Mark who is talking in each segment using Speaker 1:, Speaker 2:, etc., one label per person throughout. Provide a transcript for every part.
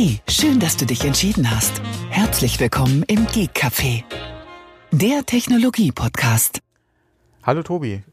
Speaker 1: Hey, schön, dass du dich entschieden hast. Herzlich willkommen im Geek Café, der Technologie-Podcast.
Speaker 2: Hallo Tobi.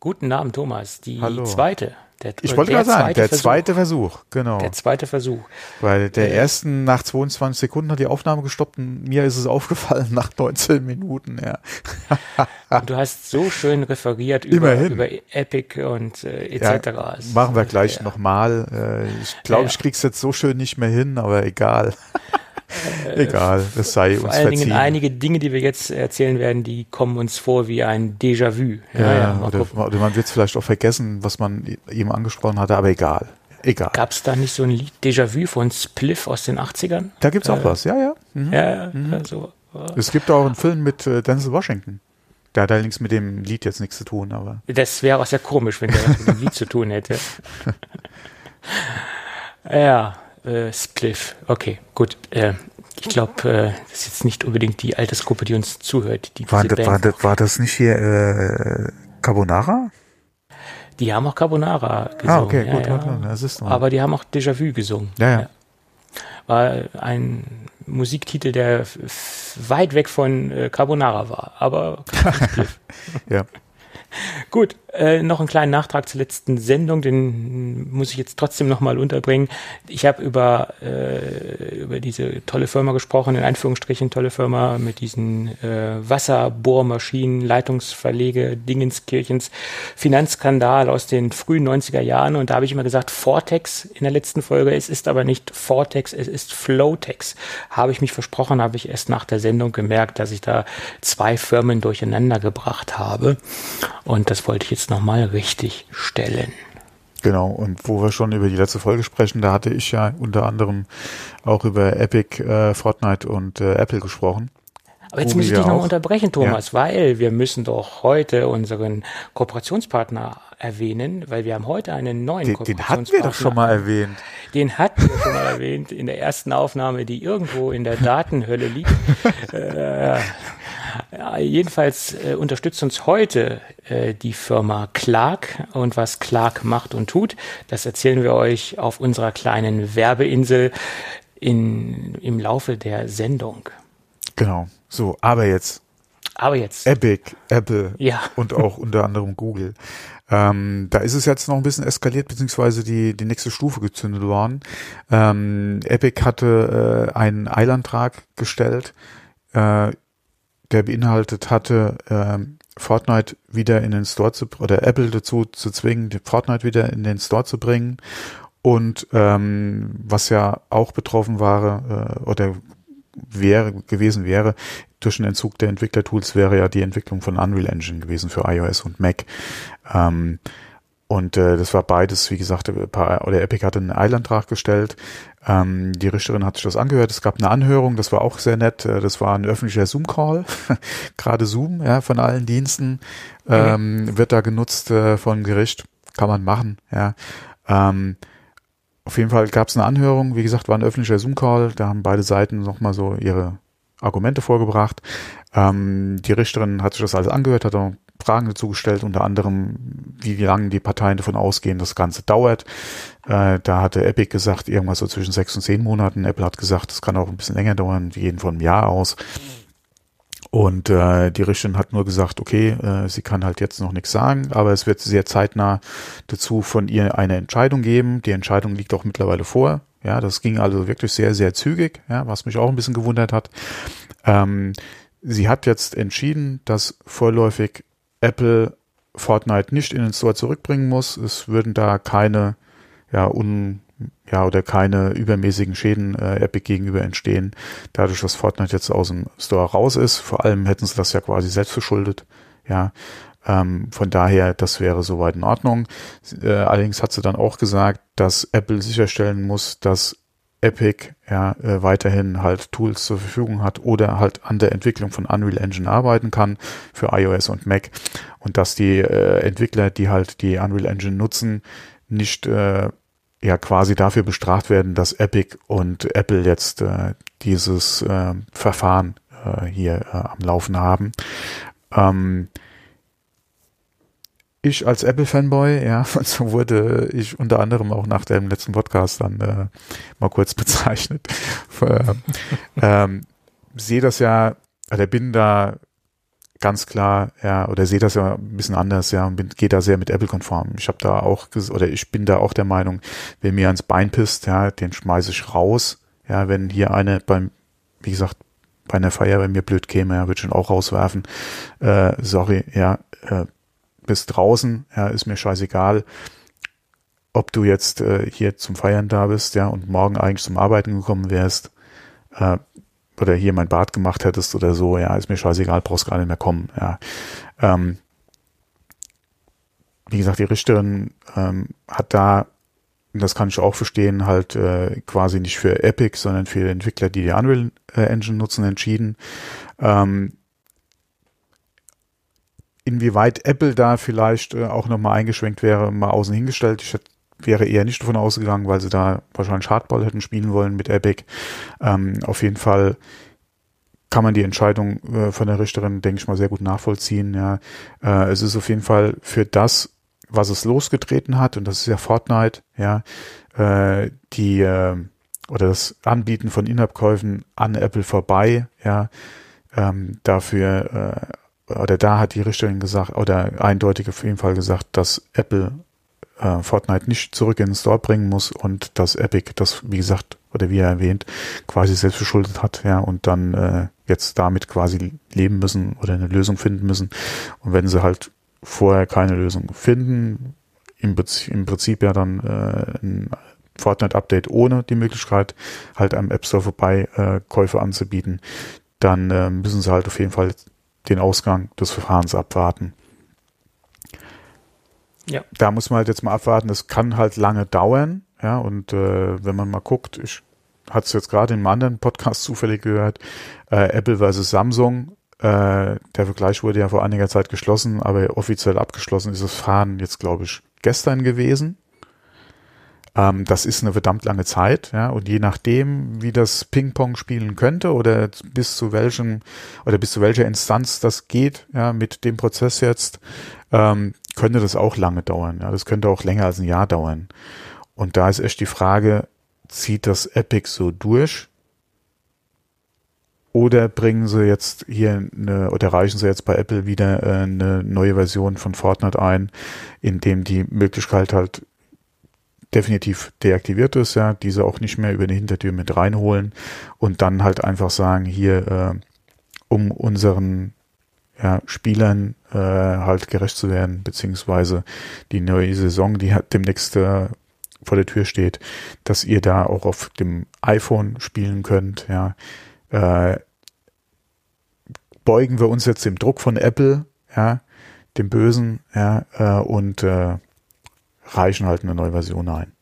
Speaker 3: Guten Abend, Thomas. Die
Speaker 2: Hallo.
Speaker 3: zweite. Der,
Speaker 2: Ich wollte gerade sagen, der
Speaker 3: Versuch.
Speaker 2: zweite Versuch, genau.
Speaker 3: Der zweite Versuch.
Speaker 2: Weil der
Speaker 3: Äh.
Speaker 2: ersten nach 22 Sekunden hat die Aufnahme gestoppt und mir ist es aufgefallen nach 19 Minuten, ja.
Speaker 3: Und du hast so schön referiert über, über Epic und äh,
Speaker 2: ja
Speaker 3: etc. Es-
Speaker 2: machen wir gleich
Speaker 3: ja.
Speaker 2: nochmal. Äh, ich glaube,
Speaker 3: Ja.
Speaker 2: ich krieg's jetzt so schön nicht mehr hin, aber egal. egal, das sei
Speaker 3: Äh, Vor
Speaker 2: uns
Speaker 3: allen Dingen
Speaker 2: verziehen.
Speaker 3: einige Dinge, die wir jetzt erzählen werden, die kommen uns vor wie ein Déjà-vu.
Speaker 2: ja,
Speaker 3: mal
Speaker 2: oder,
Speaker 3: gucken.
Speaker 2: oder man wird vielleicht auch vergessen, was man eben angesprochen hatte, aber egal. Egal.
Speaker 3: Gab es da nicht so ein Lied Déjà-vu von Spliff aus den 80ern?
Speaker 2: Da gibt's auch
Speaker 3: Äh,
Speaker 2: was, ja, ja. Mhm.
Speaker 3: Ja, ja, so.
Speaker 2: Es gibt auch einen Film mit äh, Denzel Washington. Der hat allerdings mit dem Lied jetzt nichts zu tun, aber
Speaker 3: Das wäre auch sehr komisch, wenn der was mit dem Lied zu tun hätte. Ja, äh, Spliff. Okay, gut. Äh, ich glaube, äh, das ist jetzt nicht unbedingt die Altersgruppe, die uns zuhört. Die
Speaker 2: war, war, war das nicht hier äh, Carbonara?
Speaker 3: Die haben auch Carbonara gesungen.
Speaker 2: Ah, okay,
Speaker 3: ja,
Speaker 2: gut,
Speaker 3: ja.
Speaker 2: ja, das ist mal.
Speaker 3: Aber die haben auch Déjà-vu gesungen.
Speaker 2: Ja, ja.
Speaker 3: War ein Musiktitel, der weit weg von äh, Carbonara war. Aber
Speaker 2: ja.
Speaker 3: Gut, äh, noch einen kleinen Nachtrag zur letzten Sendung, den muss ich jetzt trotzdem nochmal unterbringen. Ich habe über, äh, über diese tolle Firma gesprochen, in Anführungsstrichen tolle Firma mit diesen äh, Wasserbohrmaschinen, Leitungsverlege, Dingenskirchens, Finanzskandal aus den frühen 90er Jahren. Und da habe ich immer gesagt, Vortex in der letzten Folge. Es ist aber nicht Vortex, es ist Flowtex. Habe ich mich versprochen, habe ich erst nach der Sendung gemerkt, dass ich da zwei Firmen durcheinander gebracht habe. Und das wollte ich jetzt nochmal richtig stellen.
Speaker 2: Genau, und wo wir schon über die letzte Folge sprechen, da hatte ich ja unter anderem auch über Epic, äh, Fortnite und äh, Apple gesprochen.
Speaker 3: Aber jetzt muss ich
Speaker 2: ja
Speaker 3: dich noch
Speaker 2: auch.
Speaker 3: unterbrechen, Thomas, weil wir müssen doch heute unseren Kooperationspartner erwähnen, weil wir haben heute einen neuen
Speaker 2: Den, den
Speaker 3: Kooperationspartner.
Speaker 2: hatten wir doch schon mal erwähnt.
Speaker 3: Den hatten wir schon mal erwähnt in der ersten Aufnahme, die irgendwo in der Datenhölle liegt. äh, ja, jedenfalls äh, unterstützt uns heute äh, die Firma Clark und was Clark macht und tut, das erzählen wir euch auf unserer kleinen Werbeinsel in, im Laufe der Sendung.
Speaker 2: Genau. So, aber jetzt
Speaker 3: Aber jetzt.
Speaker 2: Epic, Apple
Speaker 3: Ja.
Speaker 2: und auch unter anderem Google. Ähm, da ist es jetzt noch ein bisschen eskaliert, beziehungsweise die, die nächste Stufe gezündet worden. Ähm, Epic hatte äh, einen Eilantrag gestellt, äh, der beinhaltet hatte, ähm, Fortnite wieder in den Store zu, oder Apple dazu zu zwingen, Fortnite wieder in den Store zu bringen. Und ähm, was ja auch betroffen war, äh, oder wäre gewesen wäre, durch den Entzug der Entwicklertools wäre ja die Entwicklung von Unreal Engine gewesen für iOS und Mac. Ähm, und äh, das war beides, wie gesagt, paar, oder Epic hatte einen Eilantrag gestellt. Ähm, die Richterin hat sich das angehört. Es gab eine Anhörung, das war auch sehr nett. Äh, Das war ein öffentlicher Zoom-Call, gerade Zoom, ja, von allen Diensten ähm, wird da genutzt äh, von Gericht. Kann man machen, ja. Ähm, auf jeden Fall gab es eine Anhörung, wie gesagt, war ein öffentlicher Zoom-Call, da haben beide Seiten nochmal so ihre Argumente vorgebracht. Ähm, die Richterin hat sich das alles angehört, hat auch Fragen dazu gestellt, unter anderem, wie lange die Parteien davon ausgehen, das Ganze dauert. Äh, da hatte Epic gesagt, irgendwas so zwischen sechs und zehn Monaten. Apple hat gesagt, das kann auch ein bisschen länger dauern, die gehen von einem Jahr aus. Und äh, die Richterin hat nur gesagt, okay, äh, sie kann halt jetzt noch nichts sagen, aber es wird sehr zeitnah dazu von ihr eine Entscheidung geben. Die Entscheidung liegt auch mittlerweile vor. Ja, das ging also wirklich sehr, sehr zügig, ja, was mich auch ein bisschen gewundert hat. Ähm, sie hat jetzt entschieden, dass vorläufig Apple Fortnite nicht in den Store zurückbringen muss. Es würden da keine, ja, un, ja, oder keine übermäßigen Schäden äh, Epic gegenüber entstehen, dadurch, dass Fortnite jetzt aus dem Store raus ist. Vor allem hätten sie das ja quasi selbst verschuldet. Ja, ähm, von daher, das wäre soweit in Ordnung. Äh, allerdings hat sie dann auch gesagt, dass Apple sicherstellen muss, dass Epic ja äh, weiterhin halt Tools zur Verfügung hat oder halt an der Entwicklung von Unreal Engine arbeiten kann für iOS und Mac und dass die äh, Entwickler, die halt die Unreal Engine nutzen, nicht äh, ja quasi dafür bestraft werden, dass Epic und Apple jetzt äh, dieses äh, Verfahren äh, hier äh, am Laufen haben. Ähm, ich als Apple-Fanboy, ja, so wurde ich unter anderem auch nach dem letzten Podcast dann äh, mal kurz bezeichnet. ähm, ähm, sehe das ja, oder bin da ganz klar, ja, oder sehe das ja ein bisschen anders, ja, und gehe da sehr mit Apple-konform. Ich habe da auch, oder ich bin da auch der Meinung, wer mir ans Bein pisst, ja, den schmeiße ich raus. Ja, wenn hier eine beim, wie gesagt, bei einer Feier bei mir blöd käme, ja, würde ich ihn auch rauswerfen. Äh, sorry, ja, äh, bist draußen, ja, ist mir scheißegal, ob du jetzt äh, hier zum Feiern da bist, ja, und morgen eigentlich zum Arbeiten gekommen wärst. Äh, oder hier mein Bad gemacht hättest oder so, ja, ist mir scheißegal, brauchst gar nicht mehr kommen, ja. Ähm, wie gesagt, die Richterin ähm, hat da, das kann ich auch verstehen, halt äh, quasi nicht für Epic, sondern für Entwickler, die die Unreal äh, Engine nutzen, entschieden. Ähm, inwieweit Apple da vielleicht äh, auch nochmal eingeschwenkt wäre, mal außen hingestellt. Ich hätte wäre eher nicht davon ausgegangen, weil sie da wahrscheinlich Hardball hätten spielen wollen mit Epic. Ähm, auf jeden Fall kann man die Entscheidung äh, von der Richterin, denke ich mal, sehr gut nachvollziehen. Ja. Äh, es ist auf jeden Fall für das, was es losgetreten hat, und das ist ja Fortnite, ja, äh, die äh, oder das Anbieten von Inhabkäufen an Apple vorbei, ja, ähm, dafür äh, oder da hat die Richterin gesagt, oder eindeutig auf jeden Fall gesagt, dass Apple äh, Fortnite nicht zurück in den Store bringen muss und dass Epic das, wie gesagt, oder wie er erwähnt, quasi selbst verschuldet hat, ja, und dann äh, jetzt damit quasi leben müssen oder eine Lösung finden müssen. Und wenn sie halt vorher keine Lösung finden, im, im Prinzip ja dann äh, ein Fortnite-Update ohne die Möglichkeit, halt am App Store vorbei äh, Käufe anzubieten, dann äh, müssen sie halt auf jeden Fall den Ausgang des Verfahrens abwarten. Ja. Da muss man halt jetzt mal abwarten. Das kann halt lange dauern. Ja, und äh, wenn man mal guckt, ich hatte es jetzt gerade in einem anderen Podcast zufällig gehört, äh, Apple versus Samsung. Äh, der Vergleich wurde ja vor einiger Zeit geschlossen, aber offiziell abgeschlossen ist das Fahren jetzt, glaube ich, gestern gewesen. Ähm, das ist eine verdammt lange Zeit, ja, und je nachdem, wie das Ping-Pong spielen könnte oder bis zu welchem oder bis zu welcher Instanz das geht, ja, mit dem Prozess jetzt, ähm, könnte das auch lange dauern. Ja, das könnte auch länger als ein Jahr dauern. Und da ist echt die Frage, zieht das Epic so durch? Oder bringen sie jetzt hier eine, oder reichen sie jetzt bei Apple wieder äh, eine neue Version von Fortnite ein, in dem die Möglichkeit halt definitiv deaktiviert ist, ja, diese auch nicht mehr über die Hintertür mit reinholen und dann halt einfach sagen, hier, äh, um unseren ja, Spielern äh, halt gerecht zu werden, beziehungsweise die neue Saison, die hat demnächst äh, vor der Tür steht, dass ihr da auch auf dem iPhone spielen könnt, ja. Äh, beugen wir uns jetzt dem Druck von Apple, ja, dem Bösen, ja, äh, und äh, reichen halt eine neue Version ein.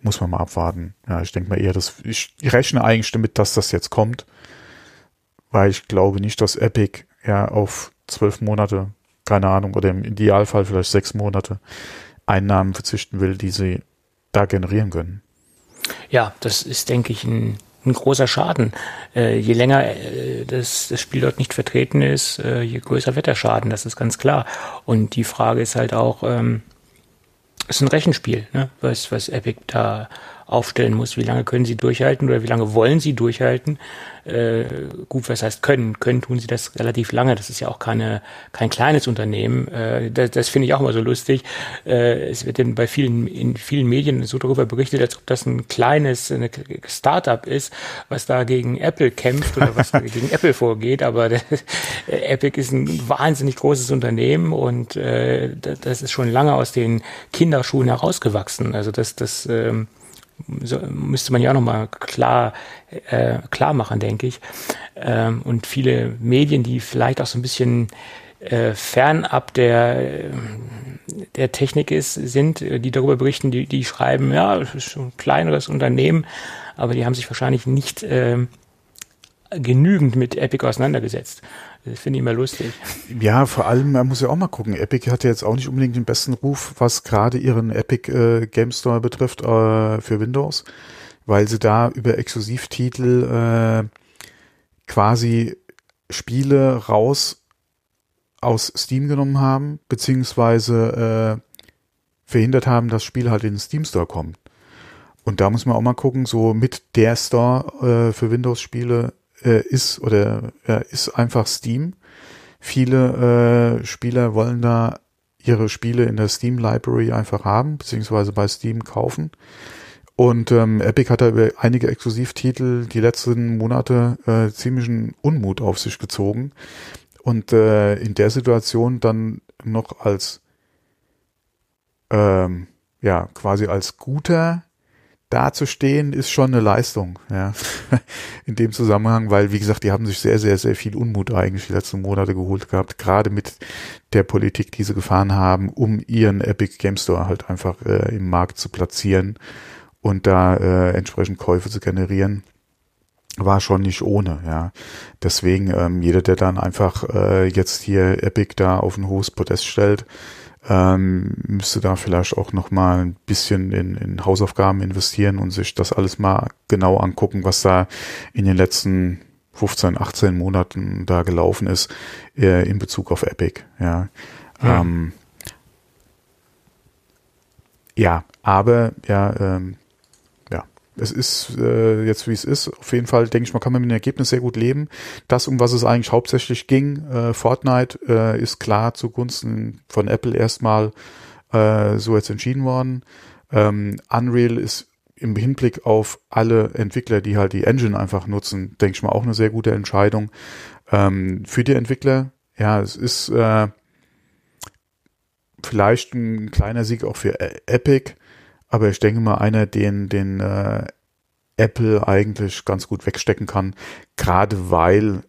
Speaker 2: Muss man mal abwarten. Ja, ich denke mal eher, dass ich rechne eigentlich damit, dass das jetzt kommt, weil ich glaube nicht, dass Epic ja auf zwölf Monate, keine Ahnung, oder im Idealfall vielleicht sechs Monate Einnahmen verzichten will, die sie da generieren können.
Speaker 3: Ja, das ist, denke ich, ein, ein großer Schaden. Äh, je länger äh, das, das Spiel dort nicht vertreten ist, äh, je größer wird der Schaden, das ist ganz klar. Und die Frage ist halt auch, ähm, ist ein Rechenspiel, ne, was, was Epic da aufstellen muss. Wie lange können sie durchhalten oder wie lange wollen sie durchhalten? Äh, gut, was heißt können? Können tun sie das relativ lange. Das ist ja auch keine, kein kleines Unternehmen. Äh, das das finde ich auch immer so lustig. Äh, es wird denn bei vielen, in vielen Medien so darüber berichtet, als ob das ein kleines eine Startup ist, was da gegen Apple kämpft oder was gegen Apple vorgeht. Aber das, Epic ist ein wahnsinnig großes Unternehmen und äh, das ist schon lange aus den Kinderschuhen herausgewachsen. Also das, das ähm, so, müsste man ja auch nochmal klar, äh, klar machen, denke ich. Ähm, und viele Medien, die vielleicht auch so ein bisschen äh, fernab der, der Technik ist, sind, die darüber berichten, die, die schreiben, ja, es ist ein kleineres Unternehmen, aber die haben sich wahrscheinlich nicht äh, genügend mit Epic auseinandergesetzt. Das finde ich immer lustig.
Speaker 2: Ja, vor allem, man muss ja auch mal gucken. Epic hat ja jetzt auch nicht unbedingt den besten Ruf, was gerade ihren Epic äh, Game Store betrifft äh, für Windows, weil sie da über Exklusivtitel äh, quasi Spiele raus aus Steam genommen haben, beziehungsweise äh, verhindert haben, dass Spiel halt in den Steam Store kommt. Und da muss man auch mal gucken, so mit der Store äh, für Windows-Spiele äh, ist oder äh, ist einfach Steam. Viele äh, Spieler wollen da ihre Spiele in der Steam Library einfach haben, beziehungsweise bei Steam kaufen. Und ähm, Epic hat da über einige Exklusivtitel die letzten Monate äh, ziemlichen Unmut auf sich gezogen. Und äh, in der Situation dann noch als ähm, ja quasi als guter dazustehen, ist schon eine Leistung, ja, in dem Zusammenhang, weil, wie gesagt, die haben sich sehr, sehr, sehr viel Unmut eigentlich die letzten Monate geholt gehabt, gerade mit der Politik, die sie gefahren haben, um ihren Epic Game Store halt einfach äh, im Markt zu platzieren und da äh, entsprechend Käufe zu generieren war schon nicht ohne, ja. Deswegen, ähm, jeder, der dann einfach äh, jetzt hier Epic da auf ein hohes Podest stellt, ähm, müsste da vielleicht auch noch mal ein bisschen in, in Hausaufgaben investieren und sich das alles mal genau angucken, was da in den letzten 15, 18 Monaten da gelaufen ist äh, in Bezug auf Epic. Ja, ja. Ähm, ja aber ja, ähm, es ist äh, jetzt wie es ist. Auf jeden Fall denke ich mal, kann man mit dem Ergebnis sehr gut leben. Das, um was es eigentlich hauptsächlich ging, äh, Fortnite, äh, ist klar zugunsten von Apple erstmal äh, so jetzt entschieden worden. Ähm, Unreal ist im Hinblick auf alle Entwickler, die halt die Engine einfach nutzen, denke ich mal auch eine sehr gute Entscheidung ähm, für die Entwickler. Ja, es ist äh, vielleicht ein kleiner Sieg auch für Epic aber ich denke mal, einer, den, den äh, Apple eigentlich ganz gut wegstecken kann, gerade weil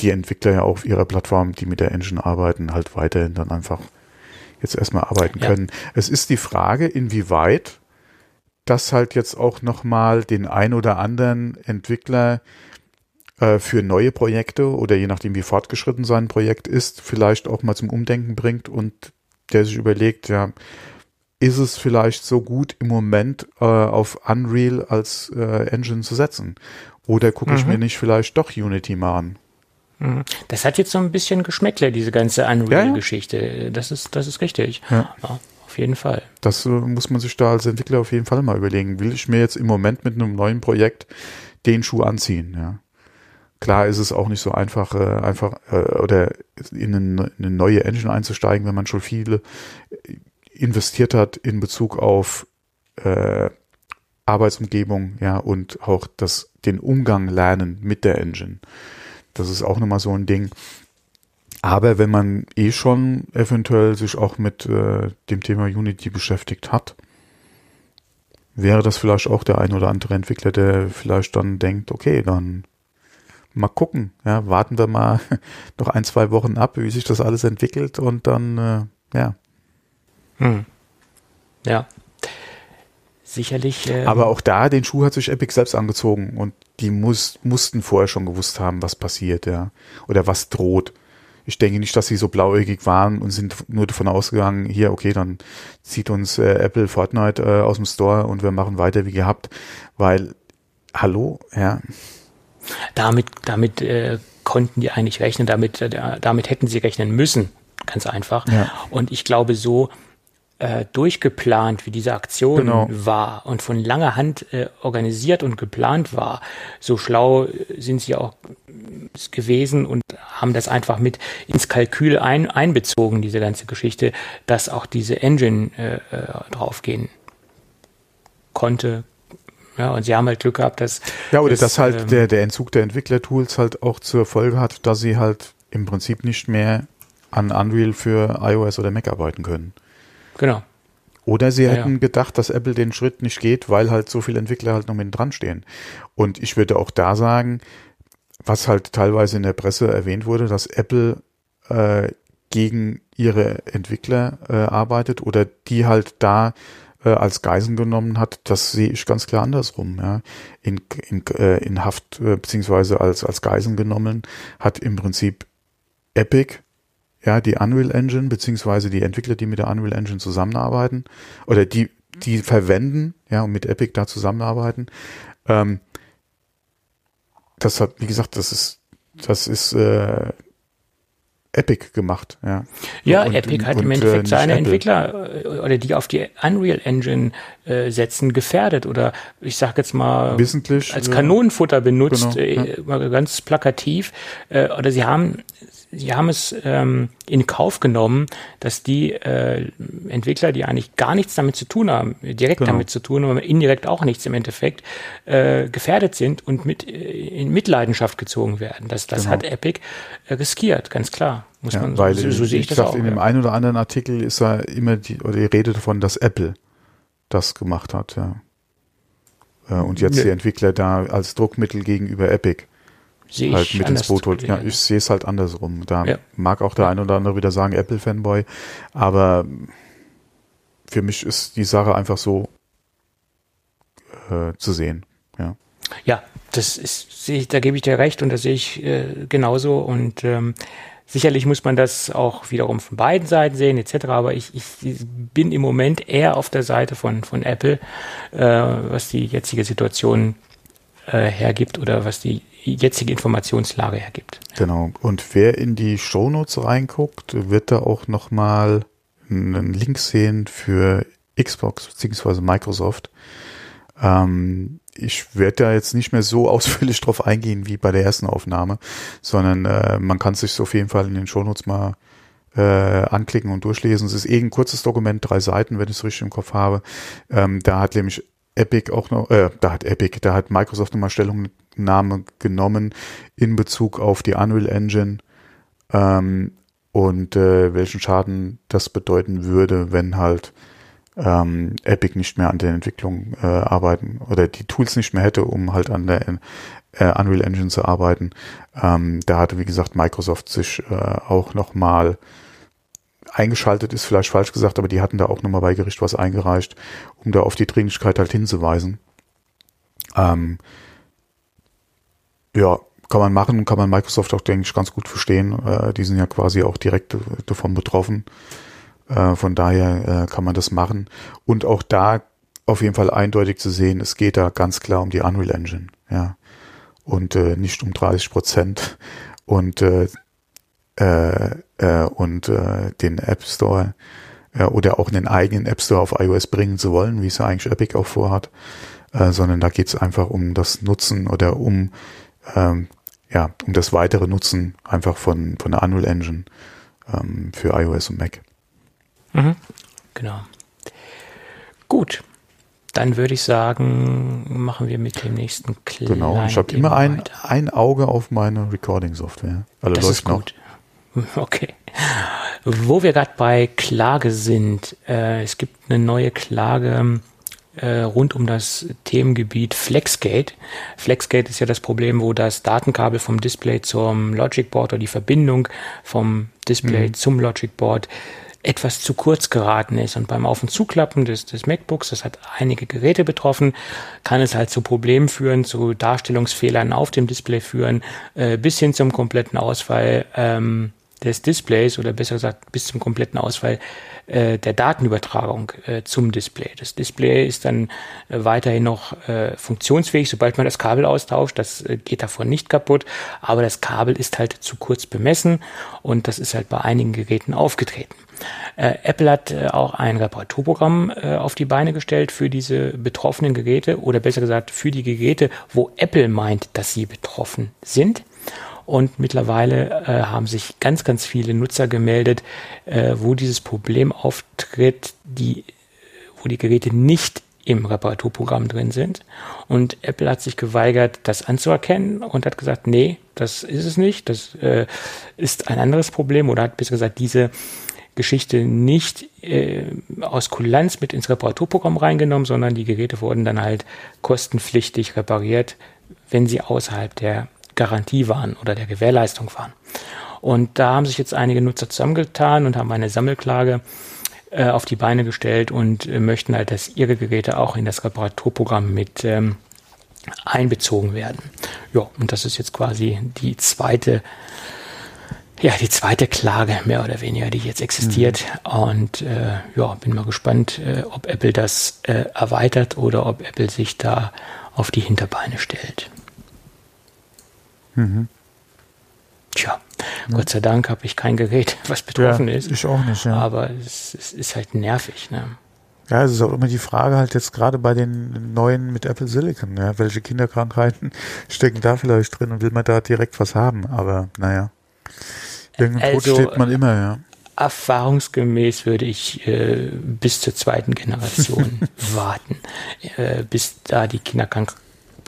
Speaker 2: die Entwickler ja auf ihrer Plattform, die mit der Engine arbeiten, halt weiterhin dann einfach jetzt erstmal arbeiten ja. können. Es ist die Frage, inwieweit das halt jetzt auch nochmal den ein oder anderen Entwickler äh, für neue Projekte oder je nachdem wie fortgeschritten sein Projekt ist, vielleicht auch mal zum Umdenken bringt und der sich überlegt, ja, ist es vielleicht so gut im Moment äh, auf Unreal als äh, Engine zu setzen? Oder gucke ich mhm. mir nicht vielleicht doch Unity mal an?
Speaker 3: Mhm. Das hat jetzt so ein bisschen Geschmäckle, diese ganze Unreal-Geschichte. Ja, ja. Das ist, das ist richtig. Ja. auf jeden Fall.
Speaker 2: Das äh, muss man sich da als Entwickler auf jeden Fall mal überlegen. Will ich mir jetzt im Moment mit einem neuen Projekt den Schuh anziehen? Ja. Klar ist es auch nicht so einfach, äh, einfach äh, oder in eine, in eine neue Engine einzusteigen, wenn man schon viele investiert hat in Bezug auf äh, Arbeitsumgebung, ja, und auch das, den Umgang lernen mit der Engine. Das ist auch nochmal so ein Ding. Aber wenn man eh schon eventuell sich auch mit äh, dem Thema Unity beschäftigt hat, wäre das vielleicht auch der ein oder andere Entwickler, der vielleicht dann denkt, okay, dann mal gucken, ja, warten wir mal noch ein, zwei Wochen ab, wie sich das alles entwickelt und dann, äh, ja, hm.
Speaker 3: Ja. Sicherlich.
Speaker 2: Ähm, Aber auch da, den Schuh hat sich Epic selbst angezogen und die muss, mussten vorher schon gewusst haben, was passiert, ja. Oder was droht. Ich denke nicht, dass sie so blauäugig waren und sind nur davon ausgegangen, hier, okay, dann zieht uns äh, Apple Fortnite äh, aus dem Store und wir machen weiter wie gehabt, weil, hallo, ja.
Speaker 3: Damit, damit äh, konnten die eigentlich rechnen, damit, äh, damit hätten sie rechnen müssen, ganz einfach. Ja. Und ich glaube, so äh, durchgeplant, wie diese Aktion genau. war und von langer Hand äh, organisiert und geplant war. So schlau sind sie auch gewesen und haben das einfach mit ins Kalkül ein, einbezogen, diese ganze Geschichte, dass auch diese Engine äh, äh draufgehen konnte. Ja, und sie haben halt Glück gehabt, dass.
Speaker 2: Ja, oder dass, dass halt ähm, der, der Entzug der Entwicklertools halt auch zur Folge hat, dass sie halt im Prinzip nicht mehr an Unreal für iOS oder Mac arbeiten können.
Speaker 3: Genau.
Speaker 2: Oder sie ja, hätten ja. gedacht, dass Apple den Schritt nicht geht, weil halt so viele Entwickler halt noch mit dran stehen. Und ich würde auch da sagen, was halt teilweise in der Presse erwähnt wurde, dass Apple äh, gegen ihre Entwickler äh, arbeitet oder die halt da äh, als Geisen genommen hat, das sehe ich ganz klar andersrum. Ja. In, in, äh, in Haft äh, beziehungsweise als, als Geisen genommen hat im Prinzip Epic ja, die Unreal Engine, beziehungsweise die Entwickler, die mit der Unreal Engine zusammenarbeiten, oder die, die verwenden, ja, und mit Epic da zusammenarbeiten. Ähm, das hat, wie gesagt, das ist, das ist, äh, Epic gemacht, ja.
Speaker 3: Ja, und, Epic hat und, im Endeffekt äh, seine Apple. Entwickler äh, oder die auf die Unreal Engine äh, setzen gefährdet oder ich sag jetzt mal
Speaker 2: Wissentlich,
Speaker 3: als Kanonenfutter benutzt, genau, äh, ja. ganz plakativ. Äh, oder sie haben sie haben es ähm, in Kauf genommen, dass die äh, Entwickler, die eigentlich gar nichts damit zu tun haben, direkt genau. damit zu tun, aber indirekt auch nichts im Endeffekt, äh, gefährdet sind und mit in Mitleidenschaft gezogen werden. Das, das genau. hat Epic äh, riskiert, ganz klar.
Speaker 2: Muss ja, man, weil so, so sehe ich das auch. In ja. dem einen oder anderen Artikel ist ja immer die, oder die Rede davon, dass Apple das gemacht hat, ja. Äh, und jetzt ja. die Entwickler da als Druckmittel gegenüber Epic
Speaker 3: sehe
Speaker 2: halt mit ins Boot holt. Ja, ich sehe es halt andersrum. Da ja. mag auch der ein oder andere wieder sagen Apple-Fanboy, aber für mich ist die Sache einfach so äh, zu sehen. Ja.
Speaker 3: Ja, das ist, sehe ich, da gebe ich dir recht und das sehe ich äh, genauso und ähm, Sicherlich muss man das auch wiederum von beiden Seiten sehen, etc. Aber ich, ich bin im Moment eher auf der Seite von, von Apple, äh, was die jetzige Situation äh, hergibt oder was die jetzige Informationslage hergibt.
Speaker 2: Genau. Und wer in die Shownotes reinguckt, wird da auch nochmal einen Link sehen für Xbox bzw. Microsoft. Ähm, ich werde da jetzt nicht mehr so ausführlich drauf eingehen wie bei der ersten Aufnahme, sondern äh, man kann sich auf jeden Fall in den Shownotes mal äh, anklicken und durchlesen. Es ist eh ein kurzes Dokument, drei Seiten, wenn ich es richtig im Kopf habe. Ähm, da hat nämlich Epic auch noch, äh, da hat Epic, da hat Microsoft nochmal Stellungnahme genommen in Bezug auf die Unreal Engine ähm, und äh, welchen Schaden das bedeuten würde, wenn halt ähm, Epic nicht mehr an der Entwicklung äh, arbeiten oder die Tools nicht mehr hätte, um halt an der äh, Unreal Engine zu arbeiten. Ähm, da hatte, wie gesagt, Microsoft sich äh, auch nochmal eingeschaltet, ist vielleicht falsch gesagt, aber die hatten da auch nochmal bei Gericht was eingereicht, um da auf die Dringlichkeit halt hinzuweisen. Ähm, ja, kann man machen, kann man Microsoft auch, denke ich, ganz gut verstehen. Äh, die sind ja quasi auch direkt davon betroffen. Äh, von daher äh, kann man das machen. Und auch da auf jeden Fall eindeutig zu sehen, es geht da ganz klar um die Unreal Engine, ja. Und äh, nicht um 30 Prozent. Und äh, äh, äh, und äh, den App Store äh, oder auch einen eigenen App Store auf iOS bringen zu wollen, wie es ja eigentlich Epic auch vorhat, äh, sondern da geht es einfach um das Nutzen oder um ähm, ja um das weitere Nutzen einfach von von der Unreal Engine ähm, für iOS und Mac.
Speaker 3: Mhm. Genau. Gut. Dann würde ich sagen, machen wir mit dem nächsten
Speaker 2: kleinen Genau, ich habe immer ein, ein Auge auf meine Recording-Software.
Speaker 3: Also das ist gut. Noch. Okay. Wo wir gerade bei Klage sind, äh, es gibt eine neue Klage äh, rund um das Themengebiet Flexgate. Flexgate ist ja das Problem, wo das Datenkabel vom Display zum Logic Board oder die Verbindung vom Display mhm. zum Logic Board etwas zu kurz geraten ist. Und beim Auf- und Zuklappen des, des MacBooks, das hat einige Geräte betroffen, kann es halt zu Problemen führen, zu Darstellungsfehlern auf dem Display führen, äh, bis hin zum kompletten Ausfall ähm, des Displays oder besser gesagt bis zum kompletten Ausfall äh, der Datenübertragung äh, zum Display. Das Display ist dann äh, weiterhin noch äh, funktionsfähig, sobald man das Kabel austauscht. Das äh, geht davon nicht kaputt, aber das Kabel ist halt zu kurz bemessen und das ist halt bei einigen Geräten aufgetreten. Äh, Apple hat äh, auch ein Reparaturprogramm äh, auf die Beine gestellt für diese betroffenen Geräte oder besser gesagt für die Geräte, wo Apple meint, dass sie betroffen sind. Und mittlerweile äh, haben sich ganz, ganz viele Nutzer gemeldet, äh, wo dieses Problem auftritt, die, wo die Geräte nicht im Reparaturprogramm drin sind. Und Apple hat sich geweigert, das anzuerkennen und hat gesagt, nee, das ist es nicht, das äh, ist ein anderes Problem oder hat besser gesagt diese Geschichte nicht äh, aus Kulanz mit ins Reparaturprogramm reingenommen, sondern die Geräte wurden dann halt kostenpflichtig repariert, wenn sie außerhalb der Garantie waren oder der Gewährleistung waren. Und da haben sich jetzt einige Nutzer zusammengetan und haben eine Sammelklage äh, auf die Beine gestellt und äh, möchten halt, dass ihre Geräte auch in das Reparaturprogramm mit ähm, einbezogen werden. Ja, und das ist jetzt quasi die zweite ja, die zweite Klage mehr oder weniger, die jetzt existiert. Mhm. Und äh, ja, bin mal gespannt, äh, ob Apple das äh, erweitert oder ob Apple sich da auf die Hinterbeine stellt. Mhm. Tja, Ja. Gott sei Dank habe ich kein Gerät, was betroffen
Speaker 2: ja,
Speaker 3: ist.
Speaker 2: Ich auch nicht, ja.
Speaker 3: Aber es, es ist halt nervig. Ne?
Speaker 2: Ja, es ist auch immer die Frage halt jetzt gerade bei den neuen mit Apple Silicon, ja, welche Kinderkrankheiten stecken da vielleicht drin und will man da direkt was haben, aber naja. Irgendein also, steht man immer, ja.
Speaker 3: Erfahrungsgemäß würde ich äh, bis zur zweiten Generation warten, äh, bis da die Kinderkrank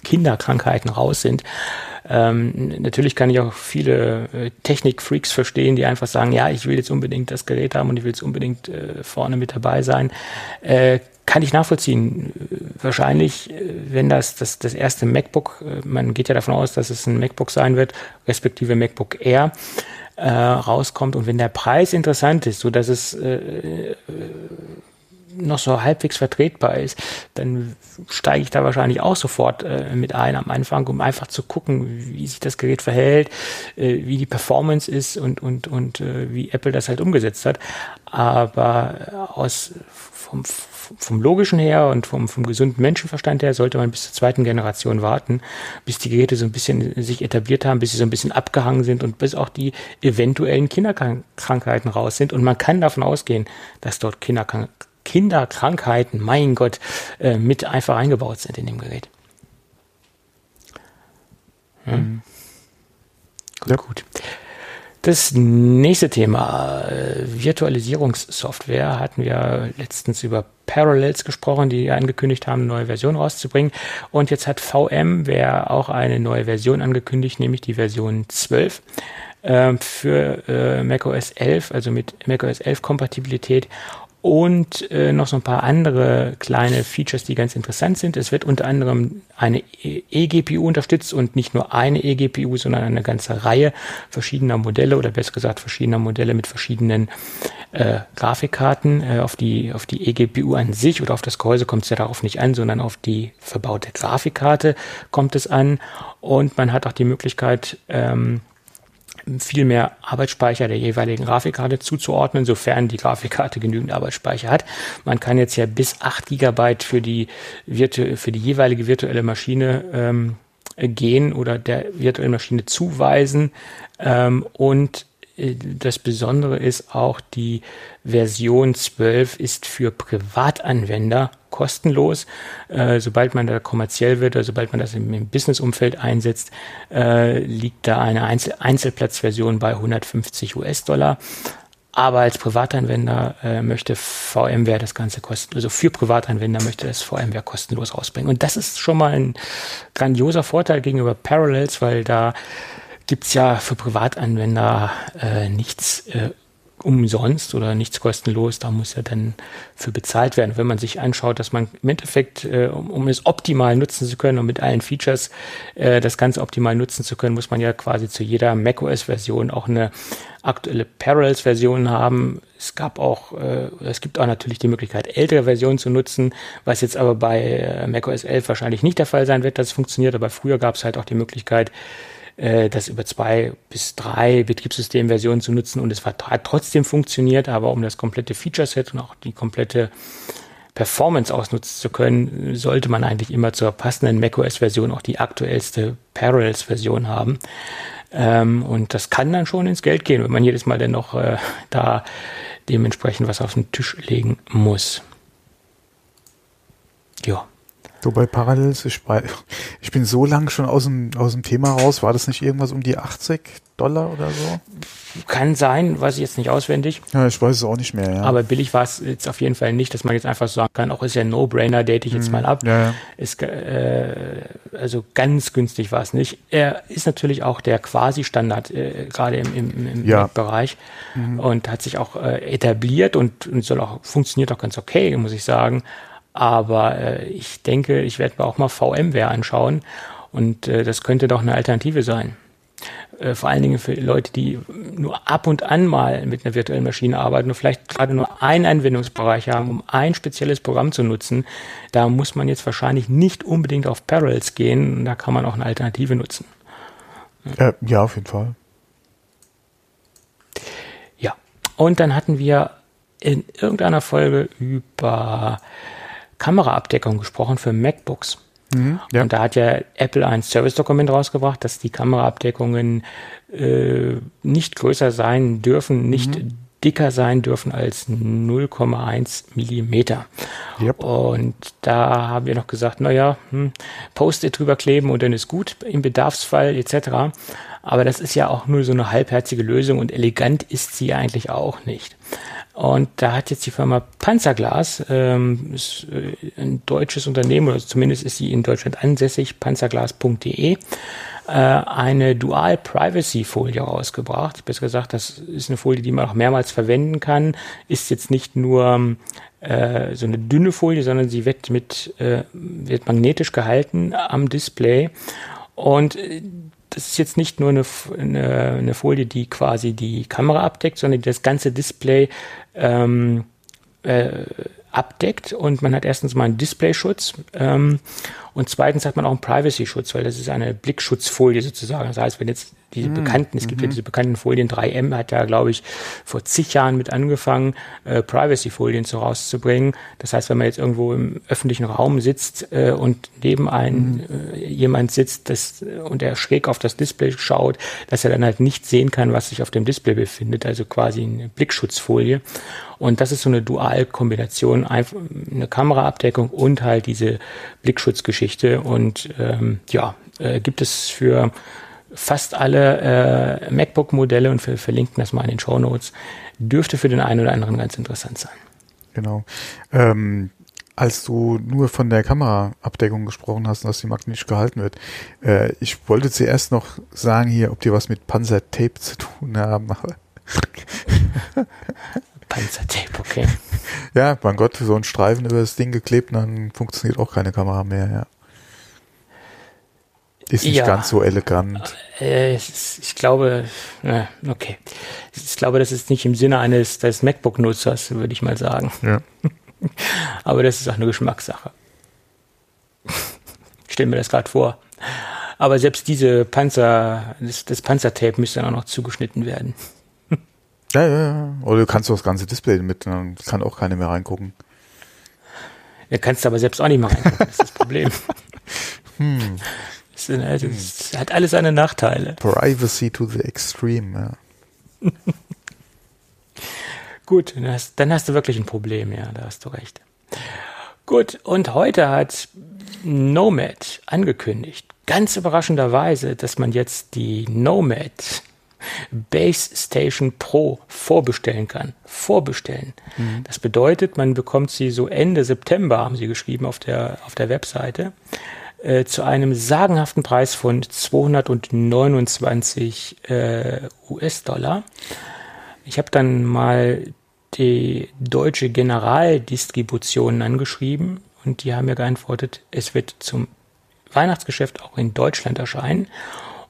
Speaker 3: Kinderkrankheiten raus sind. Ähm, natürlich kann ich auch viele äh, Technik-Freaks verstehen, die einfach sagen, ja, ich will jetzt unbedingt das Gerät haben und ich will jetzt unbedingt äh, vorne mit dabei sein. Äh, kann ich nachvollziehen. Wahrscheinlich, äh, wenn das, das das erste MacBook, äh, man geht ja davon aus, dass es ein MacBook sein wird, respektive MacBook Air, äh, rauskommt und wenn der Preis interessant ist, so dass es äh, äh noch so halbwegs vertretbar ist, dann steige ich da wahrscheinlich auch sofort äh, mit ein am Anfang, um einfach zu gucken, wie sich das Gerät verhält, äh, wie die Performance ist und, und, und äh, wie Apple das halt umgesetzt hat. Aber äh, aus vom, vom logischen her und vom, vom gesunden Menschenverstand her sollte man bis zur zweiten Generation warten, bis die Geräte so ein bisschen sich etabliert haben, bis sie so ein bisschen abgehangen sind und bis auch die eventuellen Kinderkrankheiten raus sind. Und man kann davon ausgehen, dass dort Kinderkrankheiten Kinderkrankheiten, mein Gott, äh, mit einfach eingebaut sind in dem Gerät. Hm. Mhm. Gut, ja. gut. Das nächste Thema, äh, Virtualisierungssoftware, hatten wir letztens über Parallels gesprochen, die angekündigt haben, eine neue Version rauszubringen. Und jetzt hat VMware auch eine neue Version angekündigt, nämlich die Version 12 äh, für äh, macOS 11, also mit macOS 11 Kompatibilität und äh, noch so ein paar andere kleine Features, die ganz interessant sind. Es wird unter anderem eine eGPU unterstützt und nicht nur eine eGPU, sondern eine ganze Reihe verschiedener Modelle oder besser gesagt verschiedener Modelle mit verschiedenen äh, Grafikkarten. Äh, auf die auf die eGPU an sich oder auf das Gehäuse kommt es ja darauf nicht an, sondern auf die verbaute Grafikkarte kommt es an. Und man hat auch die Möglichkeit ähm, viel mehr Arbeitsspeicher der jeweiligen Grafikkarte zuzuordnen, sofern die Grafikkarte genügend Arbeitsspeicher hat. Man kann jetzt ja bis 8 Gigabyte für die, virtu für die jeweilige virtuelle Maschine ähm, gehen oder der virtuellen Maschine zuweisen ähm, und äh, das Besondere ist auch, die Version 12 ist für Privatanwender kostenlos. Äh, sobald man da kommerziell wird oder sobald man das im, im Business-Umfeld einsetzt, äh, liegt da eine Einzel Einzelplatzversion bei 150 US-Dollar. Aber als Privatanwender äh, möchte VMware das Ganze kosten, also für Privatanwender möchte das VMware kostenlos rausbringen. Und das ist schon mal ein grandioser Vorteil gegenüber Parallels, weil da gibt's ja für Privatanwender äh, nichts äh, umsonst oder nichts kostenlos, da muss ja dann für bezahlt werden. Wenn man sich anschaut, dass man im Endeffekt, äh, um, um es optimal nutzen zu können und mit allen Features äh, das Ganze optimal nutzen zu können, muss man ja quasi zu jeder macOS-Version auch eine aktuelle Parallels-Version haben. Es gab auch, äh, es gibt auch natürlich die Möglichkeit, ältere Versionen zu nutzen, was jetzt aber bei äh, macOS 11 wahrscheinlich nicht der Fall sein wird, dass es funktioniert. Aber früher gab es halt auch die Möglichkeit, äh, das über zwei bis drei Betriebssystemversionen zu nutzen und es hat trotzdem funktioniert, aber um das komplette Feature-Set und auch die komplette Performance ausnutzen zu können, sollte man eigentlich immer zur passenden macOS-Version auch die aktuellste Parallels-Version haben. Ähm, und das kann dann schon ins Geld gehen, wenn man jedes Mal dann noch äh, da dementsprechend was auf den Tisch legen muss.
Speaker 2: Ja. So bei Parallels, ich, ich bin so lang schon aus dem, aus dem Thema raus. War das nicht irgendwas um die 80 Dollar oder so?
Speaker 3: Kann sein, weiß ich jetzt nicht auswendig.
Speaker 2: Ja, ich weiß es auch nicht mehr, ja.
Speaker 3: Aber billig war es jetzt auf jeden Fall nicht, dass man jetzt einfach sagen kann, auch ist ja ein No-Brainer, date ich jetzt mhm. mal ab.
Speaker 2: Ja, ja.
Speaker 3: Ist, äh, also ganz günstig war es nicht. Er ist natürlich auch der Quasi-Standard, äh, gerade im, im, im
Speaker 2: ja.
Speaker 3: Bereich mhm. und hat sich auch äh, etabliert und, und soll auch, funktioniert auch ganz okay, muss ich sagen. Aber äh, ich denke, ich werde mir auch mal VMware anschauen und äh, das könnte doch eine Alternative sein. Äh, vor allen Dingen für Leute, die nur ab und an mal mit einer virtuellen Maschine arbeiten und vielleicht gerade nur einen Anwendungsbereich haben, um ein spezielles Programm zu nutzen. Da muss man jetzt wahrscheinlich nicht unbedingt auf Parallels gehen. Da kann man auch eine Alternative nutzen.
Speaker 2: Ja, ja auf jeden Fall.
Speaker 3: Ja, und dann hatten wir in irgendeiner Folge über Kameraabdeckung gesprochen für MacBooks. Mhm, ja. Und da hat ja Apple ein Service-Dokument rausgebracht, dass die Kameraabdeckungen äh, nicht größer sein dürfen, nicht mhm. dicker sein dürfen als 0,1 Millimeter. Yep. Und da haben wir noch gesagt, naja, hm, Post-it drüber kleben und dann ist gut im Bedarfsfall etc. Aber das ist ja auch nur so eine halbherzige Lösung und elegant ist sie eigentlich auch nicht. Und da hat jetzt die Firma Panzerglas, ähm, ist äh, ein deutsches Unternehmen, oder zumindest ist sie in Deutschland ansässig, panzerglas.de, äh, eine Dual Privacy Folie rausgebracht. Besser gesagt, das ist eine Folie, die man auch mehrmals verwenden kann. Ist jetzt nicht nur äh, so eine dünne Folie, sondern sie wird mit äh, wird magnetisch gehalten am Display und äh, das ist jetzt nicht nur eine, eine, eine, Folie, die quasi die Kamera abdeckt, sondern das ganze Display ähm, äh, abdeckt. Und man hat erstens mal einen Displayschutz ähm, und zweitens hat man auch einen Privacy-Schutz, weil das ist eine Blickschutzfolie sozusagen. Das heißt, wenn jetzt diese mhm. bekannten, es gibt ja mhm. diese bekannten Folien, 3M hat ja, glaube ich, vor zig Jahren mit angefangen, äh, Privacy-Folien so rauszubringen. Das heißt, wenn man jetzt irgendwo im öffentlichen Raum sitzt äh, und neben einem mhm. äh, jemand sitzt das, und er schräg auf das Display schaut, dass er dann halt nicht sehen kann, was sich auf dem Display befindet, also quasi eine Blickschutzfolie. Und das ist so eine Dualkombination, eine Kameraabdeckung und halt diese Blickschutzgeschichte. Und ähm, ja, äh, gibt es für fast alle äh, MacBook-Modelle und wir verlinken das mal in den Show Notes. Dürfte für den einen oder anderen ganz interessant sein.
Speaker 2: Genau. Ähm, als du nur von der Kameraabdeckung gesprochen hast, dass die magnetisch gehalten wird, äh, ich wollte zuerst noch sagen hier, ob die was mit Panzertape zu tun haben.
Speaker 3: Panzertape, okay.
Speaker 2: Ja, mein Gott, so ein Streifen über das Ding geklebt, dann funktioniert auch keine Kamera mehr, ja. Ist nicht ja, ganz so elegant.
Speaker 3: Äh, ich glaube, äh, okay. Ich glaube, das ist nicht im Sinne eines des MacBook-Nutzers, würde ich mal sagen. Ja. Aber das ist auch eine Geschmackssache. Ich stelle mir das gerade vor. Aber selbst diese Panzer, das, das Panzertape müsste dann auch noch zugeschnitten werden.
Speaker 2: Ja, ja, ja. Oder du kannst auch das ganze Display mit, dann kann auch keiner mehr reingucken.
Speaker 3: Ja, kannst aber selbst auch nicht mehr reingucken, das ist das Problem. hm. Das, das hat alles seine Nachteile.
Speaker 2: Privacy to the extreme, ja.
Speaker 3: Gut, dann hast, dann hast du wirklich ein Problem, ja, da hast du recht. Gut, und heute hat Nomad angekündigt, ganz überraschenderweise, dass man jetzt die Nomad Base Station Pro vorbestellen kann. Vorbestellen. Mhm. Das bedeutet, man bekommt sie so Ende September, haben sie geschrieben auf der, auf der Webseite. Äh, zu einem sagenhaften Preis von 229 äh, US-Dollar. Ich habe dann mal die deutsche Generaldistribution angeschrieben und die haben mir geantwortet, es wird zum Weihnachtsgeschäft auch in Deutschland erscheinen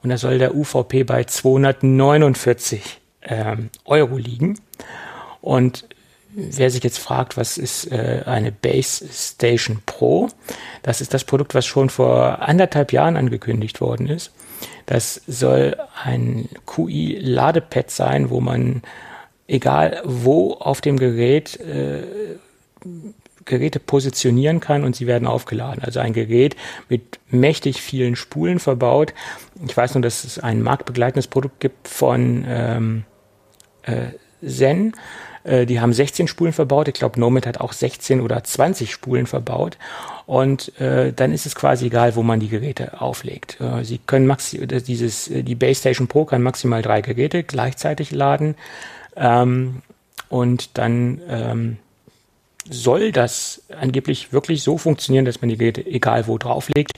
Speaker 3: und da soll der UVP bei 249 ähm, Euro liegen. Und Wer sich jetzt fragt, was ist äh, eine Base Station Pro? Das ist das Produkt, was schon vor anderthalb Jahren angekündigt worden ist. Das soll ein QI-Ladepad sein, wo man egal wo auf dem Gerät äh, Geräte positionieren kann und sie werden aufgeladen. Also ein Gerät mit mächtig vielen Spulen verbaut. Ich weiß nur, dass es ein marktbegleitendes Produkt gibt von ähm, äh, Zen äh, die haben 16 Spulen verbaut. Ich glaube, Nomad hat auch 16 oder 20 Spulen verbaut. Und äh, dann ist es quasi egal, wo man die Geräte auflegt. Äh, sie können maxi dieses, äh, die Base Station Pro kann maximal drei Geräte gleichzeitig laden. Ähm, und dann ähm, soll das angeblich wirklich so funktionieren, dass man die Geräte egal wo drauflegt.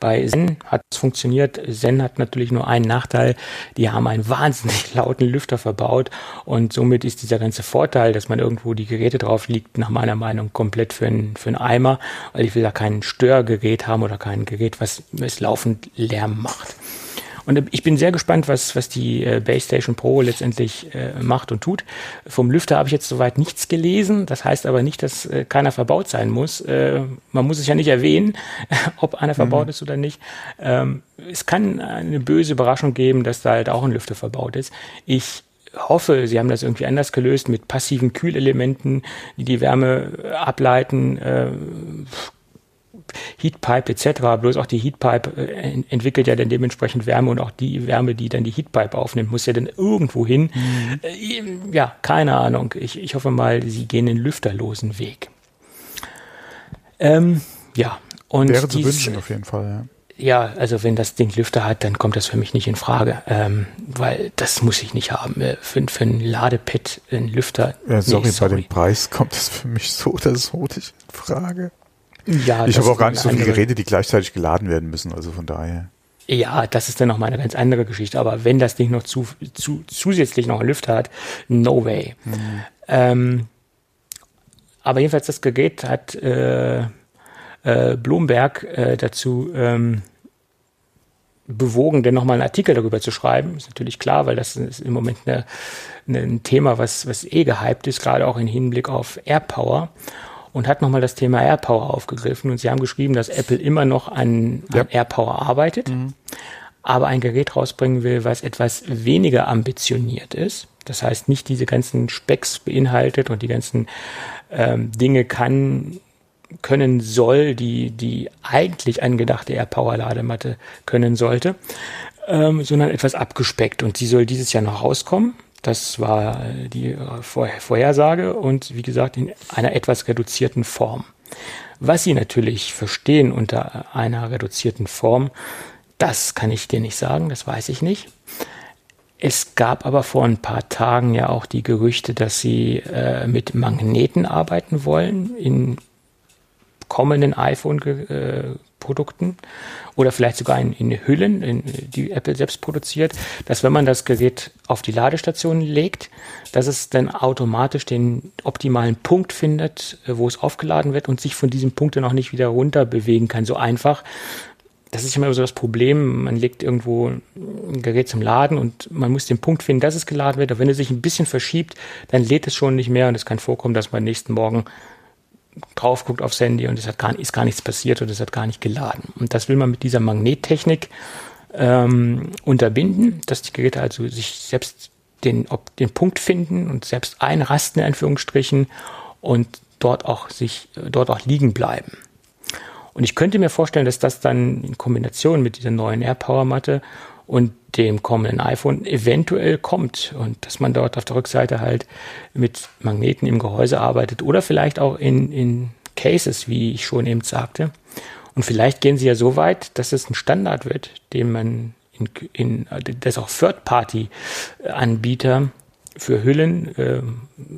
Speaker 3: Bei Zen hat es funktioniert. Zen hat natürlich nur einen Nachteil. Die haben einen wahnsinnig lauten Lüfter verbaut und somit ist dieser ganze Vorteil, dass man irgendwo die Geräte drauf liegt, nach meiner Meinung komplett für einen, für Eimer, weil ich will da kein Störgerät haben oder kein Gerät, was es laufend Lärm macht. Und ich bin sehr gespannt, was, was die äh, Base Station Pro letztendlich äh, macht und tut. Vom Lüfter habe ich jetzt soweit nichts gelesen. Das heißt aber nicht, dass äh, keiner verbaut sein muss. Äh, man muss es ja nicht erwähnen, ob einer verbaut mhm. ist oder nicht. Ähm, es kann eine böse Überraschung geben, dass da halt auch ein Lüfter verbaut ist. Ich hoffe, sie haben das irgendwie anders gelöst mit passiven Kühlelementen, die die Wärme ableiten. Äh, Heatpipe etc. Bloß auch die Heatpipe äh, entwickelt ja dann dementsprechend Wärme und auch die Wärme, die dann die Heatpipe aufnimmt, muss ja dann irgendwo hin. Mhm. Äh, ja, keine Ahnung. Ich, ich hoffe mal, sie gehen den lüfterlosen Weg. Ähm, ja, und
Speaker 2: Wäre zu wünschen auf jeden Fall, ja.
Speaker 3: Ja, also wenn das Ding Lüfter hat, dann kommt das für mich nicht in Frage, ähm, weil das muss ich nicht haben. Äh, für, für ein Ladepad ein Lüfter.
Speaker 2: Ja, sorry, nee, sorry, bei dem Preis kommt das für mich so oder so nicht in Frage. Ja, ich habe auch gar nicht so viele Geräte, die gleichzeitig geladen werden müssen, also von daher.
Speaker 3: Ja, das ist dann nochmal eine ganz andere Geschichte. Aber wenn das Ding noch zu, zu, zusätzlich noch einen Lüfter hat, no way. Mhm. Ähm, aber jedenfalls das Gerät hat äh, äh, Blomberg äh, dazu ähm, bewogen, denn nochmal einen Artikel darüber zu schreiben. Ist natürlich klar, weil das ist im Moment eine, eine, ein Thema, was, was eh gehypt ist, gerade auch im Hinblick auf AirPower. Und hat nochmal das Thema AirPower aufgegriffen. Und sie haben geschrieben, dass Apple immer noch an, ja. an AirPower arbeitet, mhm. aber ein Gerät rausbringen will, was etwas weniger ambitioniert ist. Das heißt, nicht diese ganzen Specks beinhaltet und die ganzen ähm, Dinge kann, können soll, die die eigentlich angedachte AirPower-Ladematte können sollte, ähm, sondern etwas abgespeckt. Und sie soll dieses Jahr noch rauskommen. Das war äh, die äh, Vorhersage und wie gesagt in einer etwas reduzierten Form. Was Sie natürlich verstehen unter einer reduzierten Form, das kann ich dir nicht sagen, das weiß ich nicht. Es gab aber vor ein paar Tagen ja auch die Gerüchte, dass sie äh, mit Magneten arbeiten wollen in kommenden iPhone-Produkten oder vielleicht sogar in, in Hüllen, in, die Apple selbst produziert, dass wenn man das Gerät auf die Ladestation legt, dass es dann automatisch den optimalen Punkt findet, äh, wo es aufgeladen wird und sich von diesem Punkt dann auch nicht wieder runter bewegen kann, so einfach. Das ist immer so das Problem. Man legt irgendwo ein Gerät zum Laden und man muss den Punkt finden, dass es geladen wird. Aber wenn es sich ein bisschen verschiebt, dann lädt es schon nicht mehr und es kann vorkommen, dass man nächsten Morgen drauf guckt aufs Handy und es hat gar, ist gar nichts passiert und es hat gar nicht geladen. Und das will man mit dieser Magnettechnik ähm, unterbinden, dass die Geräte also sich selbst den, ob, den Punkt finden und selbst einrasten, in Anführungsstrichen, und dort auch sich, dort auch liegen bleiben. Und ich könnte mir vorstellen, dass das dann in Kombination mit dieser neuen AirPower Matte und dem kommenden iPhone eventuell kommt und dass man dort auf der Rückseite halt mit Magneten im Gehäuse arbeitet oder vielleicht auch in, in Cases, wie ich schon eben sagte. Und vielleicht gehen sie ja so weit, dass es ein Standard wird, den man in, in das auch Third-Party-Anbieter für Hüllen äh,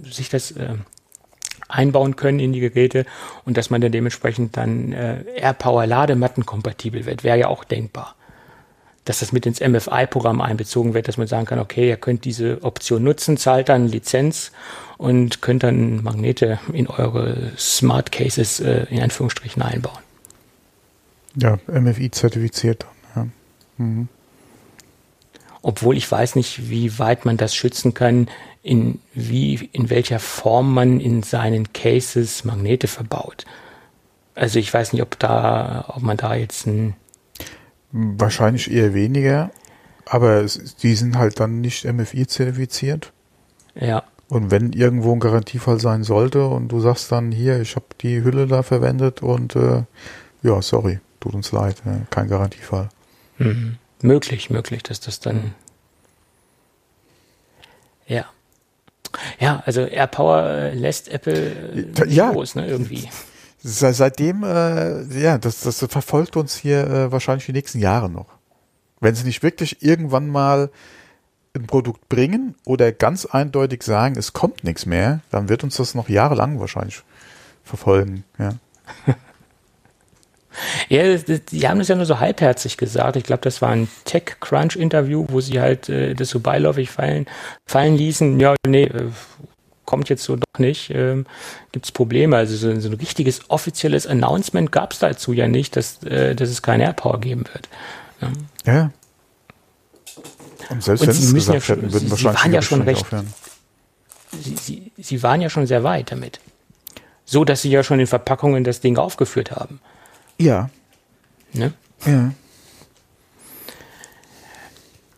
Speaker 3: sich das äh, einbauen können in die Geräte und dass man dann dementsprechend dann äh, AirPower Ladematten kompatibel wird, wäre ja auch denkbar dass das mit ins MFI-Programm einbezogen wird, dass man sagen kann, okay, ihr könnt diese Option nutzen, zahlt dann Lizenz und könnt dann Magnete in eure Smart Cases äh, in Anführungsstrichen einbauen.
Speaker 2: Ja, MFI zertifiziert dann. Ja. Mhm.
Speaker 3: Obwohl ich weiß nicht, wie weit man das schützen kann, in wie, in welcher Form man in seinen Cases Magnete verbaut. Also ich weiß nicht, ob da, ob man da jetzt ein
Speaker 2: Wahrscheinlich eher weniger, aber es, die sind halt dann nicht MFI zertifiziert.
Speaker 3: Ja.
Speaker 2: Und wenn irgendwo ein Garantiefall sein sollte und du sagst dann hier, ich habe die Hülle da verwendet und äh, ja, sorry, tut uns leid, äh, kein Garantiefall.
Speaker 3: Mhm. Möglich, möglich, dass das dann ja. Ja, also AirPower äh, lässt Apple
Speaker 2: äh, ja, los, ne, irgendwie. Seitdem, äh, ja, das, das verfolgt uns hier äh, wahrscheinlich die nächsten Jahre noch. Wenn sie nicht wirklich irgendwann mal ein Produkt bringen oder ganz eindeutig sagen, es kommt nichts mehr, dann wird uns das noch jahrelang wahrscheinlich verfolgen. Ja,
Speaker 3: ja die haben das ja nur so halbherzig gesagt. Ich glaube, das war ein Tech-Crunch-Interview, wo sie halt äh, das so beiläufig fallen, fallen ließen. Ja, nee, äh, kommt jetzt so doch nicht, ähm, gibt es Probleme. Also so, so, ein richtiges offizielles Announcement gab es dazu ja nicht, dass, äh, dass es keine AirPower geben wird.
Speaker 2: Ja. ja. Und selbst wenn sie es gesagt ja, hätten, würden sie, wahrscheinlich
Speaker 3: waren ja schon recht, sie, sie, sie waren ja schon sehr weit damit. So, dass sie ja schon in Verpackungen das Ding aufgeführt haben.
Speaker 2: Ja.
Speaker 3: Ne?
Speaker 2: Ja.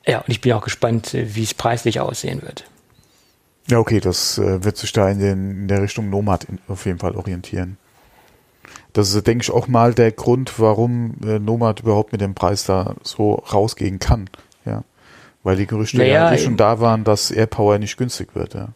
Speaker 3: Ja, und ich bin auch gespannt, äh, wie es preislich aussehen wird.
Speaker 2: Ja, okay, das äh, wird sich da in, den, in der Richtung Nomad in, auf jeden Fall orientieren. Das ist, denke ich, auch mal der Grund, warum äh, Nomad überhaupt mit dem Preis da so rausgehen kann. Ja. Weil die Gerüchte naja, ja eh schon da waren, dass AirPower nicht günstig wird, ja.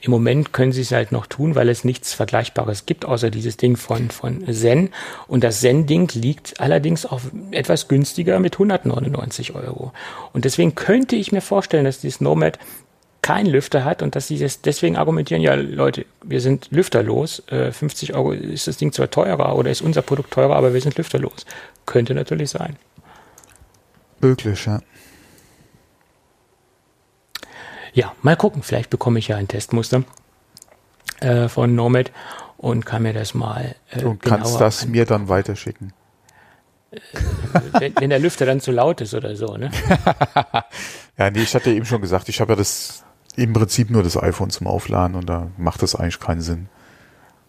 Speaker 3: Im Moment können sie es halt noch tun, weil es nichts Vergleichbares gibt, außer dieses Ding von, von Zen. Und das Zen-Ding liegt allerdings auch etwas günstiger mit 199 Euro. Und deswegen könnte ich mir vorstellen, dass dieses Nomad keinen Lüfter hat und dass sie das deswegen argumentieren, ja Leute, wir sind lüfterlos, äh, 50 Euro ist das Ding zwar teurer oder ist unser Produkt teurer, aber wir sind lüfterlos. Könnte natürlich sein.
Speaker 2: Möglich, ja.
Speaker 3: Ja, mal gucken, vielleicht bekomme ich ja ein Testmuster äh, von Nomad und kann mir das mal
Speaker 2: äh, Du kannst das an mir dann weiterschicken.
Speaker 3: Äh, wenn, wenn, der Lüfter dann zu laut ist oder so, ne?
Speaker 2: ja, nee, ich hatte eben schon gesagt, ich habe ja das im Prinzip nur das iPhone zum Aufladen und da macht das eigentlich keinen Sinn.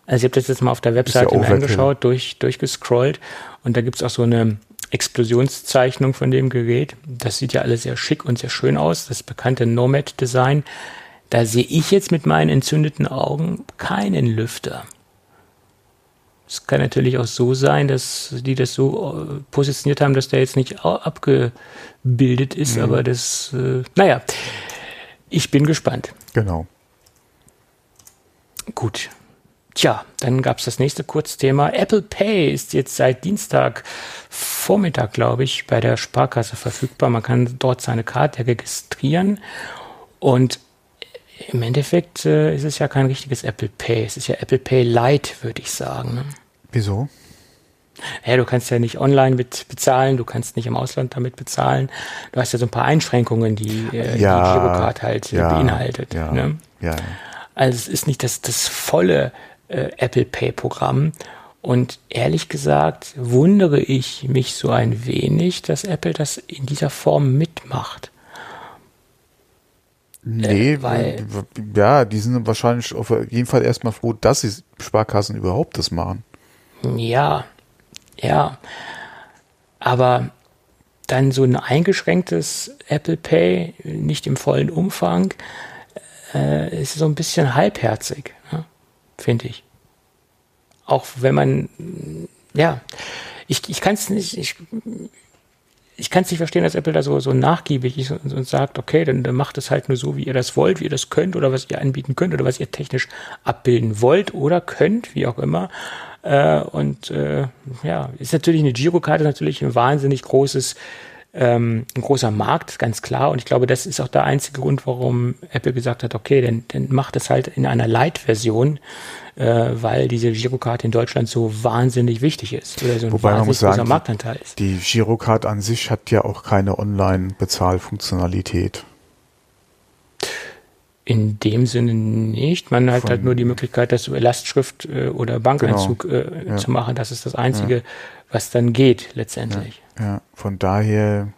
Speaker 3: Also ich habe das jetzt mal auf der Webseite ja angeschaut, durch, durchgescrollt und da gibt es auch so eine Explosionszeichnung von dem Gerät. Das sieht ja alles sehr schick und sehr schön aus, das bekannte Nomad-Design. Da sehe ich jetzt mit meinen entzündeten Augen keinen Lüfter. Es kann natürlich auch so sein, dass die das so äh, positioniert haben, dass der jetzt nicht abgebildet ist, mhm. aber das, äh, naja, ich bin gespannt.
Speaker 2: Genau.
Speaker 3: Gut. Tja, dann gab es das nächste Kurzthema. Apple Pay ist jetzt seit Dienstag Vormittag, glaube ich, bei der Sparkasse verfügbar. Man kann dort seine Karte registrieren. Und im Endeffekt äh, ist es ja kein richtiges Apple Pay. Es ist ja Apple Pay Lite, würde ich sagen. Ne?
Speaker 2: Wieso?
Speaker 3: Ja, du kannst ja nicht online mit bezahlen, du kannst nicht im Ausland damit bezahlen. Du hast ja so ein paar Einschränkungen, die äh, ja, die Girocard halt ja, beinhaltet. Ja, ne? ja, Also es ist nicht das, das volle äh, Apple Pay Programm. Und ehrlich gesagt wundere ich mich so ein wenig, dass Apple das in dieser Form mitmacht.
Speaker 2: Nee, äh, weil, ja, die sind wahrscheinlich auf jeden Fall erstmal froh, dass sie Sparkassen überhaupt das machen.
Speaker 3: Ja, ja, aber dann so ein eingeschränktes Apple Pay, nicht im vollen Umfang, äh, ist so ein bisschen halbherzig, ne? finde ich. Auch wenn man, ja, ich, ich kann es nicht, ich, ich kann es nicht verstehen, dass Apple da so, so nachgiebig ist und, und sagt, okay, dann, dann macht es halt nur so, wie ihr das wollt, wie ihr das könnt oder was ihr anbieten könnt oder was ihr technisch abbilden wollt oder könnt, wie auch immer. Äh, und äh, ja, ist natürlich eine Girokarte natürlich ein wahnsinnig großes ähm, ein großer Markt, ganz klar. Und ich glaube, das ist auch der einzige Grund, warum Apple gesagt hat, okay, dann, dann macht es halt in einer Light-Version, äh, weil diese Girokarte in Deutschland so wahnsinnig wichtig ist.
Speaker 2: Oder so ein Wobei man muss sagen, Marktanteil ist. die Girocard an sich hat ja auch keine Online-Bezahlfunktionalität.
Speaker 3: In dem Sinne nicht. Man hat halt nur die Möglichkeit, das über Lastschrift äh, oder Bankeinzug genau. äh, ja. zu machen. Das ist das Einzige, ja. was dann geht letztendlich.
Speaker 2: Ja, ja. von daher,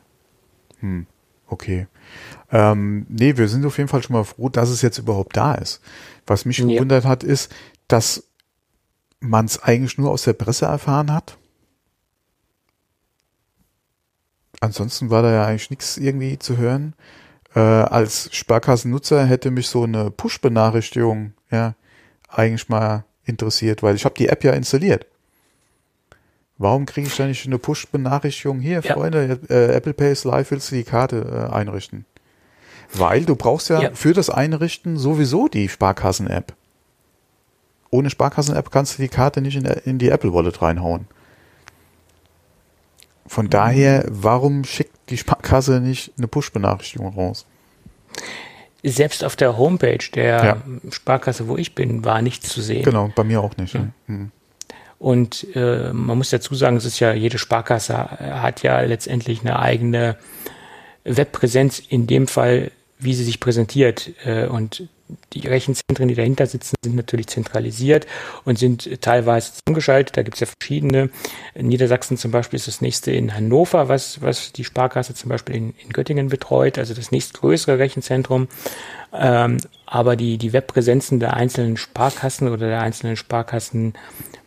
Speaker 2: hm, okay. Ähm, nee, wir sind auf jeden Fall schon mal froh, dass es jetzt überhaupt da ist. Was mich gewundert hat, ist, dass man es eigentlich nur aus der Presse erfahren hat. Ansonsten war da ja eigentlich nichts irgendwie zu hören. Äh, als Sparkassennutzer hätte mich so eine Push-Benachrichtigung ja eigentlich mal interessiert, weil ich habe die App ja installiert. Warum kriege ich da nicht eine Push-Benachrichtigung? Hier, ja. Freunde, äh, Apple Pay ist live, willst du die Karte äh, einrichten? Weil du brauchst ja, ja, für das Einrichten sowieso die Sparkassen-App. Ohne Sparkassen-App kannst du die Karte nicht in, in die Apple Wallet reinhauen. Von mhm. daher, warum schickt die Sparkasse nicht eine Push-Benachrichtigung raus.
Speaker 3: Selbst auf der Homepage der ja. Sparkasse, wo ich bin, war nichts zu sehen.
Speaker 2: Genau, bei mir auch nicht. Mhm.
Speaker 3: Und äh, man muss dazu sagen, es ist ja, jede Sparkasse hat ja letztendlich eine eigene Webpräsenz, in dem Fall, wie sie sich präsentiert. Äh, und die Rechenzentren, die dahinter sitzen, sind natürlich zentralisiert und sind teilweise zusammengeschaltet. Da gibt es ja verschiedene. In Niedersachsen zum Beispiel ist das nächste in Hannover, was, was die Sparkasse zum Beispiel in, in Göttingen betreut, also das nächstgrößere Rechenzentrum. Ähm, aber die, die Webpräsenzen der einzelnen Sparkassen oder der einzelnen Sparkassen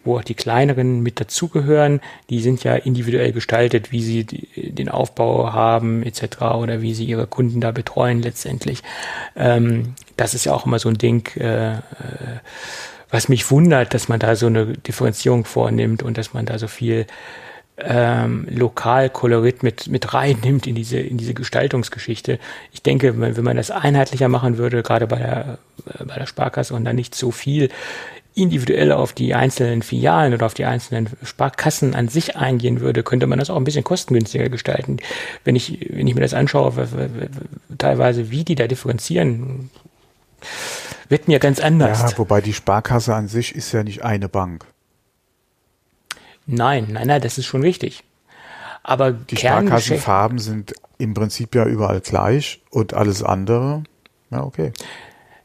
Speaker 3: wo auch die kleineren mit dazugehören, die sind ja individuell gestaltet, wie sie die, den Aufbau haben etc. oder wie sie ihre Kunden da betreuen letztendlich. Ähm, das ist ja auch immer so ein Ding, äh, äh was mich wundert, dass man da so eine Differenzierung vornimmt und dass man da so viel ähm, Lokalkolorit mit, mit reinnimmt in diese, in diese Gestaltungsgeschichte. Ich denke, wenn, wenn man das einheitlicher machen würde, gerade bei der, äh, bei der Sparkasse und dann nicht so viel individuell auf die einzelnen Filialen oder auf die einzelnen Sparkassen an sich eingehen würde, könnte man das auch ein bisschen kostengünstiger gestalten. Wenn ich, wenn ich mir das anschaue, teilweise wie die da differenzieren, wird mir ganz anders.
Speaker 2: Ja, wobei die Sparkasse an sich ist ja nicht eine Bank.
Speaker 3: Nein, nein, nein, das ist schon richtig. Aber
Speaker 2: die Sparkassenfarben sind im Prinzip ja überall gleich und alles andere, ja, okay.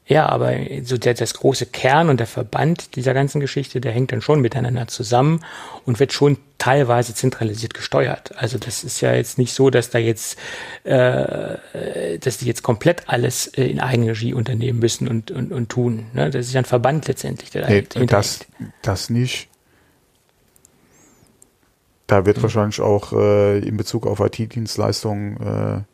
Speaker 3: Ja, aber so der, das große Kern und der Verband dieser ganzen Geschichte, der hängt dann schon miteinander zusammen und wird schon teilweise zentralisiert gesteuert. Also das ist ja jetzt nicht so, dass da jetzt, äh, dass die jetzt komplett alles äh, in Eigenregie unternehmen müssen und, und, und tun. Ne? Das ist ja ein Verband letztendlich. Der
Speaker 2: nee, das, das nicht. Da wird mhm. wahrscheinlich auch äh, in Bezug auf IT-Dienstleistungen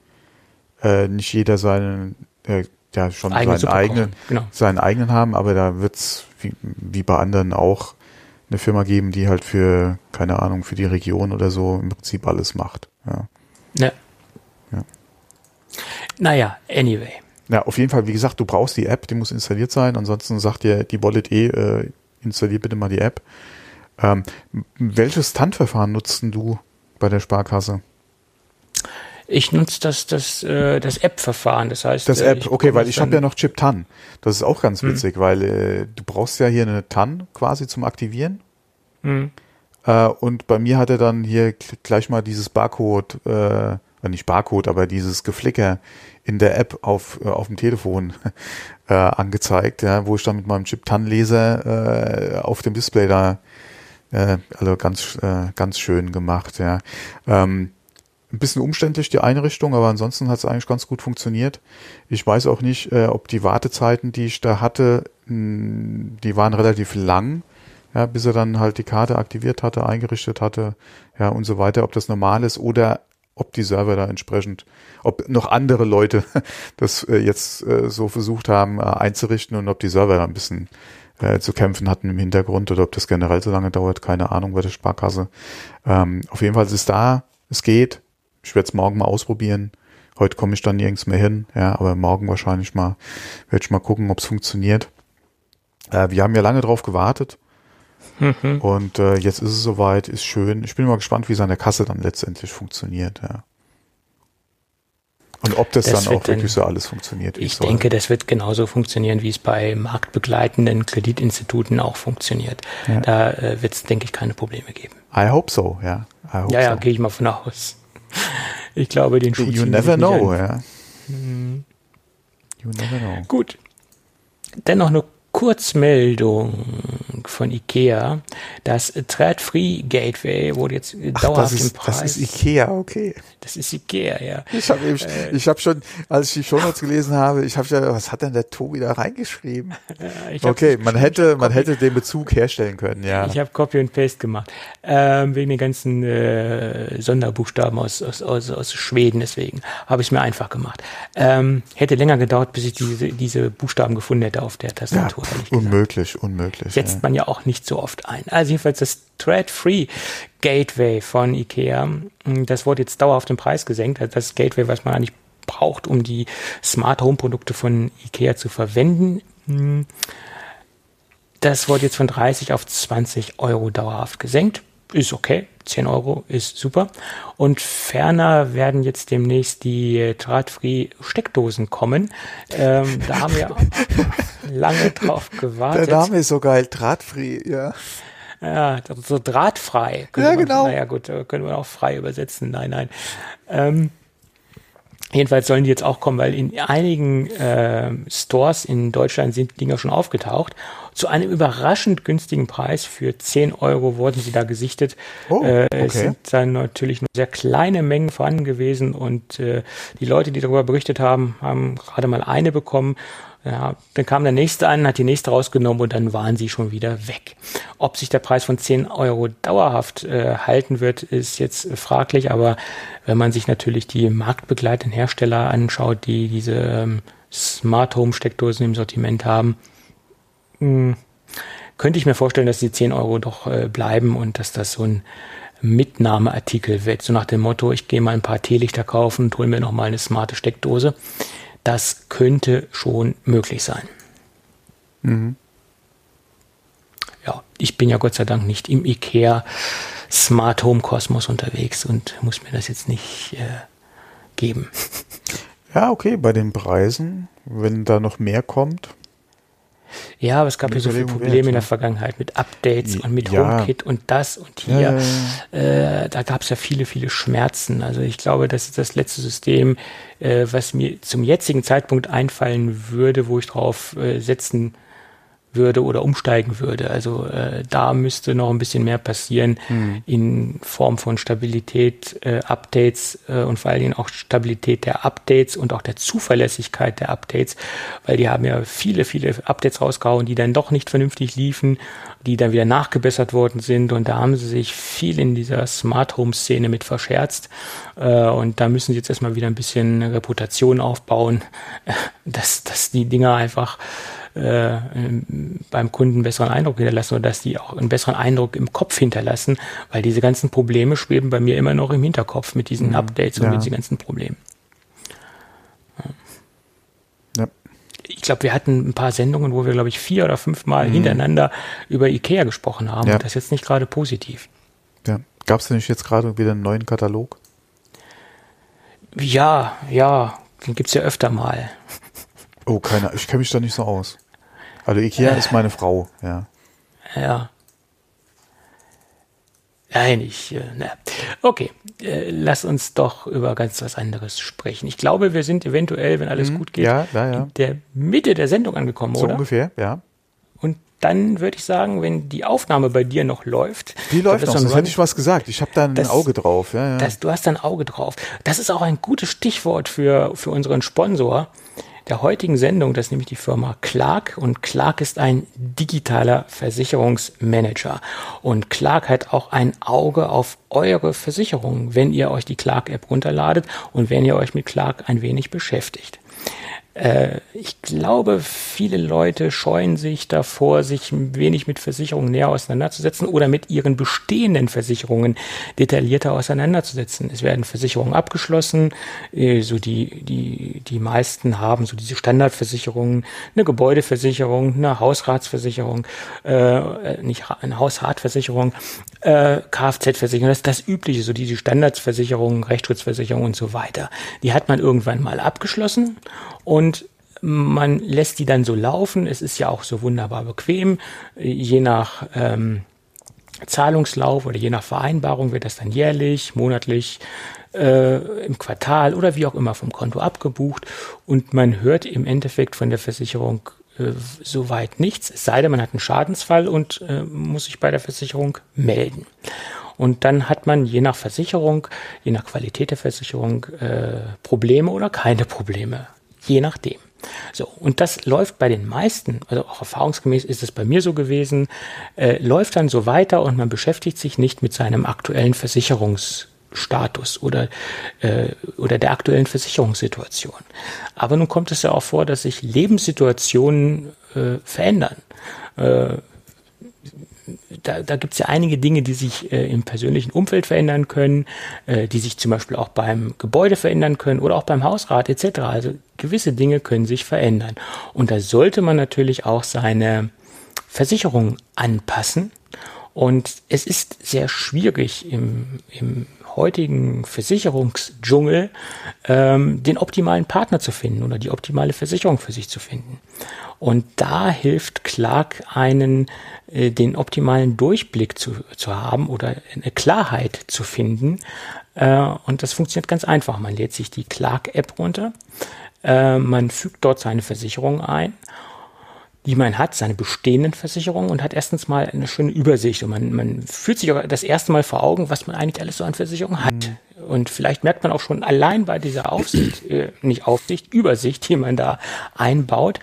Speaker 2: äh, äh, nicht jeder seinen äh, ja schon Eigene seinen eigenen, genau. seinen eigenen haben, aber da wird's wie, wie bei anderen auch eine Firma geben, die halt für, keine Ahnung, für die Region oder so im Prinzip alles macht. Ja.
Speaker 3: ja. ja. Naja, anyway.
Speaker 2: Ja, auf jeden Fall, wie gesagt, du brauchst die App, die muss installiert sein, ansonsten sagt dir die Wallet eh, äh, installier bitte mal die App. Ähm, welches TAN-Verfahren nutzen du bei der Sparkasse?
Speaker 3: Ich nutze das, das, äh, das App-Verfahren. Das heißt,
Speaker 2: das äh, App, okay, weil ich habe ja noch Chip TAN. Das ist auch ganz hm. witzig, hm. weil äh, du brauchst ja hier eine TAN quasi zum Aktivieren. Hm. Äh, und bei mir hat er dann hier gleich mal dieses Barcode, äh, nicht Barcode, aber dieses Geflicker in der App auf, äh, auf dem Telefon äh, angezeigt, ja, wo ich dann mit meinem Chip TAN-Leser äh, auf dem Display da, äh, also ganz, äh, ganz schön gemacht, ja. Ähm, ein bisschen umständlich, die Einrichtung, aber ansonsten hat es eigentlich ganz gut funktioniert. Ich weiß auch nicht, äh, ob die Wartezeiten, die ich da hatte, mh, die waren relativ lang, ja, bis er dann halt die Karte aktiviert hatte, eingerichtet hatte, ja, und so weiter, ob das normal ist oder ob die Server da entsprechend, ob noch andere Leute das äh, jetzt äh, so versucht haben äh, einzurichten und ob die Server da ein bisschen äh, zu kämpfen hatten im Hintergrund oder ob das generell so lange dauert, keine Ahnung bei der Sparkasse. Ähm, auf jeden Fall ist es da, es geht, ich werde es morgen mal ausprobieren. Heute komme ich dann nirgends mehr hin, ja, aber morgen wahrscheinlich mal, werde ich mal gucken, ob es funktioniert. Äh, wir haben ja lange drauf gewartet. Mhm. Und äh, jetzt ist es soweit, ist schön. Ich bin mal gespannt, wie es an der Kasse dann letztendlich funktioniert, ja. Und ob das, das dann auch wirklich dann, so alles funktioniert.
Speaker 3: ich denke, das wird genauso funktionieren, wie es bei marktbegleitenden Kreditinstituten auch funktioniert. Ja. Da äh, wird es, denke ich, keine Probleme geben.
Speaker 2: I hope so, ja.
Speaker 3: Hope ja, ja, so. gehe ich mal von aus. Ich glaube, den
Speaker 2: Schuh You never know, ja. Hm.
Speaker 3: You never know. Gut. Dennoch eine Kurzmeldung von Ikea. Das Thread-Free Gateway wurde jetzt Ach, dauerhaft
Speaker 2: ist,
Speaker 3: im Preis.
Speaker 2: Das ist Ikea, okay.
Speaker 3: Das ist Ikea, ja.
Speaker 2: Ich habe eben, äh, ich habe schon, als ich die Shownotes gelesen habe, ich habe ja, was hat denn der Tobi da reingeschrieben? Okay, man hätte, man hätte den Bezug herstellen können, ja.
Speaker 3: Ich habe Copy und Paste gemacht ähm, wegen den ganzen äh, Sonderbuchstaben aus, aus, aus, aus Schweden. Deswegen habe ich es mir einfach gemacht. Ähm, hätte länger gedauert, bis ich diese, diese Buchstaben gefunden hätte auf der Tastatur.
Speaker 2: Unmöglich, unmöglich.
Speaker 3: Setzt ja. man ja auch nicht so oft ein. Also jedenfalls das Thread-Free Gateway von IKEA. Das wurde jetzt dauerhaft im Preis gesenkt. Also das Gateway, was man eigentlich braucht, um die Smart Home Produkte von IKEA zu verwenden. Das wurde jetzt von 30 auf 20 Euro dauerhaft gesenkt. Ist okay. 10 Euro ist super. Und ferner werden jetzt demnächst die Drahtfree Steckdosen kommen. Ähm, da haben wir lange drauf gewartet.
Speaker 2: Der Name ist so geil, Drahtfree, ja.
Speaker 3: Ja, so drahtfrei.
Speaker 2: Ja, man, genau.
Speaker 3: Naja, gut, können wir auch frei übersetzen. Nein, nein. Ähm, Jedenfalls sollen die jetzt auch kommen, weil in einigen äh, Stores in Deutschland sind die Dinger schon aufgetaucht. Zu einem überraschend günstigen Preis für 10 Euro wurden sie da gesichtet. Oh, äh, okay. Es sind dann natürlich nur sehr kleine Mengen vorhanden gewesen und äh, die Leute, die darüber berichtet haben, haben gerade mal eine bekommen. Ja, dann kam der nächste an, hat die nächste rausgenommen und dann waren sie schon wieder weg. Ob sich der Preis von 10 Euro dauerhaft äh, halten wird, ist jetzt fraglich, aber wenn man sich natürlich die marktbegleitenden Hersteller anschaut, die diese ähm, Smart Home Steckdosen im Sortiment haben, mh, hm, könnte ich mir vorstellen, dass die 10 Euro doch äh, bleiben und dass das so ein Mitnahmeartikel wird. So nach dem Motto, ich gehe mal ein paar Teelichter kaufen und hole mir noch mal eine smarte Steckdose. Das könnte schon möglich sein. Mhm. Ja, ich bin ja Gott sei Dank nicht im IKEA Smart Home Kosmos unterwegs und muss mir das jetzt nicht äh, geben.
Speaker 2: Ja, okay, bei den Preisen, wenn da noch mehr kommt.
Speaker 3: Ja, aber es gab ja so viele Probleme wert, in der Vergangenheit mit Updates und mit ja. HomeKit und das und hier. Ja, äh, da gab es ja viele, viele Schmerzen. Also ich glaube, das ist das letzte System, äh, was mir zum jetzigen Zeitpunkt einfallen würde, wo ich drauf äh, setzen würde oder umsteigen würde. Also äh, da müsste noch ein bisschen mehr passieren mhm. in Form von Stabilität, äh, Updates äh, und vor allen Dingen auch Stabilität der Updates und auch der Zuverlässigkeit der Updates, weil die haben ja viele, viele Updates rausgehauen, die dann doch nicht vernünftig liefen, die dann wieder nachgebessert worden sind und da haben sie sich viel in dieser Smart Home Szene mit verscherzt äh, und da müssen sie jetzt erstmal wieder ein bisschen Reputation aufbauen, dass, dass die Dinger einfach äh, beim Kunden einen besseren Eindruck hinterlassen oder dass die auch einen besseren Eindruck im Kopf hinterlassen, weil diese ganzen Probleme schweben bei mir immer noch im Hinterkopf mit diesen mhm. Updates und ja. mit diesen ganzen Problemen. Ja. Ich glaube, wir hatten ein paar Sendungen, wo wir, glaube ich, vier oder fünf Mal mhm. hintereinander über Ikea gesprochen haben. Ja. Und das ist jetzt nicht gerade positiv.
Speaker 2: Ja. Gab es denn nicht jetzt gerade wieder einen neuen Katalog?
Speaker 3: Ja, ja, den gibt es ja öfter mal.
Speaker 2: Oh, keine, ich kenne mich da nicht so aus. Also Ikea äh, ist meine Frau, ja.
Speaker 3: Ja. Nein, ich, äh, na. Okay, äh, lass uns doch über ganz was anderes sprechen. Ich glaube, wir sind eventuell, wenn alles mhm, gut geht,
Speaker 2: ja, ja, ja.
Speaker 3: in der Mitte der Sendung angekommen,
Speaker 2: so
Speaker 3: oder?
Speaker 2: So ungefähr, ja.
Speaker 3: Und dann würde ich sagen, wenn die Aufnahme bei dir noch läuft.
Speaker 2: Die läuft noch, sonst hätte ich was gesagt. Ich habe da ein das, Auge drauf. Ja, ja.
Speaker 3: Das, du hast da ein Auge drauf. Das ist auch ein gutes Stichwort für, für unseren Sponsor der heutigen Sendung, das ist nämlich die Firma Clark und Clark ist ein digitaler Versicherungsmanager und Clark hat auch ein Auge auf eure Versicherungen, wenn ihr euch die Clark App runterladet und wenn ihr euch mit Clark ein wenig beschäftigt. Äh, ich glaube, viele Leute scheuen sich davor, sich ein wenig mit Versicherungen näher auseinanderzusetzen oder mit ihren bestehenden Versicherungen detaillierter auseinanderzusetzen. Es werden Versicherungen abgeschlossen, äh, so die, die, die meisten haben so diese Standardversicherungen, eine Gebäudeversicherung, eine Hausratsversicherung, äh, nicht eine Hausratversicherung, äh, Kfz-Versicherung, das ist das Übliche, so diese Standardsversicherungen, Rechtsschutzversicherung und so weiter. Die hat man irgendwann mal abgeschlossen und man lässt die dann so laufen. Es ist ja auch so wunderbar bequem. Je nach ähm, Zahlungslauf oder je nach Vereinbarung wird das dann jährlich, monatlich, äh, im Quartal oder wie auch immer vom Konto abgebucht. Und man hört im Endeffekt von der Versicherung äh, soweit nichts, es sei denn, man hat einen Schadensfall und äh, muss sich bei der Versicherung melden. Und dann hat man je nach Versicherung, je nach Qualität der Versicherung äh, Probleme oder keine Probleme je nachdem. So, und das läuft bei den meisten, also auch erfahrungsgemäß ist es bei mir so gewesen, äh, läuft dann so weiter und man beschäftigt sich nicht mit seinem aktuellen Versicherungsstatus oder, äh, oder der aktuellen Versicherungssituation. Aber nun kommt es ja auch vor, dass sich Lebenssituationen äh, verändern. Äh, da, da gibt es ja einige Dinge, die sich äh, im persönlichen Umfeld verändern können, äh, die sich zum Beispiel auch beim Gebäude verändern können oder auch beim Hausrat etc. Also gewisse Dinge können sich verändern. Und da sollte man natürlich auch seine Versicherung anpassen. Und es ist sehr schwierig im, im heutigen Versicherungsdschungel ähm, den optimalen Partner zu finden oder die optimale Versicherung für sich zu finden. Und da hilft Clark einen, äh, den optimalen Durchblick zu, zu haben oder eine Klarheit zu finden. Äh, und das funktioniert ganz einfach. Man lädt sich die Clark-App runter, äh, man fügt dort seine Versicherung ein die man hat, seine bestehenden Versicherungen und hat erstens mal eine schöne Übersicht und man, man fühlt sich auch das erste Mal vor Augen, was man eigentlich alles so an Versicherungen hat. Mhm. Und vielleicht merkt man auch schon allein bei dieser Aufsicht, äh, nicht Aufsicht, Übersicht, die man da einbaut,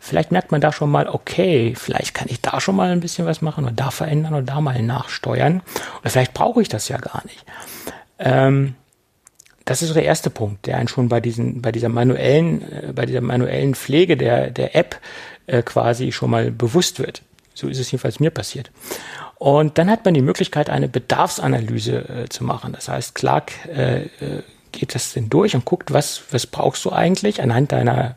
Speaker 3: vielleicht merkt man da schon mal, okay, vielleicht kann ich da schon mal ein bisschen was machen oder da verändern oder da mal nachsteuern. Oder vielleicht brauche ich das ja gar nicht. Ähm, das ist so der erste Punkt, der einen schon bei diesen, bei dieser manuellen, äh, bei dieser manuellen Pflege der, der App äh, quasi schon mal bewusst wird. so ist es jedenfalls mir passiert. Und dann hat man die Möglichkeit, eine Bedarfsanalyse äh, zu machen. Das heißt, Clark äh, äh geht das denn durch und guckt, was, was brauchst du eigentlich anhand deiner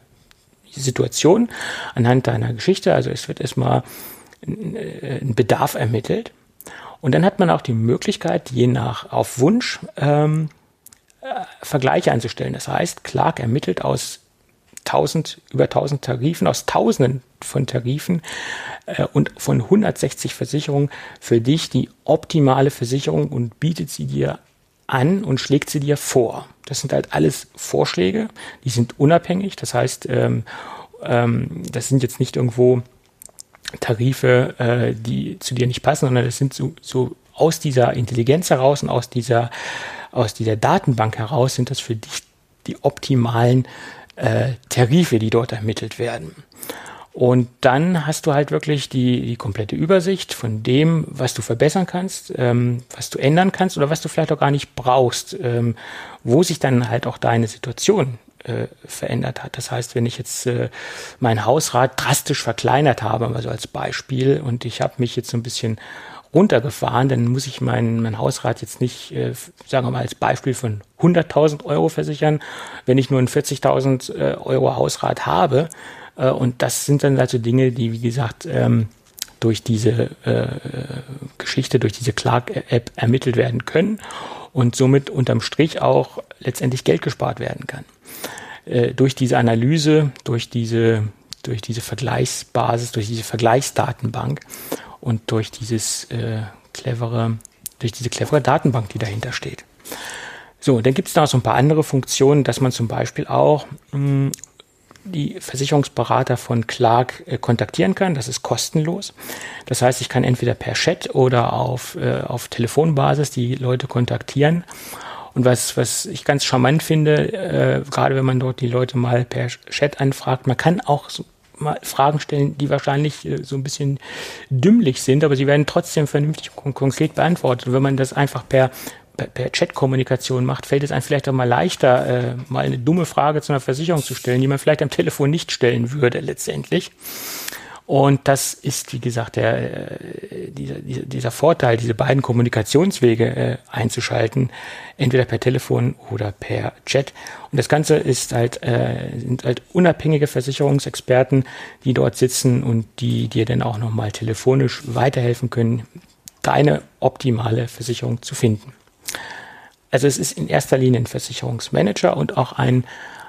Speaker 3: Situation, anhand deiner Geschichte. Also es wird erstmal ein Bedarf ermittelt. Und dann hat man auch die Möglichkeit, je nach auf Wunsch ähm, äh, Vergleiche einzustellen. Das heißt, Clark ermittelt aus 1000, über 1000 Tarifen, aus Tausenden von Tarifen äh, und von 160 Versicherungen für dich die optimale Versicherung und bietet sie dir an und schlägt sie dir vor. Das sind halt alles Vorschläge, die sind unabhängig. Das heißt, ähm, ähm, das sind jetzt nicht irgendwo Tarife, äh, die zu dir nicht passen, sondern das sind so, so aus dieser Intelligenz heraus und aus dieser, aus dieser Datenbank heraus sind das für dich die optimalen äh, Tarife, die dort ermittelt werden. Und dann hast du halt wirklich die, die komplette Übersicht von dem, was du verbessern kannst, ähm, was du ändern kannst oder was du vielleicht auch gar nicht brauchst, ähm, wo sich dann halt auch deine Situation äh, verändert hat. Das heißt, wenn ich jetzt äh, mein Hausrat drastisch verkleinert habe, also als Beispiel, und ich habe mich jetzt so ein bisschen runtergefahren, dann muss ich mein, mein Hausrat jetzt nicht, äh, sagen wir mal als Beispiel von 100.000 Euro versichern, wenn ich nur ein 40.000 äh, Euro Hausrat habe, äh, und das sind dann also Dinge, die, wie gesagt, ähm, durch diese äh, Geschichte, durch diese Clark-App ermittelt werden können und somit unterm Strich auch letztendlich Geld gespart werden kann. Äh, durch diese Analyse, durch diese, durch diese Vergleichsbasis, durch diese Vergleichsdatenbank und durch dieses äh, clevere, durch diese clevere Datenbank, die dahinter steht. So, dann gibt es noch so ein paar andere Funktionen, dass man zum Beispiel auch mh, die Versicherungsberater von Clark äh, kontaktieren kann. Das ist kostenlos. Das heißt, ich kann entweder per Chat oder auf, äh, auf Telefonbasis die Leute kontaktieren. Und was, was ich ganz charmant finde, äh, gerade wenn man dort die Leute mal per Chat anfragt, man kann auch so mal Fragen stellen, die wahrscheinlich äh, so ein bisschen dümmlich sind, aber sie werden trotzdem vernünftig und konkret beantwortet. Und wenn man das einfach per per Chat-Kommunikation macht, fällt es einem vielleicht auch mal leichter, äh, mal eine dumme Frage zu einer Versicherung zu stellen, die man vielleicht am Telefon nicht stellen würde letztendlich. Und das ist, wie gesagt, der, äh, dieser, dieser Vorteil, diese beiden Kommunikationswege äh, einzuschalten, entweder per Telefon oder per Chat. Und das Ganze ist halt, äh, sind halt unabhängige Versicherungsexperten, die dort sitzen und die dir dann auch nochmal telefonisch weiterhelfen können, deine optimale Versicherung zu finden. Also es ist in erster Linie ein Versicherungsmanager und auch ein,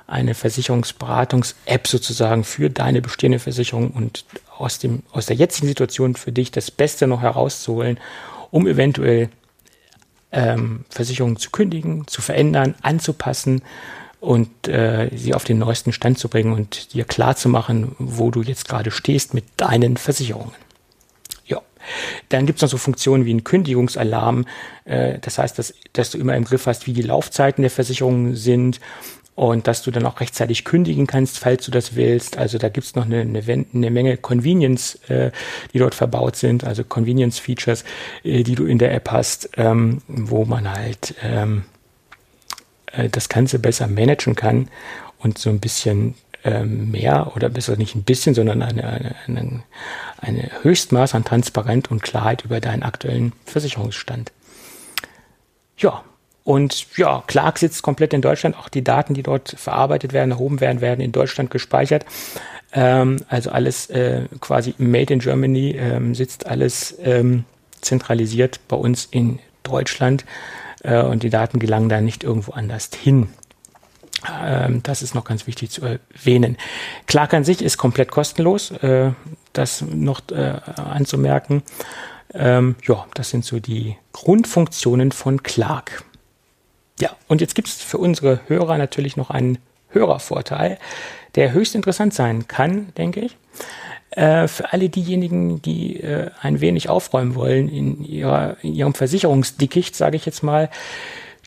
Speaker 3: eine Versicherungsberatungs-App sozusagen für deine bestehende Versicherung und aus, dem, aus der jetzigen Situation für dich das Beste noch herauszuholen, um eventuell ähm, Versicherungen zu kündigen, zu verändern, anzupassen und äh, sie auf den neuesten Stand zu bringen und dir klar zu machen, wo du jetzt gerade stehst mit deinen Versicherungen. Dann gibt es noch so Funktionen wie ein Kündigungsalarm. Äh, das heißt, dass, dass du immer im Griff hast, wie die Laufzeiten der Versicherungen sind und dass du dann auch rechtzeitig kündigen kannst, falls du das willst. Also da gibt's noch eine, eine, eine Menge Convenience, äh, die dort verbaut sind, also Convenience-Features, äh, die du in der App hast, ähm, wo man halt ähm, äh, das Ganze besser managen kann und so ein bisschen ähm, mehr oder besser nicht ein bisschen, sondern eine, eine, eine, eine Höchstmaß an Transparenz und Klarheit über deinen aktuellen Versicherungsstand. Ja, und ja, Clark sitzt komplett in Deutschland. Auch die Daten, die dort verarbeitet werden, erhoben werden, werden in Deutschland gespeichert. Ähm, also alles äh, quasi made in Germany, ähm, sitzt alles ähm, zentralisiert bei uns in Deutschland. Äh, und die Daten gelangen da nicht irgendwo anders hin. Ähm, das ist noch ganz wichtig zu erwähnen. Clark an sich ist komplett kostenlos, äh, das noch äh, anzumerken. Ähm, ja, das sind so die Grundfunktionen von Clark. Ja, und jetzt gibt es für unsere Hörer natürlich noch einen Hörervorteil, der höchst interessant sein kann, denke ich. Äh, für alle diejenigen, die äh, ein wenig aufräumen wollen in, ihrer, in ihrem Versicherungsdickicht, sage ich jetzt mal,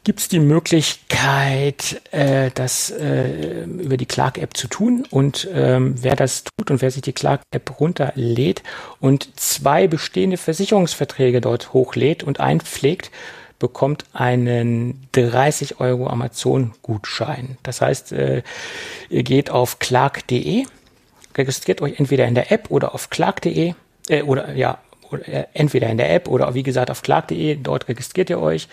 Speaker 3: gibt es die Möglichkeit, äh, das äh, über die Clark-App zu tun. Und ähm, wer das tut und wer sich die Clark-App runterlädt und zwei bestehende Versicherungsverträge dort hochlädt und einpflegt, bekommt einen 30 Euro Amazon-Gutschein. Das heißt, äh, ihr geht auf clark.de, registriert euch entweder in der App oder auf clark.de Äh, oder ja, oder, äh, entweder in der App oder wie gesagt auf clark.de, dort registriert ihr euch.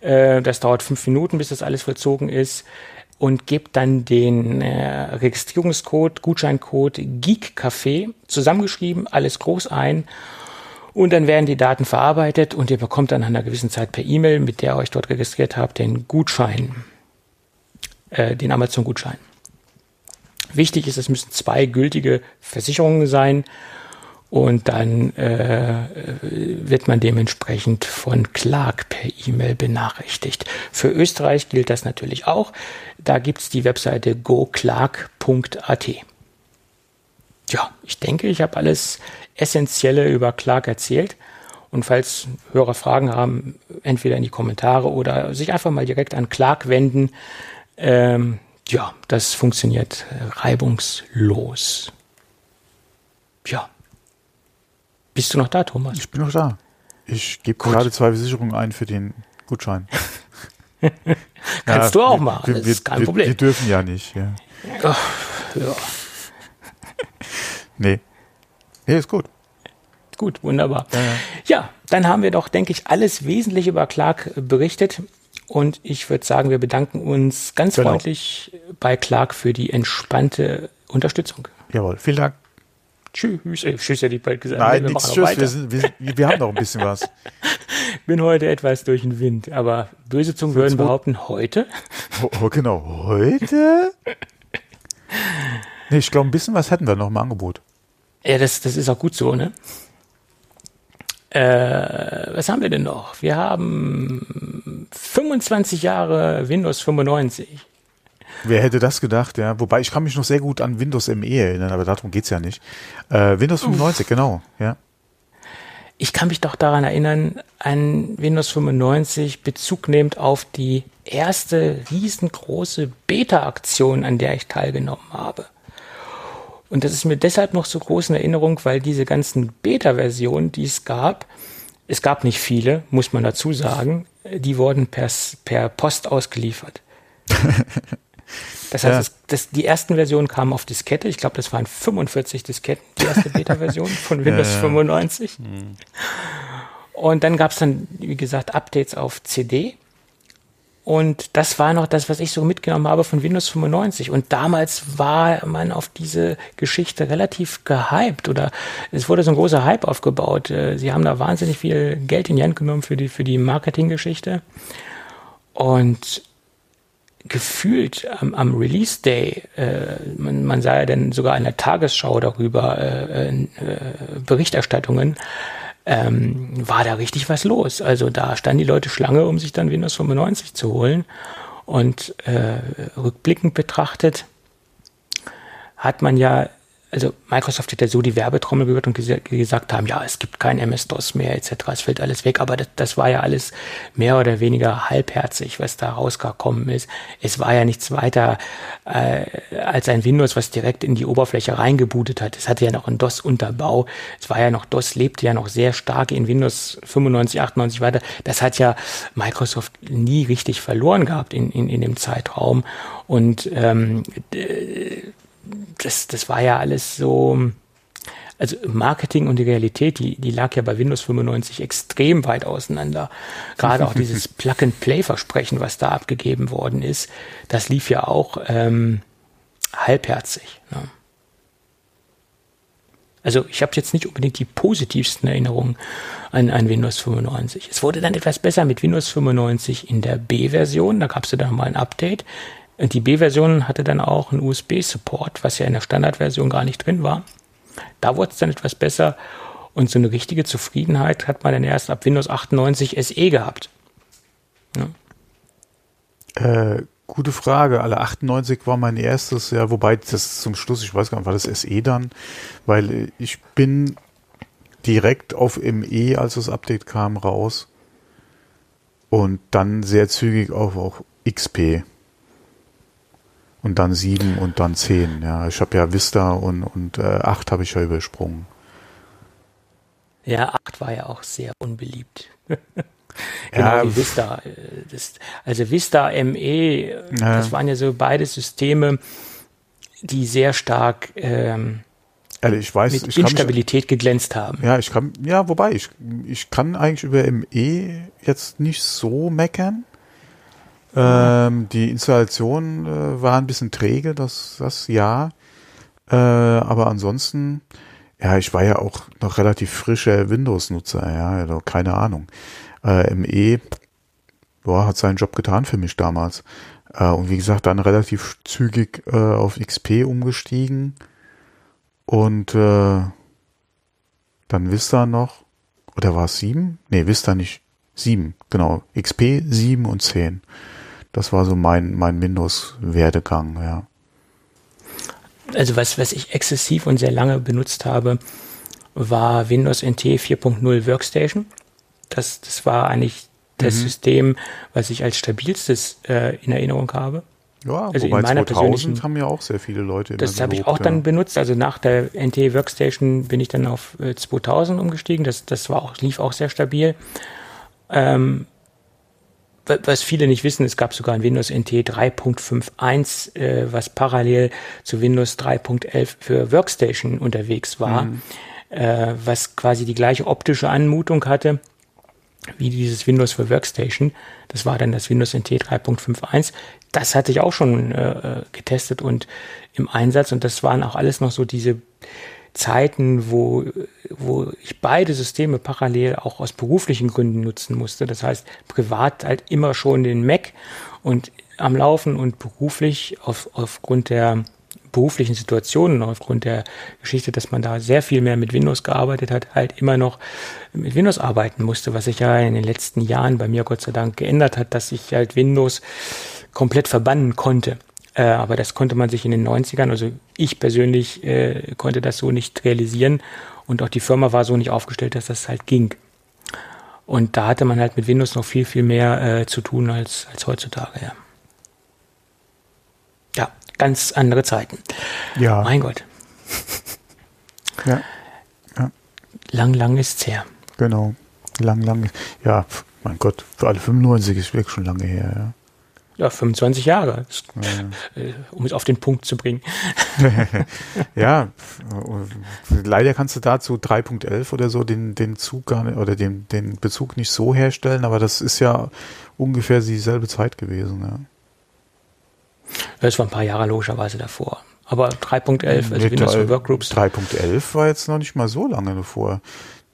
Speaker 3: Äh, das dauert fünf Minuten, bis das alles vollzogen ist und gebt dann den äh, Registrierungscode, Gutscheincode GeekCafé zusammengeschrieben, alles groß ein und dann werden die Daten verarbeitet und ihr bekommt dann nach einer gewissen Zeit per E-Mail, mit der ihr euch dort registriert habt, den Gutschein, äh, den Amazon-Gutschein. Wichtig ist, es müssen zwei gültige Versicherungen sein und dann äh, wird man dementsprechend von Clark per E-Mail benachrichtigt. Für Österreich gilt das natürlich auch. Da gibt's die Webseite goclark.at. Ja, ich denke, ich habe alles Essentielle über Clark erzählt. Und falls Hörer Fragen haben, entweder in die Kommentare oder sich einfach mal direkt an Clark wenden. Ähm, ja, das funktioniert reibungslos. Ja. Bist du noch da, Thomas?
Speaker 2: Ich bin noch da. Ich gebe gerade zwei Versicherungen ein für den Gutschein.
Speaker 3: Kannst ja, du auch machen,
Speaker 2: das wir, ist kein wir, Problem. Wir dürfen ja nicht. Ja. Ach, ja. nee. Nee, ist gut.
Speaker 3: Gut, wunderbar. Ja, ja. ja, dann haben wir doch, denke ich, alles Wesentliche über Clark berichtet. Und ich würde sagen, wir bedanken uns ganz genau. freundlich bei Clark für die entspannte Unterstützung.
Speaker 2: Jawohl, vielen Dank.
Speaker 3: Tschüss. Äh, tschüss hätte ich bald gesagt.
Speaker 2: Nein, nee, nichts Tschüss. Wir, sind, wir, wir, haben noch ein bisschen was.
Speaker 3: Bin heute etwas durch den Wind, aber böse Zungen würden behaupten, heute?
Speaker 2: Oh, oh, genau, heute? nee, ich glaube, ein bisschen was hätten wir noch im Angebot.
Speaker 3: Ja, das, das ist auch gut so, ne? Äh, was haben wir denn noch? Wir haben 25 Jahre Windows 95.
Speaker 2: Wer hätte das gedacht, ja? Wobei ich kann mich noch sehr gut an Windows ME erinnern, aber darum geht's ja nicht. Äh, Windows 95, Uff. genau, ja.
Speaker 3: Ich kann mich doch daran erinnern, an Windows 95 Bezug nehmend auf die erste riesengroße Beta-Aktion, an der ich teilgenommen habe. Und das ist mir deshalb noch so groß in Erinnerung, weil diese ganzen Beta-Versionen, die es gab, es gab nicht viele, muss man dazu sagen, die wurden per, per Post ausgeliefert. Das heißt, ja. das, das, die ersten Versionen kamen auf Diskette. Ich glaube, das waren 45 Disketten, die erste Beta-Version von Windows ja, ja. 95. Mhm. Und dann gab es dann, wie gesagt, Updates auf CD. Und das war noch das, was ich so mitgenommen habe von Windows 95. Und damals war man auf diese Geschichte relativ gehypt oder es wurde so ein großer Hype aufgebaut. Äh, sie haben da wahnsinnig viel Geld in die Hand genommen für die, für die Marketinggeschichte. Und gefühlt am, am Release Day, äh, man, man sah ja dann sogar in der Tagesschau darüber äh, äh, Berichterstattungen, ähm, war da richtig was los. Also da standen die Leute Schlange, um sich dann Windows 95 zu holen. Und äh, rückblickend betrachtet hat man ja also Microsoft hat ja so die Werbetrommel gehört und ges gesagt haben, ja, es gibt kein MS-DOS mehr etc., es fällt alles weg, aber das, das, war ja alles mehr oder weniger halbherzig, was da rausgekommen ist. Es war ja nichts weiter äh, als ein Windows, was direkt in die Oberfläche reingebootet hat. Es hatte ja noch einen DOS-Unterbau. Es war ja noch, DOS lebte ja noch sehr stark in Windows 95, 98 weiter. Das hat ja Microsoft nie richtig verloren gehabt in, in, in dem Zeitraum. Und ähm, das, das war ja alles so, also Marketing und die Realität, die, die lag ja bei Windows 95 extrem weit auseinander. Gerade auch dieses Plug-and-Play-Versprechen, was da abgegeben worden ist, das lief ja auch ähm, halbherzig. Ne? Also ich habe jetzt nicht unbedingt die positivsten Erinnerungen an, an Windows 95. Es wurde dann etwas besser mit Windows 95 in der B-Version. Da gab es dann mal ein Update. Die B-Version hatte dann auch einen USB-Support, was ja in der Standardversion gar nicht drin war. Da wurde es dann etwas besser und so eine richtige Zufriedenheit hat man dann erst ab Windows 98 SE gehabt.
Speaker 2: Ja. Äh, gute Frage. Alle 98 war mein erstes, ja, wobei das zum Schluss, ich weiß gar nicht, war das SE dann, weil ich bin direkt auf ME, als das Update kam, raus und dann sehr zügig auf auch XP und dann sieben und dann zehn. Ja, ich habe ja Vista und, und äh, acht habe ich ja übersprungen.
Speaker 3: Ja, acht war ja auch sehr unbeliebt. genau ja, wie Vista. Äh, das, also Vista ME, ja. das waren ja so beide Systeme, die sehr stark ähm,
Speaker 2: Also ich weiß,
Speaker 3: mit
Speaker 2: ich
Speaker 3: Instabilität mich, geglänzt haben.
Speaker 2: Ja, ich kann, ja, wobei, ich, ich kann eigentlich über ME jetzt nicht so meckern. Ähm, die Installation äh, war ein bisschen träge, das, das ja. Äh, aber ansonsten, ja, ich war ja auch noch relativ frischer Windows-Nutzer, ja, also keine Ahnung. Äh, ME, boah, hat seinen Job getan für mich damals. Äh, und wie gesagt, dann relativ zügig äh, auf XP umgestiegen. Und äh, dann Vista noch. Oder war es sieben? Nee, Vista nicht. Sieben, genau. XP, sieben und zehn. Das war so mein, mein Windows-Werdegang, ja.
Speaker 3: Also was, was ich exzessiv und sehr lange benutzt habe, war Windows NT 4.0 Workstation. Das, das war eigentlich das mhm. System, was ich als stabilstes äh, in Erinnerung habe.
Speaker 2: Ja, also wobei in meiner 2000 haben ja auch sehr viele Leute.
Speaker 3: Das habe ich auch ja. dann benutzt. Also nach der NT Workstation bin ich dann auf äh, 2000 umgestiegen. Das, das war auch, lief auch sehr stabil. Ähm, was viele nicht wissen, es gab sogar ein Windows NT 3.51, äh, was parallel zu Windows 3.11 für Workstation unterwegs war, mhm. äh, was quasi die gleiche optische Anmutung hatte wie dieses Windows für Workstation. Das war dann das Windows NT 3.51. Das hatte ich auch schon äh, äh, getestet und im Einsatz und das waren auch alles noch so diese Zeiten, wo, wo ich beide Systeme parallel auch aus beruflichen Gründen nutzen musste. Das heißt, privat halt immer schon den Mac und am Laufen und beruflich auf, aufgrund der beruflichen Situationen, aufgrund der Geschichte, dass man da sehr viel mehr mit Windows gearbeitet hat, halt immer noch mit Windows arbeiten musste, was sich ja in den letzten Jahren bei mir Gott sei Dank geändert hat, dass ich halt Windows komplett verbannen konnte. Äh, aber das konnte man sich in den 90ern, also ich persönlich äh, konnte das so nicht realisieren und auch die Firma war so nicht aufgestellt, dass das halt ging. Und da hatte man halt mit Windows noch viel, viel mehr äh, zu tun als, als heutzutage, ja. Ja, ganz andere Zeiten.
Speaker 2: Ja.
Speaker 3: Mein Gott.
Speaker 2: Ja. ja.
Speaker 3: Lang, lang ist's her.
Speaker 2: Genau. Lang, lang. Ja, mein Gott, für alle 95 ist wirklich schon lange her, ja
Speaker 3: ja, 25 Jahre, ja. Äh, um es auf den Punkt zu bringen.
Speaker 2: ja, leider kannst du dazu 3.11 oder so den, den Zug gar nicht, oder den, den Bezug nicht so herstellen, aber das ist ja ungefähr dieselbe Zeit gewesen. Ja.
Speaker 3: Das war ein paar Jahre logischerweise davor. Aber 3.11, also Windows für Workgroups.
Speaker 2: 3.11 war jetzt noch nicht mal so lange davor.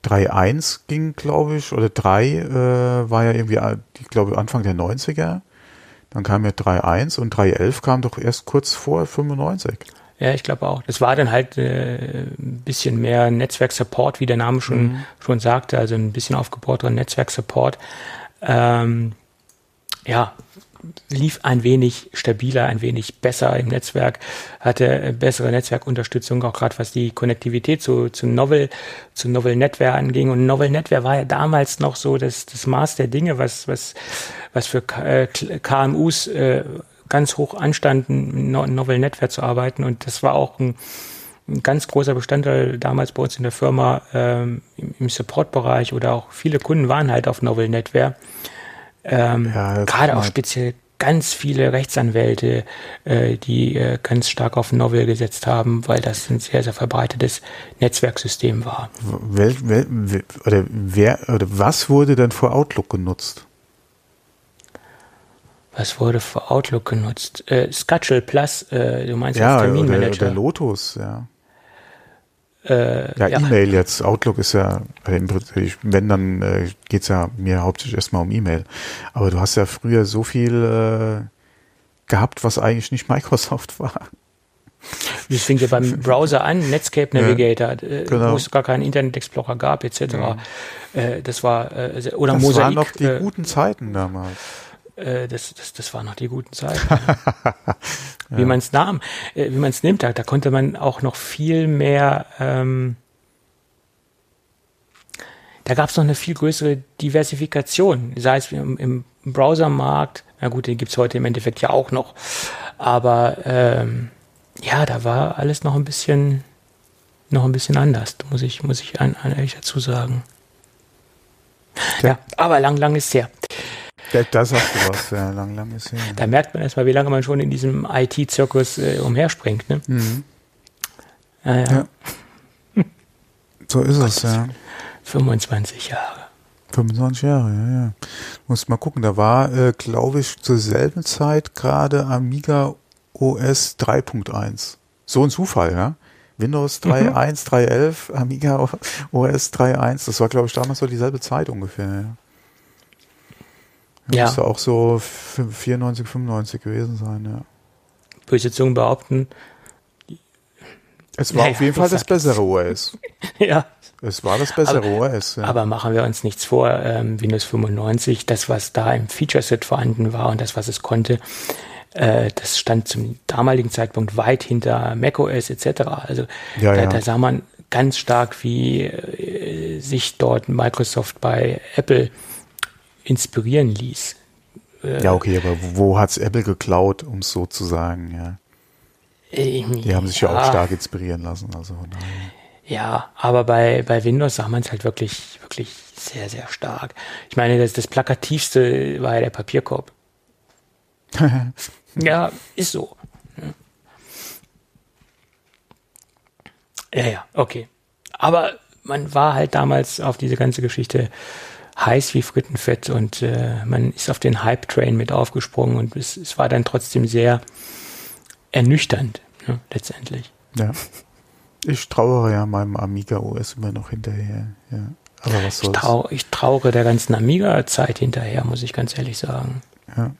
Speaker 2: 3.1 ging, glaube ich, oder 3 äh, war ja irgendwie, ich glaube, Anfang der 90er. Dann kam ja 3.1 und 3.11 kam doch erst kurz vor 95.
Speaker 3: Ja, ich glaube auch. Das war dann halt äh, ein bisschen mehr Netzwerk-Support, wie der Name schon, mhm. schon sagte, also ein bisschen aufgebauterer Netzwerk-Support. Ähm, ja, lief ein wenig stabiler, ein wenig besser im Netzwerk, hatte bessere Netzwerkunterstützung, auch gerade was die Konnektivität zu, zu Novel, zu Novel Netware anging. Und Novel Netware war ja damals noch so das, das Maß der Dinge, was, was, was für KMUs äh, ganz hoch anstanden, Novel Netware zu arbeiten. Und das war auch ein, ein ganz großer Bestandteil damals bei uns in der Firma ähm, im Support-Bereich oder auch viele Kunden waren halt auf Novel Netware. Ähm, ja, Gerade auch speziell ganz viele Rechtsanwälte, äh, die äh, ganz stark auf Novel gesetzt haben, weil das ein sehr, sehr verbreitetes Netzwerksystem war.
Speaker 2: Wel, wel, wel, oder, wer, oder was wurde denn vor Outlook genutzt?
Speaker 3: Was wurde vor Outlook genutzt? Äh, Scutchel Plus, äh, du meinst
Speaker 2: ja, als Terminmanager. Oder, oder Lotus, ja. Äh, ja, ja. E-Mail jetzt. Outlook ist ja, wenn dann äh, geht es ja mir hauptsächlich erstmal um E-Mail. Aber du hast ja früher so viel äh, gehabt, was eigentlich nicht Microsoft war.
Speaker 3: Das fing ja beim Browser an, Netscape Navigator, ja, äh, genau. wo es gar keinen Internet Explorer gab, etc. Ja. Äh, das war, äh, oder
Speaker 2: das
Speaker 3: Mosaik. Das
Speaker 2: waren noch die äh, guten Zeiten damals.
Speaker 3: Äh, das, das, das waren noch die guten Zeiten. ja. Wie man es nahm, äh, wie man es nimmt, da, da konnte man auch noch viel mehr, ähm, da gab es noch eine viel größere Diversifikation, sei es im, im Browsermarkt, na gut, den gibt's heute im Endeffekt ja auch noch, aber ähm, ja, da war alles noch ein bisschen, noch ein bisschen anders, muss ich, muss ich an, an ehrlich dazu sagen. Ja. ja, aber lang, lang ist her.
Speaker 2: Das sagst du was, ja, lang, lang ist her.
Speaker 3: Da merkt man erstmal, wie lange man schon in diesem IT-Zirkus äh, umherspringt. Ne? Mhm.
Speaker 2: Ja, ja. ja. So ist es, ja.
Speaker 3: 25 Jahre.
Speaker 2: 25 Jahre, ja, ja. Muss mal gucken, da war, äh, glaube ich, zur selben Zeit gerade Amiga OS 3.1. So ein Zufall, ja. Windows 3.1, mhm. 3.11, Amiga OS 3.1, das war, glaube ich, damals so dieselbe Zeit ungefähr, ja. Ja. Müsste auch so 94, 95 gewesen sein, ja.
Speaker 3: Böse Zungen behaupten.
Speaker 2: Es war naja, auf jeden Fall das bessere OS.
Speaker 3: ja.
Speaker 2: Es war das bessere
Speaker 3: aber,
Speaker 2: OS.
Speaker 3: Ja. Aber machen wir uns nichts vor, ähm, Windows 95, das, was da im Feature-Set vorhanden war und das, was es konnte, äh, das stand zum damaligen Zeitpunkt weit hinter macOS etc. Also ja, da, ja. da, sah man ganz stark, wie äh, sich dort Microsoft bei Apple inspirieren ließ.
Speaker 2: Äh, ja, okay, aber wo hat's Apple geklaut, um es so zu sagen, ja. Äh, Die haben sich ja, ja auch stark inspirieren lassen, also.
Speaker 3: Ja, aber bei, bei Windows sah man es halt wirklich, wirklich sehr, sehr stark. Ich meine, das, das plakativste war ja der Papierkorb. ja, ist so. Ja, ja, okay. Aber man war halt damals auf diese ganze Geschichte heiß wie Frittenfett und äh, man ist auf den Hype-Train mit aufgesprungen und es, es war dann trotzdem sehr ernüchternd, ne, letztendlich.
Speaker 2: Ja. Ich trauere ja meinem Amiga OS immer noch hinterher. Ja. Aber was soll's.
Speaker 3: Ich, trau ich trauere der ganzen Amiga-Zeit hinterher, muss ich ganz ehrlich sagen.
Speaker 2: Ja.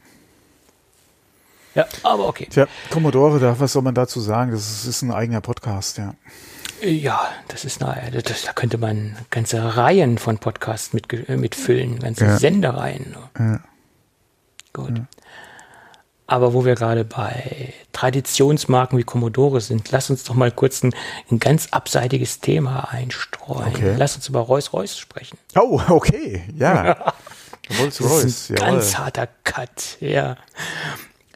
Speaker 3: Ja, aber okay.
Speaker 2: Tja, Commodore, da, was soll man dazu sagen? Das ist, ist ein eigener Podcast, ja.
Speaker 3: Ja, das ist nahe, das, da könnte man ganze Reihen von Podcasts mit, äh, mitfüllen, ganze ja. Sendereien.
Speaker 2: Ja.
Speaker 3: Gut. Ja. Aber wo wir gerade bei Traditionsmarken wie Commodore sind, lass uns doch mal kurz ein, ein ganz abseitiges Thema einstreuen. Okay. Lass uns über Rolls-Royce sprechen.
Speaker 2: Oh, okay, ja.
Speaker 3: Rolls-Royce, Ganz harter Cut, ja.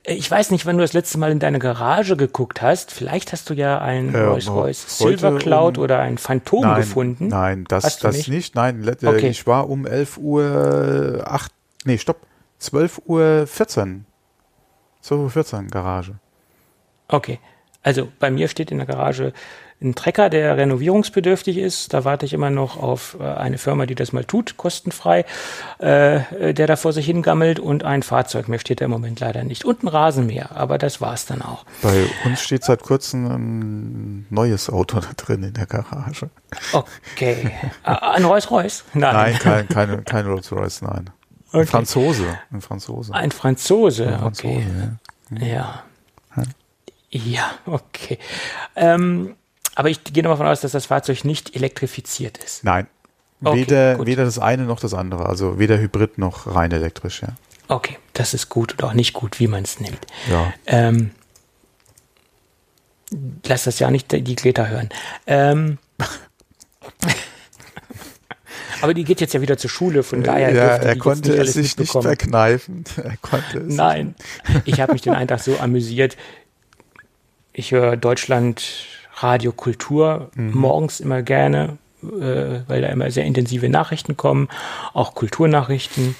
Speaker 3: Ich weiß nicht, wann du das letzte Mal in deine Garage geguckt hast. Vielleicht hast du ja ein äh, Rolls-Royce Silver Cloud um, oder ein Phantom
Speaker 2: nein,
Speaker 3: gefunden.
Speaker 2: Nein, das, das nicht? nicht? Nein, okay. ich war um 11 Uhr 8, nee, stopp, 12 Uhr 14 214 Garage.
Speaker 3: Okay. Also bei mir steht in der Garage ein Trecker, der renovierungsbedürftig ist. Da warte ich immer noch auf äh, eine Firma, die das mal tut, kostenfrei, äh, der da vor sich hingammelt und ein Fahrzeug. Mir steht da im Moment leider nicht. Und ein Rasenmäher, aber das war's dann auch.
Speaker 2: Bei uns steht seit kurzem ein neues Auto da drin in der Garage.
Speaker 3: Okay. Äh, ein Rolls-Royce?
Speaker 2: Nein. Nein, kein, kein, kein Rolls-Royce, nein. Okay. Ein Franzose.
Speaker 3: Ein Franzose. Ein Franzose, ein Franzose okay. Ja. ja. Ja, okay. Ähm, aber ich gehe davon aus, dass das Fahrzeug nicht elektrifiziert ist.
Speaker 2: Nein. Okay, weder, weder das eine noch das andere. Also weder Hybrid noch rein elektrisch, ja.
Speaker 3: Okay, das ist gut oder auch nicht gut, wie man es nimmt.
Speaker 2: Ja.
Speaker 3: Ähm, lass das ja nicht die Greta hören. Ähm, Aber die geht jetzt ja wieder zur Schule, von daher.
Speaker 2: Ja, er konnte es sich nicht verkneifen. Er konnte es.
Speaker 3: Nein, ich habe mich den einen Tag so amüsiert. Ich höre Deutschland Radio Kultur mhm. morgens immer gerne, äh, weil da immer sehr intensive Nachrichten kommen, auch Kulturnachrichten.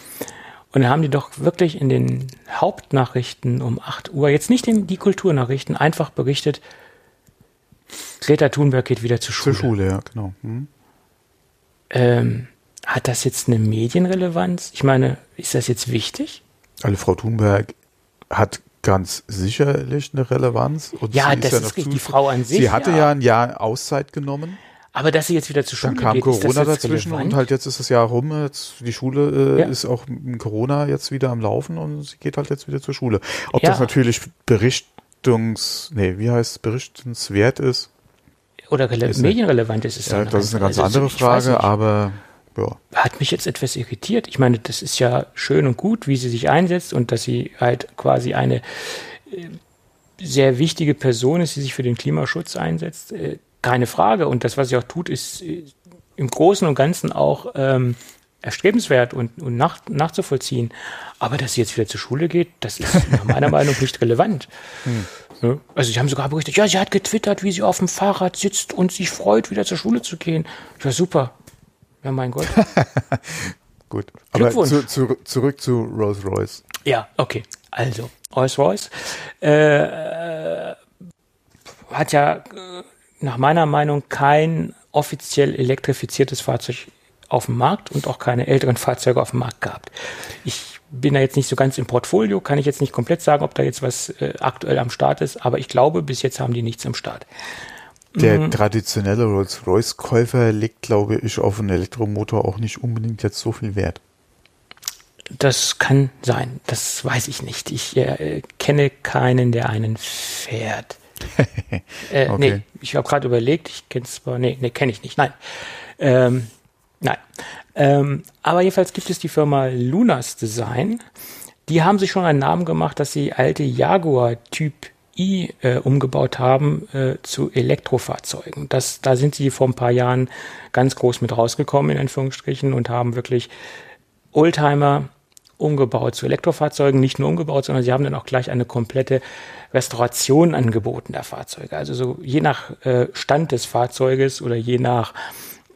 Speaker 3: Und dann haben die doch wirklich in den Hauptnachrichten um 8 Uhr, jetzt nicht in die Kulturnachrichten, einfach berichtet, Greta Thunberg geht wieder zur Schule.
Speaker 2: Zur Schule, ja, genau. Mhm.
Speaker 3: Ähm, hat das jetzt eine Medienrelevanz? Ich meine, ist das jetzt wichtig?
Speaker 2: Also Frau Thunberg hat ganz sicherlich eine Relevanz.
Speaker 3: Und ja, das ist, ja ist die Frau an sich.
Speaker 2: Sie hatte ja. ja ein Jahr Auszeit genommen.
Speaker 3: Aber dass sie jetzt wieder zur Schule
Speaker 2: Dann kam geht, Corona dazwischen relevant? und halt jetzt ist das Jahr rum. Jetzt die Schule äh, ja. ist auch mit Corona jetzt wieder am Laufen und sie geht halt jetzt wieder zur Schule. Ob das natürlich Berichtungs, nee, wie heißt berichtenswert ist?
Speaker 3: Oder medienrelevant ist es
Speaker 2: ja, Das ist eine ganz also, andere Frage, aber ja.
Speaker 3: Hat mich jetzt etwas irritiert. Ich meine, das ist ja schön und gut, wie sie sich einsetzt und dass sie halt quasi eine äh, sehr wichtige Person ist, die sich für den Klimaschutz einsetzt. Äh, keine Frage. Und das, was sie auch tut, ist äh, im Großen und Ganzen auch ähm, erstrebenswert und, und nach, nachzuvollziehen. Aber dass sie jetzt wieder zur Schule geht, das ist nach meiner Meinung nicht relevant. Hm. Also sie haben sogar berichtet, ja, sie hat getwittert, wie sie auf dem Fahrrad sitzt und sich freut, wieder zur Schule zu gehen. Ja, super. Ja, mein Gott.
Speaker 2: Gut. Aber zu, zu, zurück zu Rolls-Royce.
Speaker 3: Ja, okay. Also, Rolls-Royce äh, hat ja äh, nach meiner Meinung kein offiziell elektrifiziertes Fahrzeug auf dem Markt und auch keine älteren Fahrzeuge auf dem Markt gehabt. Ich bin da jetzt nicht so ganz im Portfolio, kann ich jetzt nicht komplett sagen, ob da jetzt was äh, aktuell am Start ist, aber ich glaube, bis jetzt haben die nichts am Start.
Speaker 2: Der mhm. traditionelle Rolls-Royce-Käufer legt, glaube ich, auf einen Elektromotor auch nicht unbedingt jetzt so viel Wert.
Speaker 3: Das kann sein, das weiß ich nicht. Ich äh, kenne keinen, der einen fährt. äh, okay. Nee, ich habe gerade überlegt, ich kenne es zwar, nee, nee kenne ich nicht, nein. Ähm, nein. Ähm, aber jedenfalls gibt es die Firma Lunas Design. Die haben sich schon einen Namen gemacht, dass sie alte Jaguar Typ I äh, umgebaut haben äh, zu Elektrofahrzeugen. Das, da sind sie vor ein paar Jahren ganz groß mit rausgekommen, in Anführungsstrichen, und haben wirklich Oldtimer umgebaut zu Elektrofahrzeugen, nicht nur umgebaut, sondern sie haben dann auch gleich eine komplette Restauration angeboten der Fahrzeuge. Also so je nach äh, Stand des Fahrzeuges oder je nach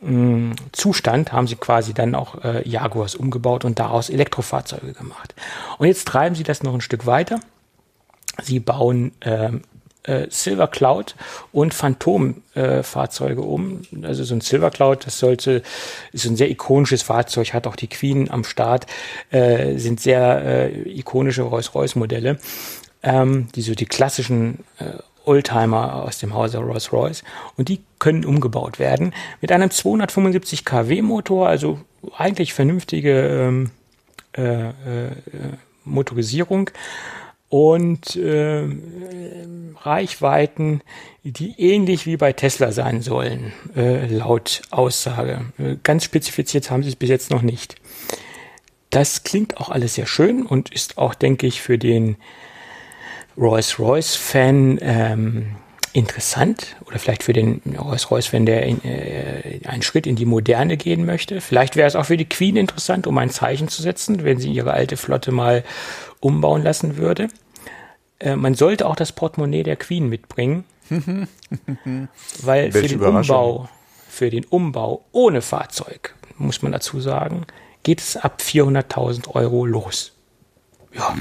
Speaker 3: mh, mm, Zustand haben sie quasi dann auch äh, Jaguars umgebaut und daraus Elektrofahrzeuge gemacht. Und jetzt treiben sie das noch ein Stück weiter. Sie bauen ähm, äh, Silver Cloud und Phantom-Fahrzeuge äh, um. Also so ein Silver Cloud, das sollte, ist ein sehr ikonisches Fahrzeug, hat auch die Queen am Start, äh, sind sehr äh, ikonische Rolls-Royce-Modelle, ähm, die so die klassischen äh, Oldtimer aus dem Hause Rolls-Royce. Und die können umgebaut werden mit einem 275 kW Motor, also eigentlich vernünftige ähm, äh, äh, Motorisierung und äh, Reichweiten, die ähnlich wie bei Tesla sein sollen, äh, laut Aussage. Äh, ganz spezifiziert haben sie es bis jetzt noch nicht. Das klingt auch alles sehr schön und ist auch, denke ich, für den Rolls-Royce-Fan ähm, interessant oder vielleicht für den Rolls-Royce-Fan, der in, äh, einen Schritt in die Moderne gehen möchte. Vielleicht wäre es auch für die Queen interessant, um ein Zeichen zu setzen, wenn sie ihre alte Flotte mal umbauen lassen würde. Äh, man sollte auch das Portemonnaie der Queen mitbringen, weil für den Umbau, für den Umbau ohne Fahrzeug, muss man dazu sagen, geht es ab 400.000 Euro los. Ja,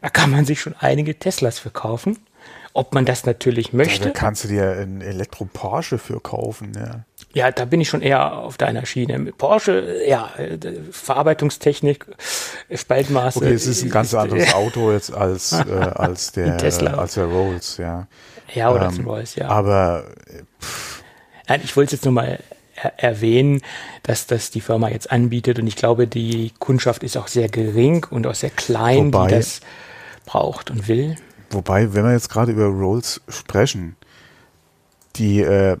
Speaker 3: da kann man sich schon einige Teslas verkaufen. Ob man das natürlich möchte. Da
Speaker 2: kannst du dir ein Elektro-Porsche für kaufen, ja.
Speaker 3: Ja, da bin ich schon eher auf deiner Schiene. Mit Porsche, ja, Verarbeitungstechnik, Spaltmaße.
Speaker 2: Okay, es ist ein ganz anderes Auto jetzt als, äh, als der,
Speaker 3: Tesla.
Speaker 2: als der Rolls, ja.
Speaker 3: Ja, oder ähm, Rolls, ja.
Speaker 2: Aber,
Speaker 3: pff. Nein, ich wollte es jetzt nur mal er erwähnen, dass das die Firma jetzt anbietet und ich glaube, die Kundschaft ist auch sehr gering und auch sehr klein, Wobei, die das braucht und will.
Speaker 2: Wobei, wenn wir jetzt gerade über Rolls sprechen, die, äh,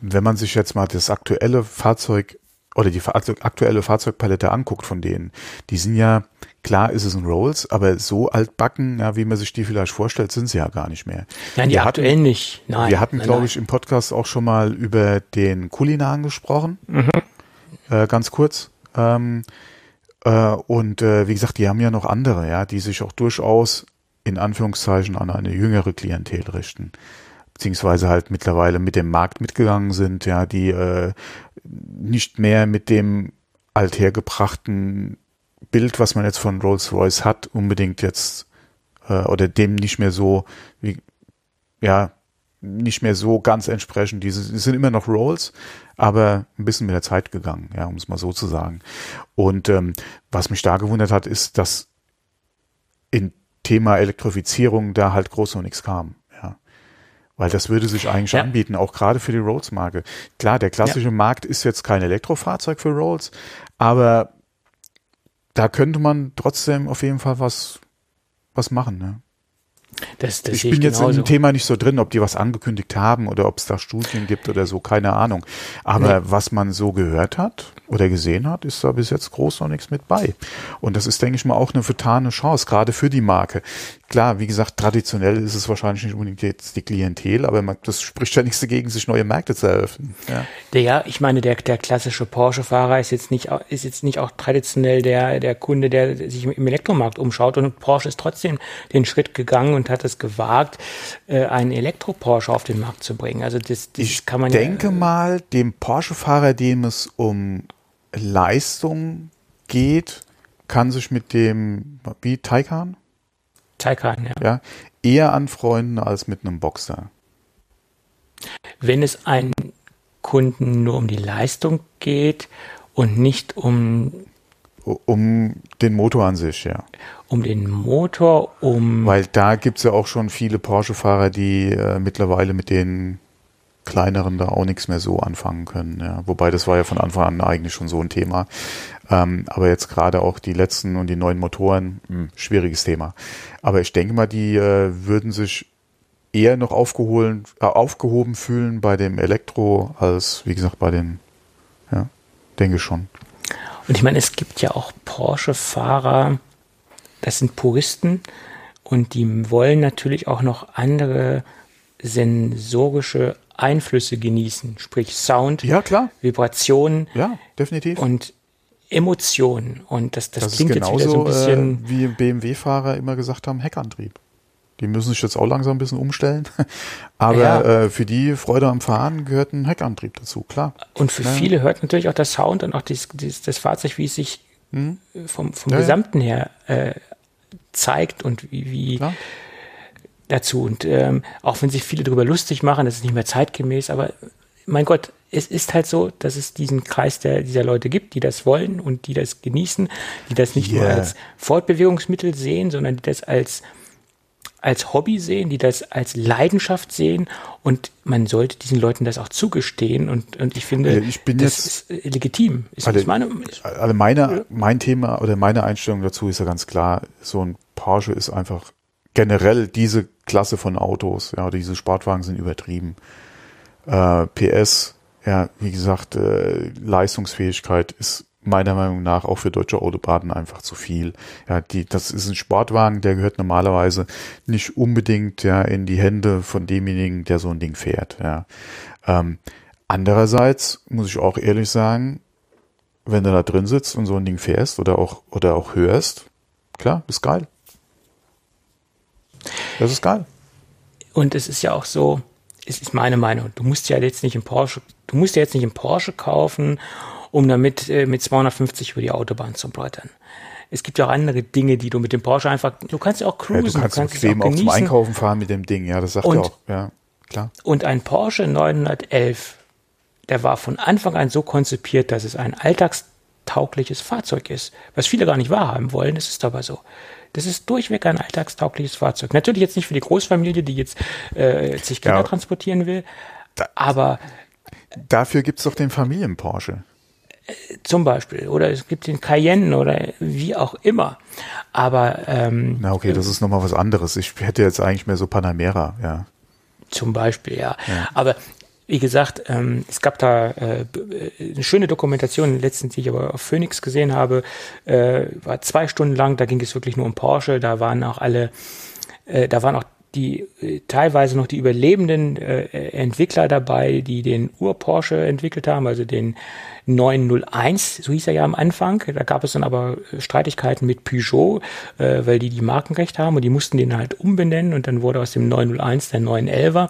Speaker 2: wenn man sich jetzt mal das aktuelle Fahrzeug oder die aktuelle Fahrzeugpalette anguckt von denen, die sind ja, klar ist es ein Rolls, aber so altbacken, ja, wie man sich die vielleicht vorstellt, sind sie ja gar nicht mehr.
Speaker 3: Nein, die wir aktuell hatten, nicht. Nein.
Speaker 2: Wir hatten, glaube ich, im Podcast auch schon mal über den Kulinan gesprochen. Mhm. Äh, ganz kurz. Ähm, äh, und äh, wie gesagt, die haben ja noch andere, ja, die sich auch durchaus in Anführungszeichen an eine jüngere Klientel richten beziehungsweise halt mittlerweile mit dem Markt mitgegangen sind, ja, die äh, nicht mehr mit dem althergebrachten Bild, was man jetzt von Rolls-Royce hat, unbedingt jetzt äh, oder dem nicht mehr so wie ja nicht mehr so ganz entsprechend. Diese die sind immer noch Rolls, aber ein bisschen mit der Zeit gegangen, ja, um es mal so zu sagen. Und ähm, was mich da gewundert hat, ist, dass in Thema Elektrifizierung da halt groß noch nichts kam. Ja. Weil das würde sich eigentlich ja. anbieten, auch gerade für die Rolls-Marke. Klar, der klassische ja. Markt ist jetzt kein Elektrofahrzeug für Rolls, aber da könnte man trotzdem auf jeden Fall was, was machen. Ne?
Speaker 3: Das, das
Speaker 2: ich bin ich jetzt genauso. in dem Thema nicht so drin, ob die was angekündigt haben oder ob es da Studien gibt oder so, keine Ahnung. Aber nee. was man so gehört hat oder gesehen hat, ist da bis jetzt groß noch nichts mit bei. Und das ist, denke ich mal, auch eine vertane Chance, gerade für die Marke. Klar, wie gesagt, traditionell ist es wahrscheinlich nicht unbedingt jetzt die Klientel, aber man, das spricht ja nichts dagegen, sich neue Märkte zu eröffnen. Ja,
Speaker 3: der, ich meine, der, der klassische Porsche-Fahrer ist jetzt nicht, ist jetzt nicht auch traditionell der, der Kunde, der sich im Elektromarkt umschaut und Porsche ist trotzdem den Schritt gegangen und hat es gewagt, äh, einen Elektro-Porsche auf den Markt zu bringen. Also das, das
Speaker 2: ich
Speaker 3: kann man
Speaker 2: denke ja, mal, dem Porsche-Fahrer, dem es um Leistung geht, kann sich mit dem, wie, Taycan?
Speaker 3: Taycan, ja.
Speaker 2: ja. Eher anfreunden als mit einem Boxer.
Speaker 3: Wenn es ein Kunden nur um die Leistung geht und nicht um
Speaker 2: um den Motor an sich, ja.
Speaker 3: Um den Motor, um.
Speaker 2: Weil da gibt's ja auch schon viele Porsche-Fahrer, die äh, mittlerweile mit den kleineren da auch nichts mehr so anfangen können. Ja. Wobei das war ja von Anfang an eigentlich schon so ein Thema. Ähm, aber jetzt gerade auch die letzten und die neuen Motoren, mh, hm, schwieriges Thema. Aber ich denke mal, die äh, würden sich eher noch aufgeholen, äh, aufgehoben fühlen bei dem Elektro als, wie gesagt, bei den, ja, denke schon.
Speaker 3: Und ich meine, es gibt ja auch Porsche-Fahrer, das sind Puristen und die wollen natürlich auch noch andere sensorische Einflüsse genießen, sprich Sound,
Speaker 2: ja, klar.
Speaker 3: Vibrationen.
Speaker 2: Ja, definitiv.
Speaker 3: Und Emotionen. Und das, das,
Speaker 2: das
Speaker 3: klingt
Speaker 2: genauso,
Speaker 3: jetzt wieder so ein bisschen.
Speaker 2: Äh, wie BMW-Fahrer immer gesagt haben, Heckantrieb. Die müssen sich jetzt auch langsam ein bisschen umstellen. Aber ja. äh, für die Freude am Fahren gehört ein Heckantrieb dazu, klar.
Speaker 3: Und für ja. viele hört natürlich auch der Sound und auch dies, dies, das Fahrzeug, wie es sich hm. vom, vom ja, Gesamten her äh, zeigt und wie, wie dazu. Und ähm, auch wenn sich viele darüber lustig machen, das ist nicht mehr zeitgemäß, aber mein Gott, es ist halt so, dass es diesen Kreis der, dieser Leute gibt, die das wollen und die das genießen, die das nicht yeah. nur als Fortbewegungsmittel sehen, sondern die das als als Hobby sehen, die das als Leidenschaft sehen und man sollte diesen Leuten das auch zugestehen und, und ich finde,
Speaker 2: ich bin
Speaker 3: das
Speaker 2: jetzt,
Speaker 3: ist legitim. Ist
Speaker 2: also, meine, also meine, mein Thema oder meine Einstellung dazu ist ja ganz klar, so ein Porsche ist einfach generell diese Klasse von Autos, ja, diese Sportwagen sind übertrieben. Äh, PS, ja, wie gesagt, äh, Leistungsfähigkeit ist meiner Meinung nach auch für deutsche Autobahnen einfach zu viel. Ja, die, das ist ein Sportwagen, der gehört normalerweise nicht unbedingt ja in die Hände von demjenigen, der so ein Ding fährt. Ja. Ähm, andererseits muss ich auch ehrlich sagen, wenn du da drin sitzt und so ein Ding fährst oder auch oder auch hörst, klar, ist geil. Das ist geil.
Speaker 3: Und es ist ja auch so, es ist meine Meinung. Du musst ja jetzt nicht im Porsche, du musst ja jetzt nicht im Porsche kaufen um damit äh, mit 250 über die Autobahn zu brettern. Es gibt ja auch andere Dinge, die du mit dem Porsche einfach, du kannst ja auch cruisen. Ja,
Speaker 2: du kannst, du kannst bequem auch, auch zum Einkaufen fahren mit dem Ding, ja, das sagt und, er auch, ja, klar.
Speaker 3: Und ein Porsche 911, der war von Anfang an so konzipiert, dass es ein alltagstaugliches Fahrzeug ist, was viele gar nicht wahrhaben wollen, das ist aber so. Das ist durchweg ein alltagstaugliches Fahrzeug. Natürlich jetzt nicht für die Großfamilie, die jetzt äh, sich Kinder ja, transportieren will, da, aber
Speaker 2: dafür gibt's doch den Familien-Porsche
Speaker 3: zum Beispiel. Oder es gibt den Cayenne oder wie auch immer. Aber ähm,
Speaker 2: Na okay, das ist nochmal was anderes. Ich hätte jetzt eigentlich mehr so Panamera, ja.
Speaker 3: Zum Beispiel, ja. ja. Aber wie gesagt, ähm, es gab da äh, eine schöne Dokumentation, letztens, die ich aber auf Phoenix gesehen habe, äh, war zwei Stunden lang, da ging es wirklich nur um Porsche, da waren auch alle, äh, da waren auch die äh, teilweise noch die überlebenden äh, Entwickler dabei, die den Ur-Porsche entwickelt haben, also den 901, so hieß er ja am Anfang. Da gab es dann aber äh, Streitigkeiten mit Peugeot, äh, weil die die Markenrecht haben und die mussten den halt umbenennen und dann wurde aus dem 901 der 911er.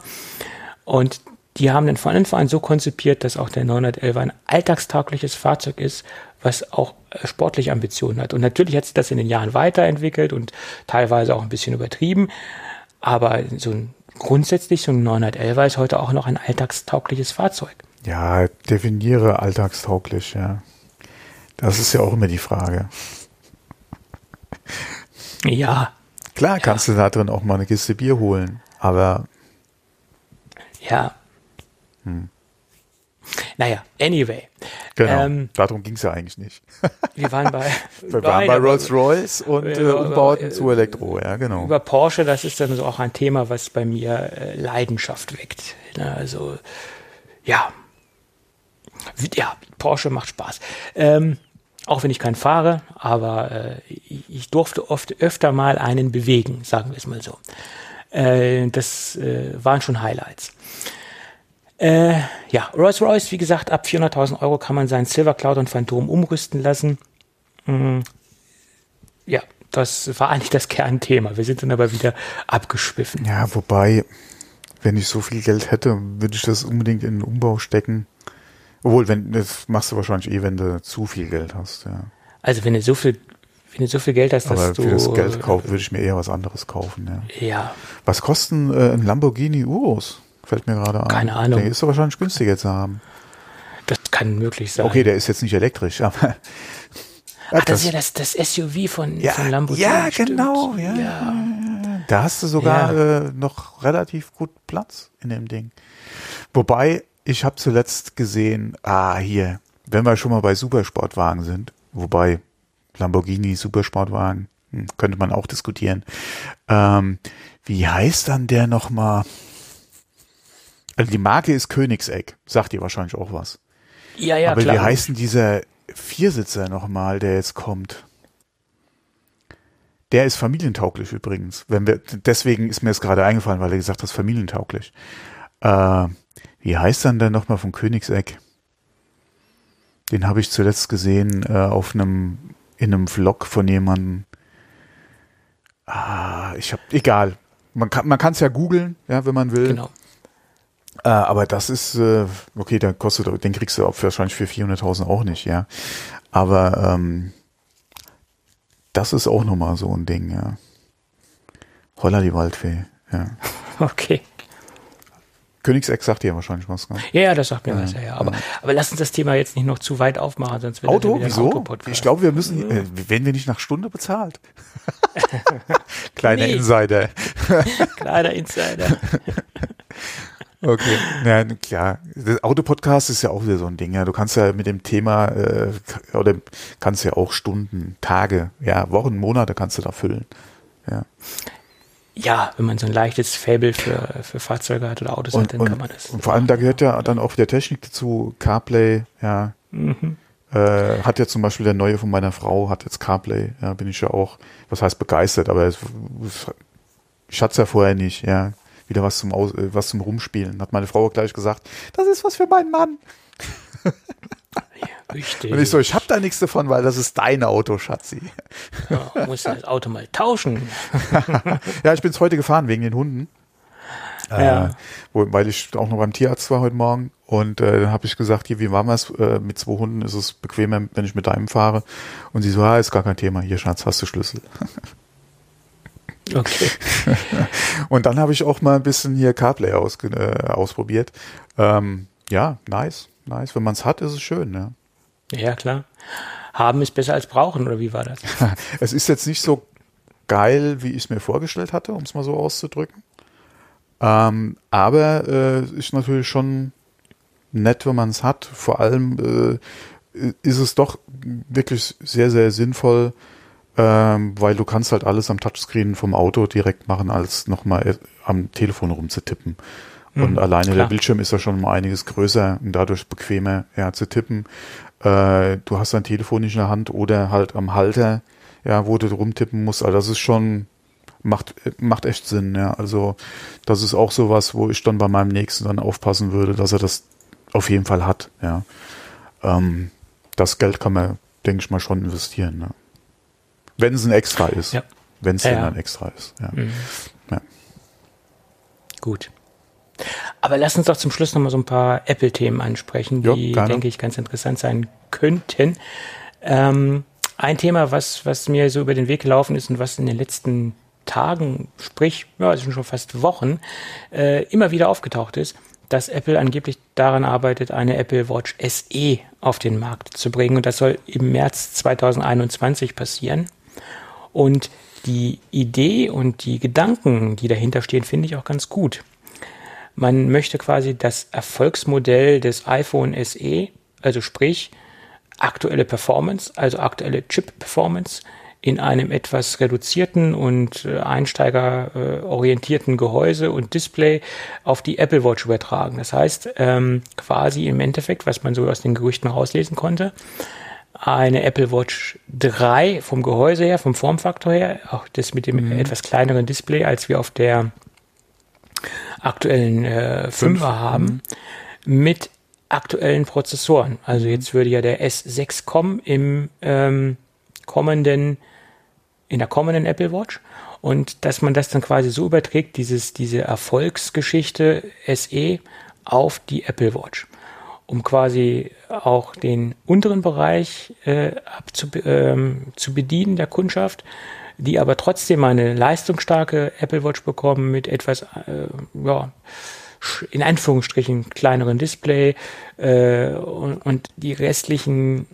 Speaker 3: Und die haben Anfang an so konzipiert, dass auch der 911 ein alltagstaugliches Fahrzeug ist, was auch äh, sportliche Ambitionen hat. Und natürlich hat sich das in den Jahren weiterentwickelt und teilweise auch ein bisschen übertrieben. Aber so ein, grundsätzlich so ein 911er ist heute auch noch ein alltagstaugliches Fahrzeug.
Speaker 2: Ja, definiere alltagstauglich, ja. Das ist ja auch immer die Frage.
Speaker 3: Ja.
Speaker 2: Klar kannst ja. du da drin auch mal eine Kiste Bier holen, aber.
Speaker 3: Ja. Hm. Naja, anyway.
Speaker 2: Genau, ähm, darum ging es ja eigentlich nicht.
Speaker 3: Wir waren bei,
Speaker 2: wir waren bei Rolls-Royce und äh, Umbauten äh, zu Elektro, ja, genau.
Speaker 3: Über Porsche, das ist dann so auch ein Thema, was bei mir äh, Leidenschaft weckt. Also, ja, ja, Porsche macht Spaß. Ähm, auch wenn ich keinen fahre, aber äh, ich durfte oft öfter mal einen bewegen, sagen wir es mal so. Äh, das äh, waren schon Highlights. Äh, ja, Rolls-Royce, wie gesagt, ab 400.000 Euro kann man seinen Silver Cloud und Phantom umrüsten lassen. Mhm. Ja, das war eigentlich das Kernthema. Wir sind dann aber wieder abgeschwiffen.
Speaker 2: Ja, wobei, wenn ich so viel Geld hätte, würde ich das unbedingt in den Umbau stecken. Obwohl, wenn, das machst du wahrscheinlich eh, wenn du zu viel Geld hast, ja.
Speaker 3: Also wenn du so viel, wenn du so viel Geld hast, dass
Speaker 2: Aber
Speaker 3: du.
Speaker 2: für das Geld kaufen, würde ich mir eher was anderes kaufen, ja.
Speaker 3: Ja.
Speaker 2: Was kosten äh, ein Lamborghini Urus? Fällt mir gerade an.
Speaker 3: Keine Ahnung.
Speaker 2: Der ist doch wahrscheinlich günstiger zu haben.
Speaker 3: kann möglich sein.
Speaker 2: Okay, der ist jetzt nicht elektrisch, aber.
Speaker 3: Ach, das ist ja das, das SUV von,
Speaker 2: ja,
Speaker 3: von Lamborghini.
Speaker 2: Ja,
Speaker 3: stimmt.
Speaker 2: genau. Ja,
Speaker 3: Ja.
Speaker 2: Da hast du sogar äh, noch relativ gut Platz in dem Ding. Wobei, ich habe zuletzt gesehen, ah, hier, wenn wir schon mal bei Supersportwagen sind, wobei Lamborghini Supersportwagen, hm, könnte man auch diskutieren. Ähm, wie heißt dann der nochmal? Also die Marke ist Königseck, sagt ihr wahrscheinlich auch was.
Speaker 3: Ja, ja,
Speaker 2: Aber
Speaker 3: klar.
Speaker 2: wie heißt denn dieser Viersitzer nochmal, der jetzt kommt? Der ist familientauglich übrigens. Wenn wir, deswegen ist mir es gerade eingefallen, weil er gesagt hat, familientauglich. Äh, wie heißt dann der nochmal von Königseck? Den habe ich zuletzt gesehen äh, auf einem in einem Vlog von jemandem. Ah, ich habe egal. Man kann man kann es ja googeln, ja, wenn man will.
Speaker 3: Genau.
Speaker 2: Äh, aber das ist, äh, okay, der kostet, den kriegst du wahrscheinlich für 400.000 auch nicht, ja. Aber ähm, das ist auch nochmal so ein Ding, ja. Holla die Waldfee, ja.
Speaker 3: Okay.
Speaker 2: Königseck sagt dir wahrscheinlich was, ne?
Speaker 3: Ja, ja, das sagt mir was, ja, ja. Aber, aber lass uns das Thema jetzt nicht noch zu weit aufmachen, sonst wird das ja
Speaker 2: Auto?
Speaker 3: ein
Speaker 2: Wieso?
Speaker 3: Autopodcast.
Speaker 2: Ich glaube, wir müssen, äh, werden wir nicht nach Stunde bezahlt? Kleiner. Insider.
Speaker 3: Kleiner Insider.
Speaker 2: Okay, ja, klar. Das Autopodcast ist ja auch wieder so ein Ding. Ja, du kannst ja mit dem Thema äh, oder kannst ja auch Stunden, Tage, ja, Wochen, Monate kannst du da füllen. Ja.
Speaker 3: Ja, wenn man so ein leichtes Fable für, für Fahrzeuge hat oder Autos hat,
Speaker 2: Und,
Speaker 3: dann
Speaker 2: und,
Speaker 3: kann man das.
Speaker 2: und vor allem da gehört ja dann auch wieder Technik dazu, CarPlay, ja.
Speaker 3: Mhm.
Speaker 2: Äh, hat ja zum Beispiel der neue von meiner Frau, hat jetzt CarPlay, ja, bin ich ja auch, was heißt begeistert, aber es, es, ich hatte es ja vorher nicht, ja. Wieder was zum Aus, äh, was zum Rumspielen. Hat meine Frau auch gleich gesagt, das ist was für meinen Mann.
Speaker 3: Richtig.
Speaker 2: Und ich so, ich hab da nichts davon, weil das ist dein Auto, Schatzi.
Speaker 3: ja, muss das Auto mal tauschen.
Speaker 2: Ja, ich bin's heute gefahren wegen den Hunden.
Speaker 3: Ja.
Speaker 2: Äh, wo, weil ich auch noch beim Tierarzt war heute Morgen. Und äh, dann habe ich gesagt, hier, wie war es? Äh, mit zwei Hunden ist es bequemer, wenn ich mit deinem fahre. Und sie so, ah, ist gar kein Thema. Hier, Schatz, hast du Schlüssel.
Speaker 3: Okay.
Speaker 2: Und dann habe ich auch mal ein bisschen hier CarPlay ausge äh, ausprobiert. Ähm, ja, nice, nice. Wenn man es hat, ist es schön. Ja.
Speaker 3: Ja, klar. Haben ist besser als brauchen, oder wie war das?
Speaker 2: Es ist jetzt nicht so geil, wie ich es mir vorgestellt hatte, um es mal so auszudrücken. Ähm, aber äh, ist natürlich schon nett, wenn man es hat. Vor allem äh, ist es doch wirklich sehr, sehr sinnvoll, ähm, weil du kannst halt alles am Touchscreen vom Auto direkt machen, als nochmal am Telefon rumzutippen. Und
Speaker 3: Mhm,
Speaker 2: alleine der
Speaker 3: klar.
Speaker 2: Bildschirm ist ja schon mal einiges größer und dadurch bequemer ja, zu tippen. Äh, du hast dein Telefon nicht in der Hand oder halt am Halter, ja, wo du rumtippen musst. Also das ist schon, macht, macht echt Sinn, ja. Also das ist auch sowas, wo ich dann bei meinem nächsten dann aufpassen würde, dass er das auf jeden Fall hat, ja. Ähm, das Geld kann man, denke ich mal, schon investieren, ne? Wenn es ein Extra ist.
Speaker 3: Ja.
Speaker 2: Wenn es
Speaker 3: Ja,
Speaker 2: denn ein Extra ist, ja.
Speaker 3: Mhm. Gut. Aber lass uns doch zum Schluss noch mal so ein paar Apple-Themen ansprechen,
Speaker 2: Jo,
Speaker 3: die,
Speaker 2: gerne.
Speaker 3: denke ich, ganz interessant sein könnten. Ähm, ein Thema, was, was mir so über den Weg gelaufen ist und was in den letzten Tagen, sprich, ja, es sind schon fast Wochen, äh, immer wieder aufgetaucht ist, dass Apple angeblich daran arbeitet, eine Apple Watch SE auf den Markt zu bringen. Und das soll im März 2021 passieren. Und die Idee und die Gedanken, die dahinter stehen, finde ich auch ganz gut. Man möchte quasi das Erfolgsmodell des iPhone SE, also sprich aktuelle Performance, also aktuelle Chip-Performance, in einem etwas reduzierten und äh, einsteigerorientierten Gehäuse und Display auf die Apple Watch übertragen. Das heißt, ähm, quasi im Endeffekt, was man so aus den Gerüchten rauslesen konnte, eine Apple Watch 3 vom Gehäuse her, vom Formfaktor her, auch das mit dem etwas kleineren Display, als wir auf der aktuellen äh, 5er haben, mit aktuellen Prozessoren. Also jetzt würde ja der S6 kommen im ähm, kommenden, in der kommenden Apple Watch. Und dass man das dann quasi so überträgt, dieses, diese Erfolgsgeschichte SE auf die Apple Watch um quasi auch den unteren Bereich äh, abzu, ähm, zu bedienen der Kundschaft, die aber trotzdem eine leistungsstarke Apple Watch bekommen mit etwas, äh, ja, in Anführungsstrichen kleineren Display äh, und, und die restlichen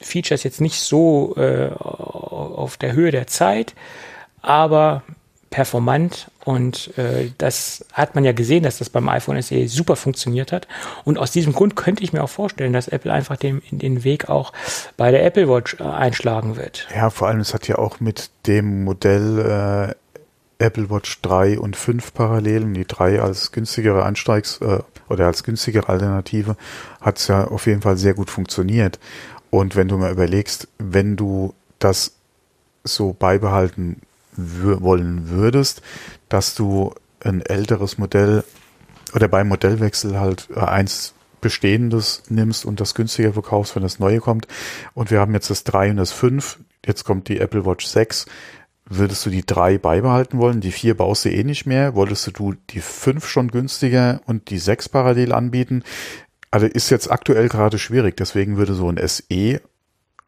Speaker 3: Features jetzt nicht so äh, auf der Höhe der Zeit, aber performant und äh, das hat man ja gesehen, dass das beim iPhone SE super funktioniert hat und aus diesem Grund könnte ich mir auch vorstellen, dass Apple einfach den, den Weg auch bei der Apple Watch äh, einschlagen wird.
Speaker 2: Ja, vor allem es hat ja auch mit dem Modell äh, Apple Watch 3 und 5 Parallelen, die 3 als günstigere Ansteigs- äh, oder als günstigere Alternative, hat es ja auf jeden Fall sehr gut funktioniert. Und wenn du mal überlegst, wenn du das so beibehalten wollen würdest, dass du ein älteres Modell oder beim Modellwechsel halt äh, eins bestehendes nimmst und das günstiger verkaufst, wenn das neue kommt. Und wir haben jetzt das 3 und das 5. Jetzt kommt die Apple Watch 6. Würdest du die 3 beibehalten wollen? Die 4 baust du eh nicht mehr. Wolltest du die 5 schon günstiger und die 6 parallel anbieten? Also ist jetzt aktuell gerade schwierig. Deswegen würde so ein SE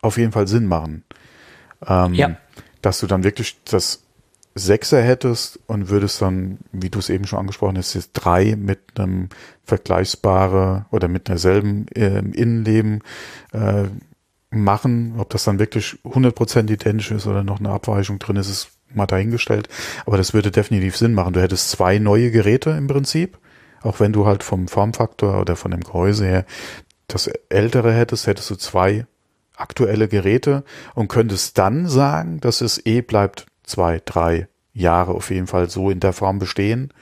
Speaker 2: auf jeden Fall Sinn machen. Ähm, ja. Dass du dann wirklich das Sechser hättest und würdest dann, wie du es eben schon angesprochen hast, jetzt drei mit einem vergleichsbare oder mit derselben äh, Innenleben äh, machen. Ob das dann wirklich 100% identisch ist oder noch eine Abweichung drin ist, ist mal dahingestellt. Aber das würde definitiv Sinn machen. Du hättest zwei neue Geräte im Prinzip. Auch wenn du halt vom Formfaktor oder von dem Gehäuse her das ältere hättest, hättest du zwei aktuelle Geräte und könntest dann sagen, dass es eh bleibt zwei, drei Jahre auf jeden Fall so in der Form bestehen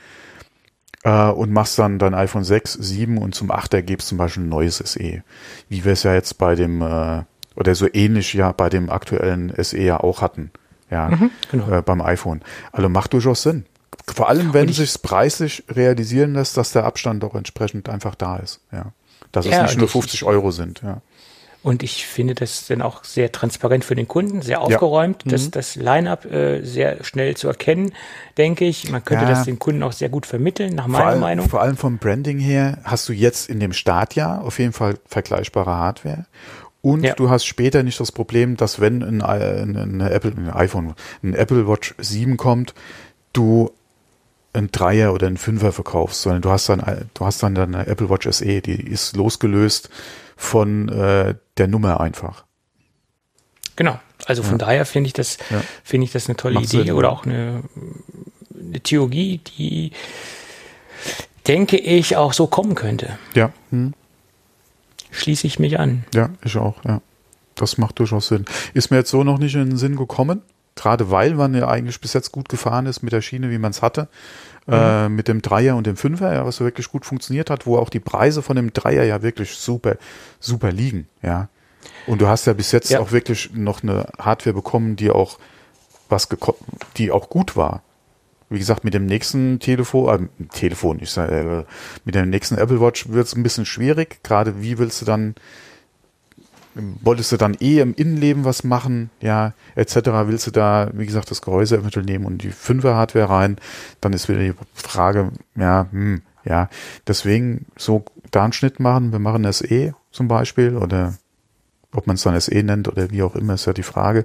Speaker 2: äh, und machst dann dein iPhone 6, 7 und zum 8er gibst zum Beispiel ein neues SE. Wie wir es ja jetzt bei dem, äh, oder so ähnlich ja bei dem aktuellen SE ja auch hatten. Ja, mhm, genau. äh, beim iPhone. Also macht durchaus Sinn. Vor allem, wenn sich preislich realisieren lässt, dass der Abstand doch entsprechend einfach da ist. Ja. Dass ja, es nicht nur 50 Euro sind. Ja.
Speaker 3: Und ich finde das dann auch sehr transparent für den Kunden, sehr aufgeräumt, ja. mhm. das, Line-up äh, sehr schnell zu erkennen, denke ich. Man könnte ja. das den Kunden auch sehr gut vermitteln, nach meiner
Speaker 2: allem,
Speaker 3: Meinung.
Speaker 2: Vor allem vom Branding her hast du jetzt in dem Startjahr auf jeden Fall vergleichbare Hardware. Und ja. du hast später nicht das Problem, dass wenn ein, ein, ein Apple, ein iPhone, ein Apple Watch 7 kommt, du ein Dreier oder ein Fünfer verkaufst, sondern du hast dann, du hast dann deine Apple Watch SE, die ist losgelöst von äh, der Nummer einfach.
Speaker 3: Genau. Also von ja. daher finde ich das, ja. finde ich das eine tolle Macht Idee Sinn, oder auch eine, eine Theorie, die denke ich auch so kommen könnte.
Speaker 2: Ja. Hm.
Speaker 3: Schließe ich mich an.
Speaker 2: Ja, ich auch, ja. Das macht durchaus Sinn. Ist mir jetzt so noch nicht in den Sinn gekommen, gerade weil man ja eigentlich bis jetzt gut gefahren ist mit der Schiene, wie man es hatte. Äh, mhm. mit dem Dreier und dem Fünfer, ja, was so wirklich gut funktioniert hat, wo auch die Preise von dem Dreier ja wirklich super, super liegen, ja. Und du hast ja bis jetzt ja. auch wirklich noch eine Hardware bekommen, die auch was die auch gut war. Wie gesagt, mit dem nächsten Telefon, äh, Telefon, ich sage, äh, mit dem nächsten Apple Watch wird es ein bisschen schwierig. Gerade wie willst du dann wolltest du dann eh im Innenleben was machen, ja, etc. Willst du da, wie gesagt, das Gehäuse eventuell nehmen und die Fünfer-Hardware rein, dann ist wieder die Frage, ja, hm, ja, deswegen so da einen Schnitt machen, wir machen SE zum Beispiel oder ob man es dann SE nennt oder wie auch immer, ist ja die Frage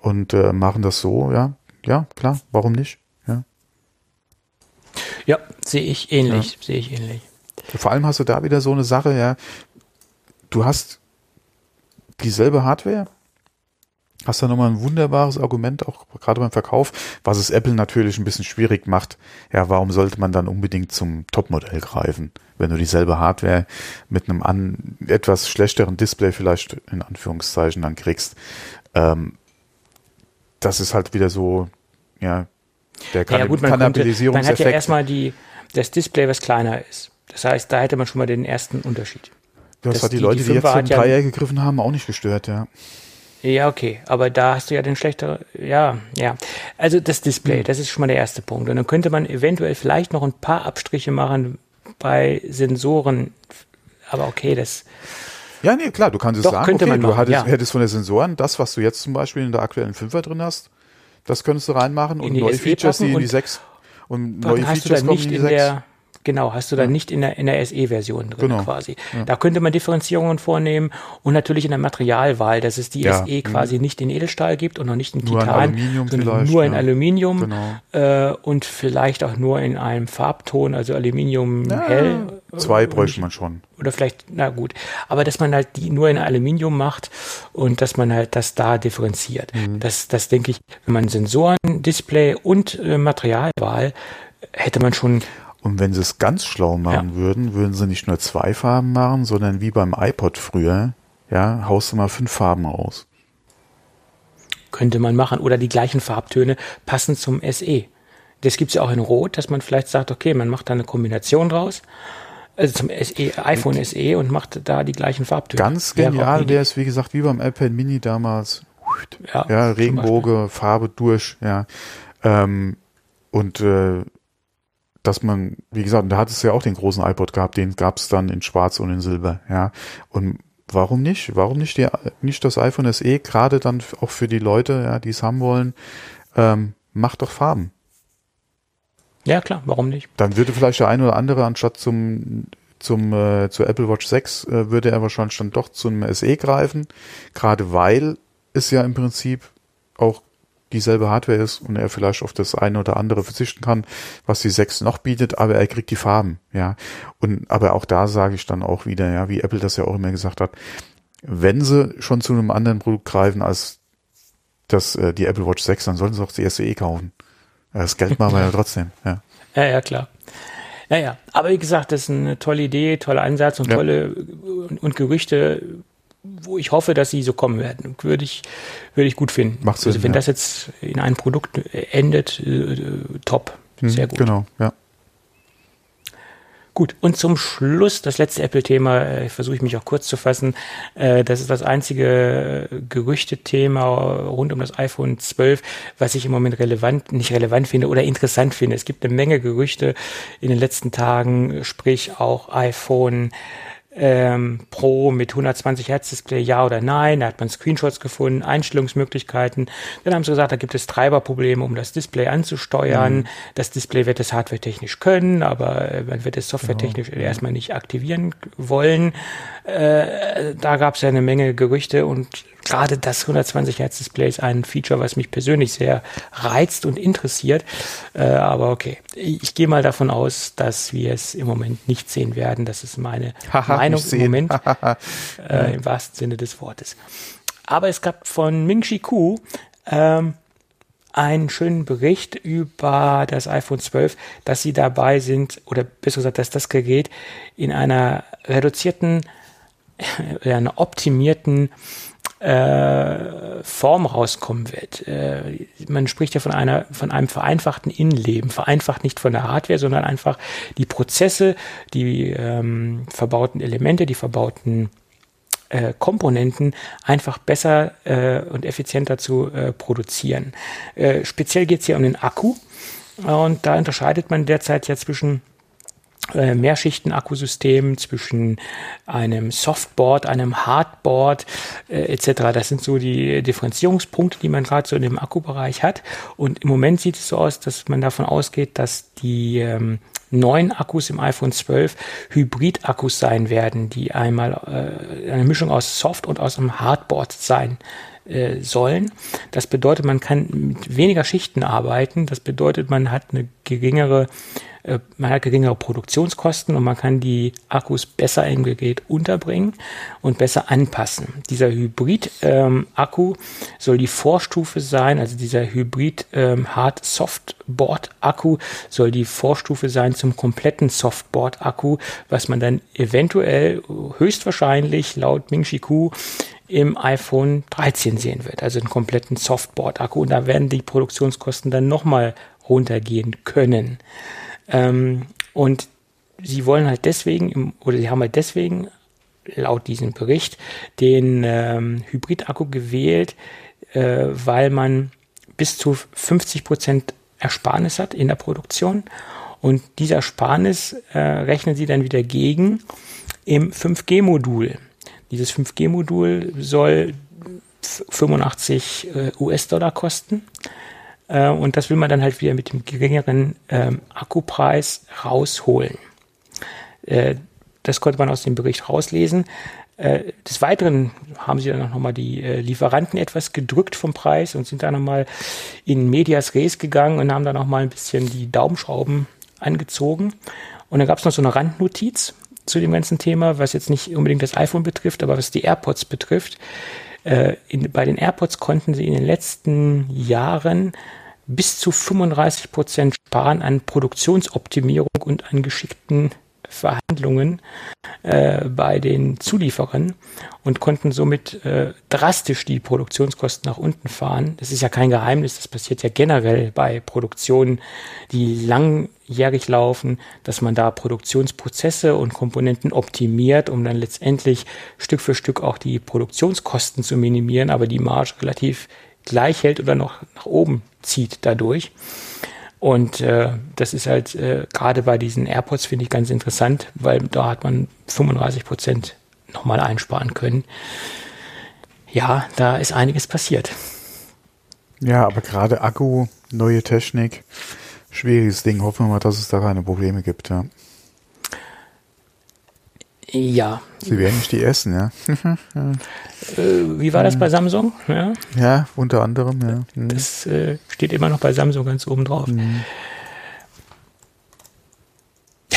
Speaker 2: und äh, machen das so, ja, ja, klar, warum nicht, ja.
Speaker 3: Ja, sehe ich ähnlich, ja. sehe ich ähnlich.
Speaker 2: Vor allem hast du da wieder so eine Sache, ja, du hast dieselbe Hardware. Hast da nochmal ein wunderbares Argument, auch gerade beim Verkauf, was es Apple natürlich ein bisschen schwierig macht. Ja, warum sollte man dann unbedingt zum Topmodell greifen, wenn du dieselbe Hardware mit einem an, etwas schlechteren Display vielleicht in Anführungszeichen dann kriegst? Ähm, das ist halt wieder so, ja,
Speaker 3: der kann ja, gut, man, könnte, man hat ja erstmal die, das Display, was kleiner ist. Das heißt, da hätte man schon mal den ersten Unterschied.
Speaker 2: Das hat die, die Leute, die, die jetzt zum Dreier gegriffen haben, auch nicht gestört, ja.
Speaker 3: Ja, okay, aber da hast du ja den schlechteren, ja, ja. Also das Display, das ist schon mal der erste Punkt. Und dann könnte man eventuell vielleicht noch ein paar Abstriche machen bei Sensoren. Aber okay, das.
Speaker 2: Ja, nee, klar, du kannst es sagen,
Speaker 3: könnte okay, du
Speaker 2: hattest, ja. hättest von den Sensoren das, was du jetzt zum Beispiel in der aktuellen 5er drin hast, das könntest du reinmachen und neue Features, die in die 6 und neue Features kommen in die 6.
Speaker 3: Genau, hast du dann ja. nicht in der, in der SE-Version drin
Speaker 2: genau.
Speaker 3: quasi. Ja. Da könnte man Differenzierungen vornehmen und natürlich in der Materialwahl, dass es die ja. SE quasi mhm. nicht in Edelstahl gibt und noch nicht in nur Titan,
Speaker 2: in Aluminium sondern
Speaker 3: nur in Aluminium genau. äh, und vielleicht auch nur in einem Farbton, also Aluminium hell.
Speaker 2: Zwei bräuchte man schon.
Speaker 3: Oder vielleicht, na gut, aber dass man halt die nur in Aluminium macht und dass man halt das da differenziert. Mhm. Das, das denke ich, wenn man Sensoren, Display und äh, Materialwahl hätte man schon
Speaker 2: und wenn sie es ganz schlau machen ja. würden, würden sie nicht nur zwei Farben machen, sondern wie beim iPod früher, ja, haust du mal fünf Farben aus.
Speaker 3: Könnte man machen. Oder die gleichen Farbtöne passen zum SE. Das gibt es ja auch in Rot, dass man vielleicht sagt, okay, man macht da eine Kombination draus. Also zum SE, iPhone SE und macht da die gleichen Farbtöne.
Speaker 2: Ganz genial wäre es, wie gesagt, wie beim iPad Mini damals. Ja, ja Regenbogen, Farbe durch, ja. Ähm, und äh, dass man, wie gesagt, da hat es ja auch den großen iPod gehabt, den gab es dann in Schwarz und in Silber, ja. Und warum nicht? Warum nicht die, nicht das iPhone SE, gerade dann auch für die Leute, ja, die es haben wollen, ähm, macht doch Farben.
Speaker 3: Ja, klar, warum nicht?
Speaker 2: Dann würde vielleicht der eine oder andere anstatt zum zum äh, zur Apple Watch 6 äh, würde er wahrscheinlich dann doch zum SE greifen, gerade weil es ja im Prinzip auch dieselbe Hardware ist und er vielleicht auf das eine oder andere verzichten kann, was die 6 noch bietet, aber er kriegt die Farben, ja. Und aber auch da sage ich dann auch wieder, ja, wie Apple das ja auch immer gesagt hat, wenn sie schon zu einem anderen Produkt greifen als das äh, die Apple Watch 6, dann sollten sie auch die SE kaufen. Das Geld machen wir ja trotzdem, ja.
Speaker 3: Ja, ja, klar. Ja, ja. Aber wie gesagt, das ist eine tolle Idee, toller Ansatz und ja. tolle und Gerüchte wo ich hoffe, dass sie so kommen werden. Würde ich, würde ich gut finden.
Speaker 2: Macht Sinn,
Speaker 3: also wenn ja. das jetzt in einem Produkt endet, äh, top.
Speaker 2: Hm, Sehr gut. Genau, ja.
Speaker 3: Gut, und zum Schluss das letzte Apple-Thema, äh, versuche ich mich auch kurz zu fassen. Äh, das ist das einzige Gerüchte-Thema rund um das iPhone 12, was ich im Moment relevant, nicht relevant finde oder interessant finde. Es gibt eine Menge Gerüchte in den letzten Tagen, sprich auch iPhone ähm, Pro mit 120 Hertz Display, ja oder nein. Da hat man Screenshots gefunden, Einstellungsmöglichkeiten. Dann haben sie gesagt, da gibt es Treiberprobleme, um das Display anzusteuern. Mhm. Das Display wird es hardwaretechnisch können, aber äh, man wird es softwaretechnisch genau. erstmal nicht aktivieren wollen. Äh, da gab es ja eine Menge Gerüchte und gerade das 120 Hertz Display ist ein Feature, was mich persönlich sehr reizt und interessiert. Äh, aber okay, ich gehe mal davon aus, dass wir es im Moment nicht sehen werden. Das ist meine Meinung im Moment, äh, im wahrsten Sinne des Wortes. Aber es gab von Ming-Chi Ku ähm, einen schönen Bericht über das iPhone 12, dass sie dabei sind, oder besser gesagt, dass das Gerät in einer reduzierten, einer optimierten äh, Form rauskommen wird. Äh, man spricht ja von einer, von einem vereinfachten Innenleben, vereinfacht nicht von der Hardware, sondern einfach die Prozesse, die ähm, verbauten Elemente, die verbauten äh, Komponenten einfach besser äh, und effizienter zu äh, produzieren. Äh, speziell geht es hier um den Akku und da unterscheidet man derzeit ja zwischen äh, Mehrschichten-Akkusystem zwischen einem Softboard, einem Hardboard äh, etc. Das sind so die Differenzierungspunkte, die man gerade so in dem Akkubereich hat. Und im Moment sieht es so aus, dass man davon ausgeht, dass die ähm, neuen Akkus im iPhone 12 Hybrid-Akkus sein werden, die einmal äh, eine Mischung aus Soft und aus einem Hardboard sein äh, sollen. Das bedeutet, man kann mit weniger Schichten arbeiten. Das bedeutet, man hat eine geringere äh, man hat geringere Produktionskosten und man kann die Akkus besser im Gerät unterbringen und besser anpassen. Dieser Hybrid-Akku ähm, soll die Vorstufe sein, also dieser Hybrid ähm, soll die Vorstufe sein zum kompletten Softboard-Akku, was man dann eventuell höchstwahrscheinlich laut Ming Chi Ku im iPhone 13 sehen wird, also einen kompletten Softboard-Akku. Und da werden die Produktionskosten dann nochmal runtergehen können. Ähm, und sie wollen halt deswegen, oder sie haben halt deswegen laut diesem Bericht den ähm, Hybrid-Akku gewählt, äh, weil man bis zu 50 Prozent Ersparnis hat in der Produktion. Und dieser Ersparnis äh, rechnen sie dann wieder gegen im 5G-Modul. Dieses 5G-Modul soll 85 äh, US-Dollar kosten. Äh, und das will man dann halt wieder mit dem geringeren ähm, Akkupreis rausholen. Äh, das konnte man aus dem Bericht rauslesen. Des Weiteren haben sie dann noch mal die Lieferanten etwas gedrückt vom Preis und sind dann noch mal in Medias Res gegangen und haben dann noch mal ein bisschen die Daumenschrauben angezogen. Und dann gab es noch so eine Randnotiz zu dem ganzen Thema, was jetzt nicht unbedingt das iPhone betrifft, aber was die AirPods betrifft. Äh, in, bei den AirPods konnten sie in den letzten Jahren bis zu 35 Prozent sparen an Produktionsoptimierung und an geschickten Verhandlungen äh, bei den Zulieferern und konnten somit äh, drastisch die Produktionskosten nach unten fahren. Das ist ja kein Geheimnis, das passiert ja generell bei Produktionen, die langjährig laufen, dass man da Produktionsprozesse und Komponenten optimiert, um dann letztendlich Stück für Stück auch die Produktionskosten zu minimieren, aber die Marge relativ gleich hält oder noch nach oben zieht dadurch. Und äh, das ist halt äh, gerade bei diesen AirPods finde ich ganz interessant, weil da hat man 35 Prozent nochmal einsparen können. Ja, da ist einiges passiert.
Speaker 2: Ja, aber gerade Akku, neue Technik, schwieriges Ding. Hoffen wir mal, dass es da keine Probleme gibt. Ja.
Speaker 3: Ja.
Speaker 2: Sie werden nicht die essen, ja.
Speaker 3: äh, wie war das bei Samsung?
Speaker 2: Ja, ja unter anderem, ja.
Speaker 3: Mhm. Das äh, steht immer noch bei Samsung ganz oben drauf. Mhm.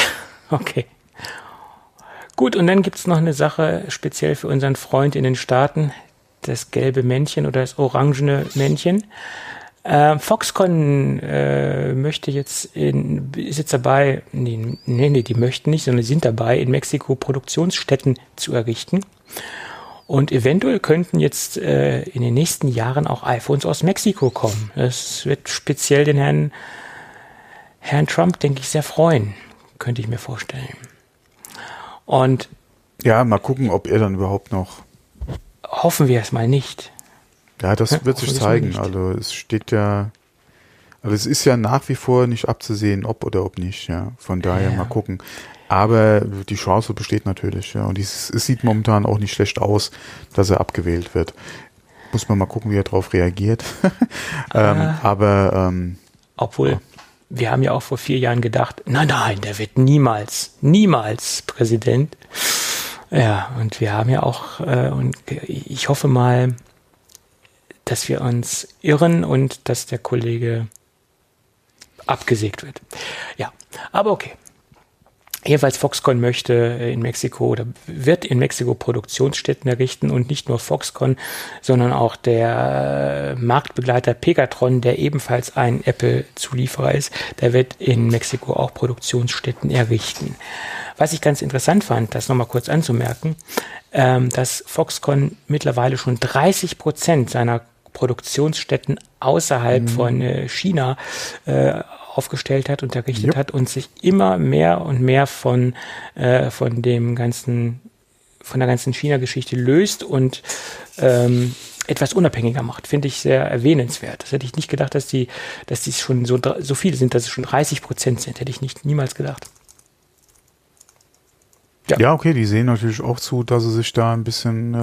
Speaker 3: Okay. Gut, und dann gibt es noch eine Sache speziell für unseren Freund in den Staaten, das gelbe Männchen oder das orangene Männchen. Äh, Foxconn äh, möchte jetzt in, ist jetzt dabei, nee, nee, nee, die möchten nicht, sondern sind dabei, in Mexiko Produktionsstätten zu errichten. Und eventuell könnten jetzt äh, in den nächsten Jahren auch iPhones aus Mexiko kommen. Das wird speziell den Herrn, Herrn Trump, denke ich, sehr freuen, könnte ich mir vorstellen. Und
Speaker 2: ja, mal gucken, ob er dann überhaupt noch.
Speaker 3: Hoffen wir es mal nicht.
Speaker 2: Ja, das wird sich zeigen. Also es steht ja, also es ist ja nach wie vor nicht abzusehen, ob oder ob nicht. Ja, von daher ja. mal gucken. Aber die Chance besteht natürlich. Ja, und es, es sieht momentan auch nicht schlecht aus, dass er abgewählt wird. Muss man mal gucken, wie er darauf reagiert. ähm, ah. aber ähm,
Speaker 3: obwohl. Ja. Wir haben ja auch vor vier Jahren gedacht, nein, nein, der wird niemals, niemals Präsident. Ja, und wir haben ja auch, äh, und ich hoffe mal, dass wir uns irren und dass der Kollege abgesägt wird. Ja, aber okay. Jedenfalls Foxconn möchte in Mexiko oder wird in Mexiko Produktionsstätten errichten und nicht nur Foxconn, sondern auch der Marktbegleiter Pegatron, der ebenfalls ein Apple-Zulieferer ist, der wird in Mexiko auch Produktionsstätten errichten. Was ich ganz interessant fand, das nochmal kurz anzumerken, ähm, dass Foxconn mittlerweile schon 30 Prozent seiner Produktionsstätten außerhalb mhm. von äh, China äh, aufgestellt hat und errichtet yep. hat und sich immer mehr und mehr von, äh, von dem ganzen, von der ganzen China-Geschichte löst und ähm, etwas unabhängiger macht, finde ich sehr erwähnenswert. Das hätte ich nicht gedacht, dass die, dass die schon so, so viele sind, dass es schon 30 Prozent sind, hätte ich nicht niemals gedacht.
Speaker 2: Ja. ja, okay, die sehen natürlich auch zu, dass sie sich da ein bisschen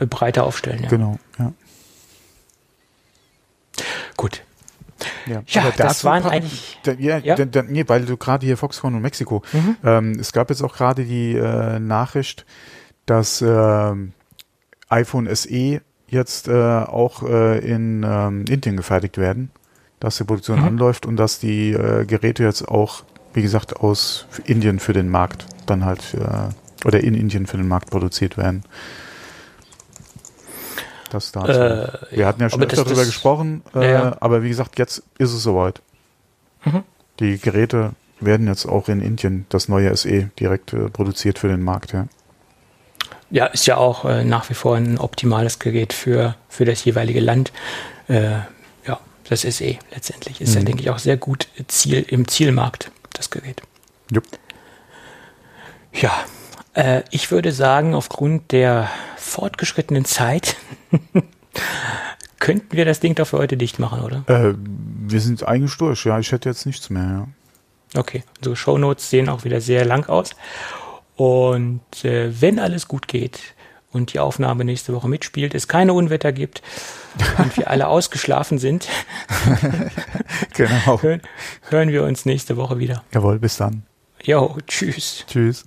Speaker 3: äh, breiter aufstellen. Ja.
Speaker 2: Genau, ja.
Speaker 3: Gut.
Speaker 2: Ja, ja das waren eigentlich. Da, ja, ja? Da, da, nee, weil du gerade hier Foxconn und Mexiko. Mhm. Ähm, es gab jetzt auch gerade die äh, Nachricht, dass äh, iPhone SE jetzt äh, auch äh, in ähm, Indien gefertigt werden, dass die Produktion mhm. anläuft und dass die äh, Geräte jetzt auch, wie gesagt, aus Indien für den Markt dann halt äh, oder in Indien für den Markt produziert werden. Das dazu. Äh, Wir hatten ja schon öfter darüber gesprochen, äh, ja. aber wie gesagt, jetzt ist es soweit. Mhm. Die Geräte werden jetzt auch in Indien, das neue SE, direkt äh, produziert für den Markt. Ja.
Speaker 3: ja, ist ja auch äh, nach wie vor ein optimales Gerät für, für das jeweilige Land. Äh, ja, das SE letztendlich ist mhm. ja, denke ich, auch sehr gut Ziel, im Zielmarkt, das Gerät. Jupp. Ja, äh, ich würde sagen, aufgrund der fortgeschrittenen Zeit könnten wir das Ding doch für heute dicht machen, oder?
Speaker 2: Äh, wir sind eigentlich durch, ja. Ich hätte jetzt nichts mehr,
Speaker 3: ja. Okay, also Shownotes sehen auch wieder sehr lang aus. Und äh, wenn alles gut geht und die Aufnahme nächste Woche mitspielt, es keine Unwetter gibt und wir alle ausgeschlafen sind, genau. hören, hören wir uns nächste Woche wieder.
Speaker 2: Jawohl, bis dann.
Speaker 3: Jo, tschüss.
Speaker 2: Tschüss.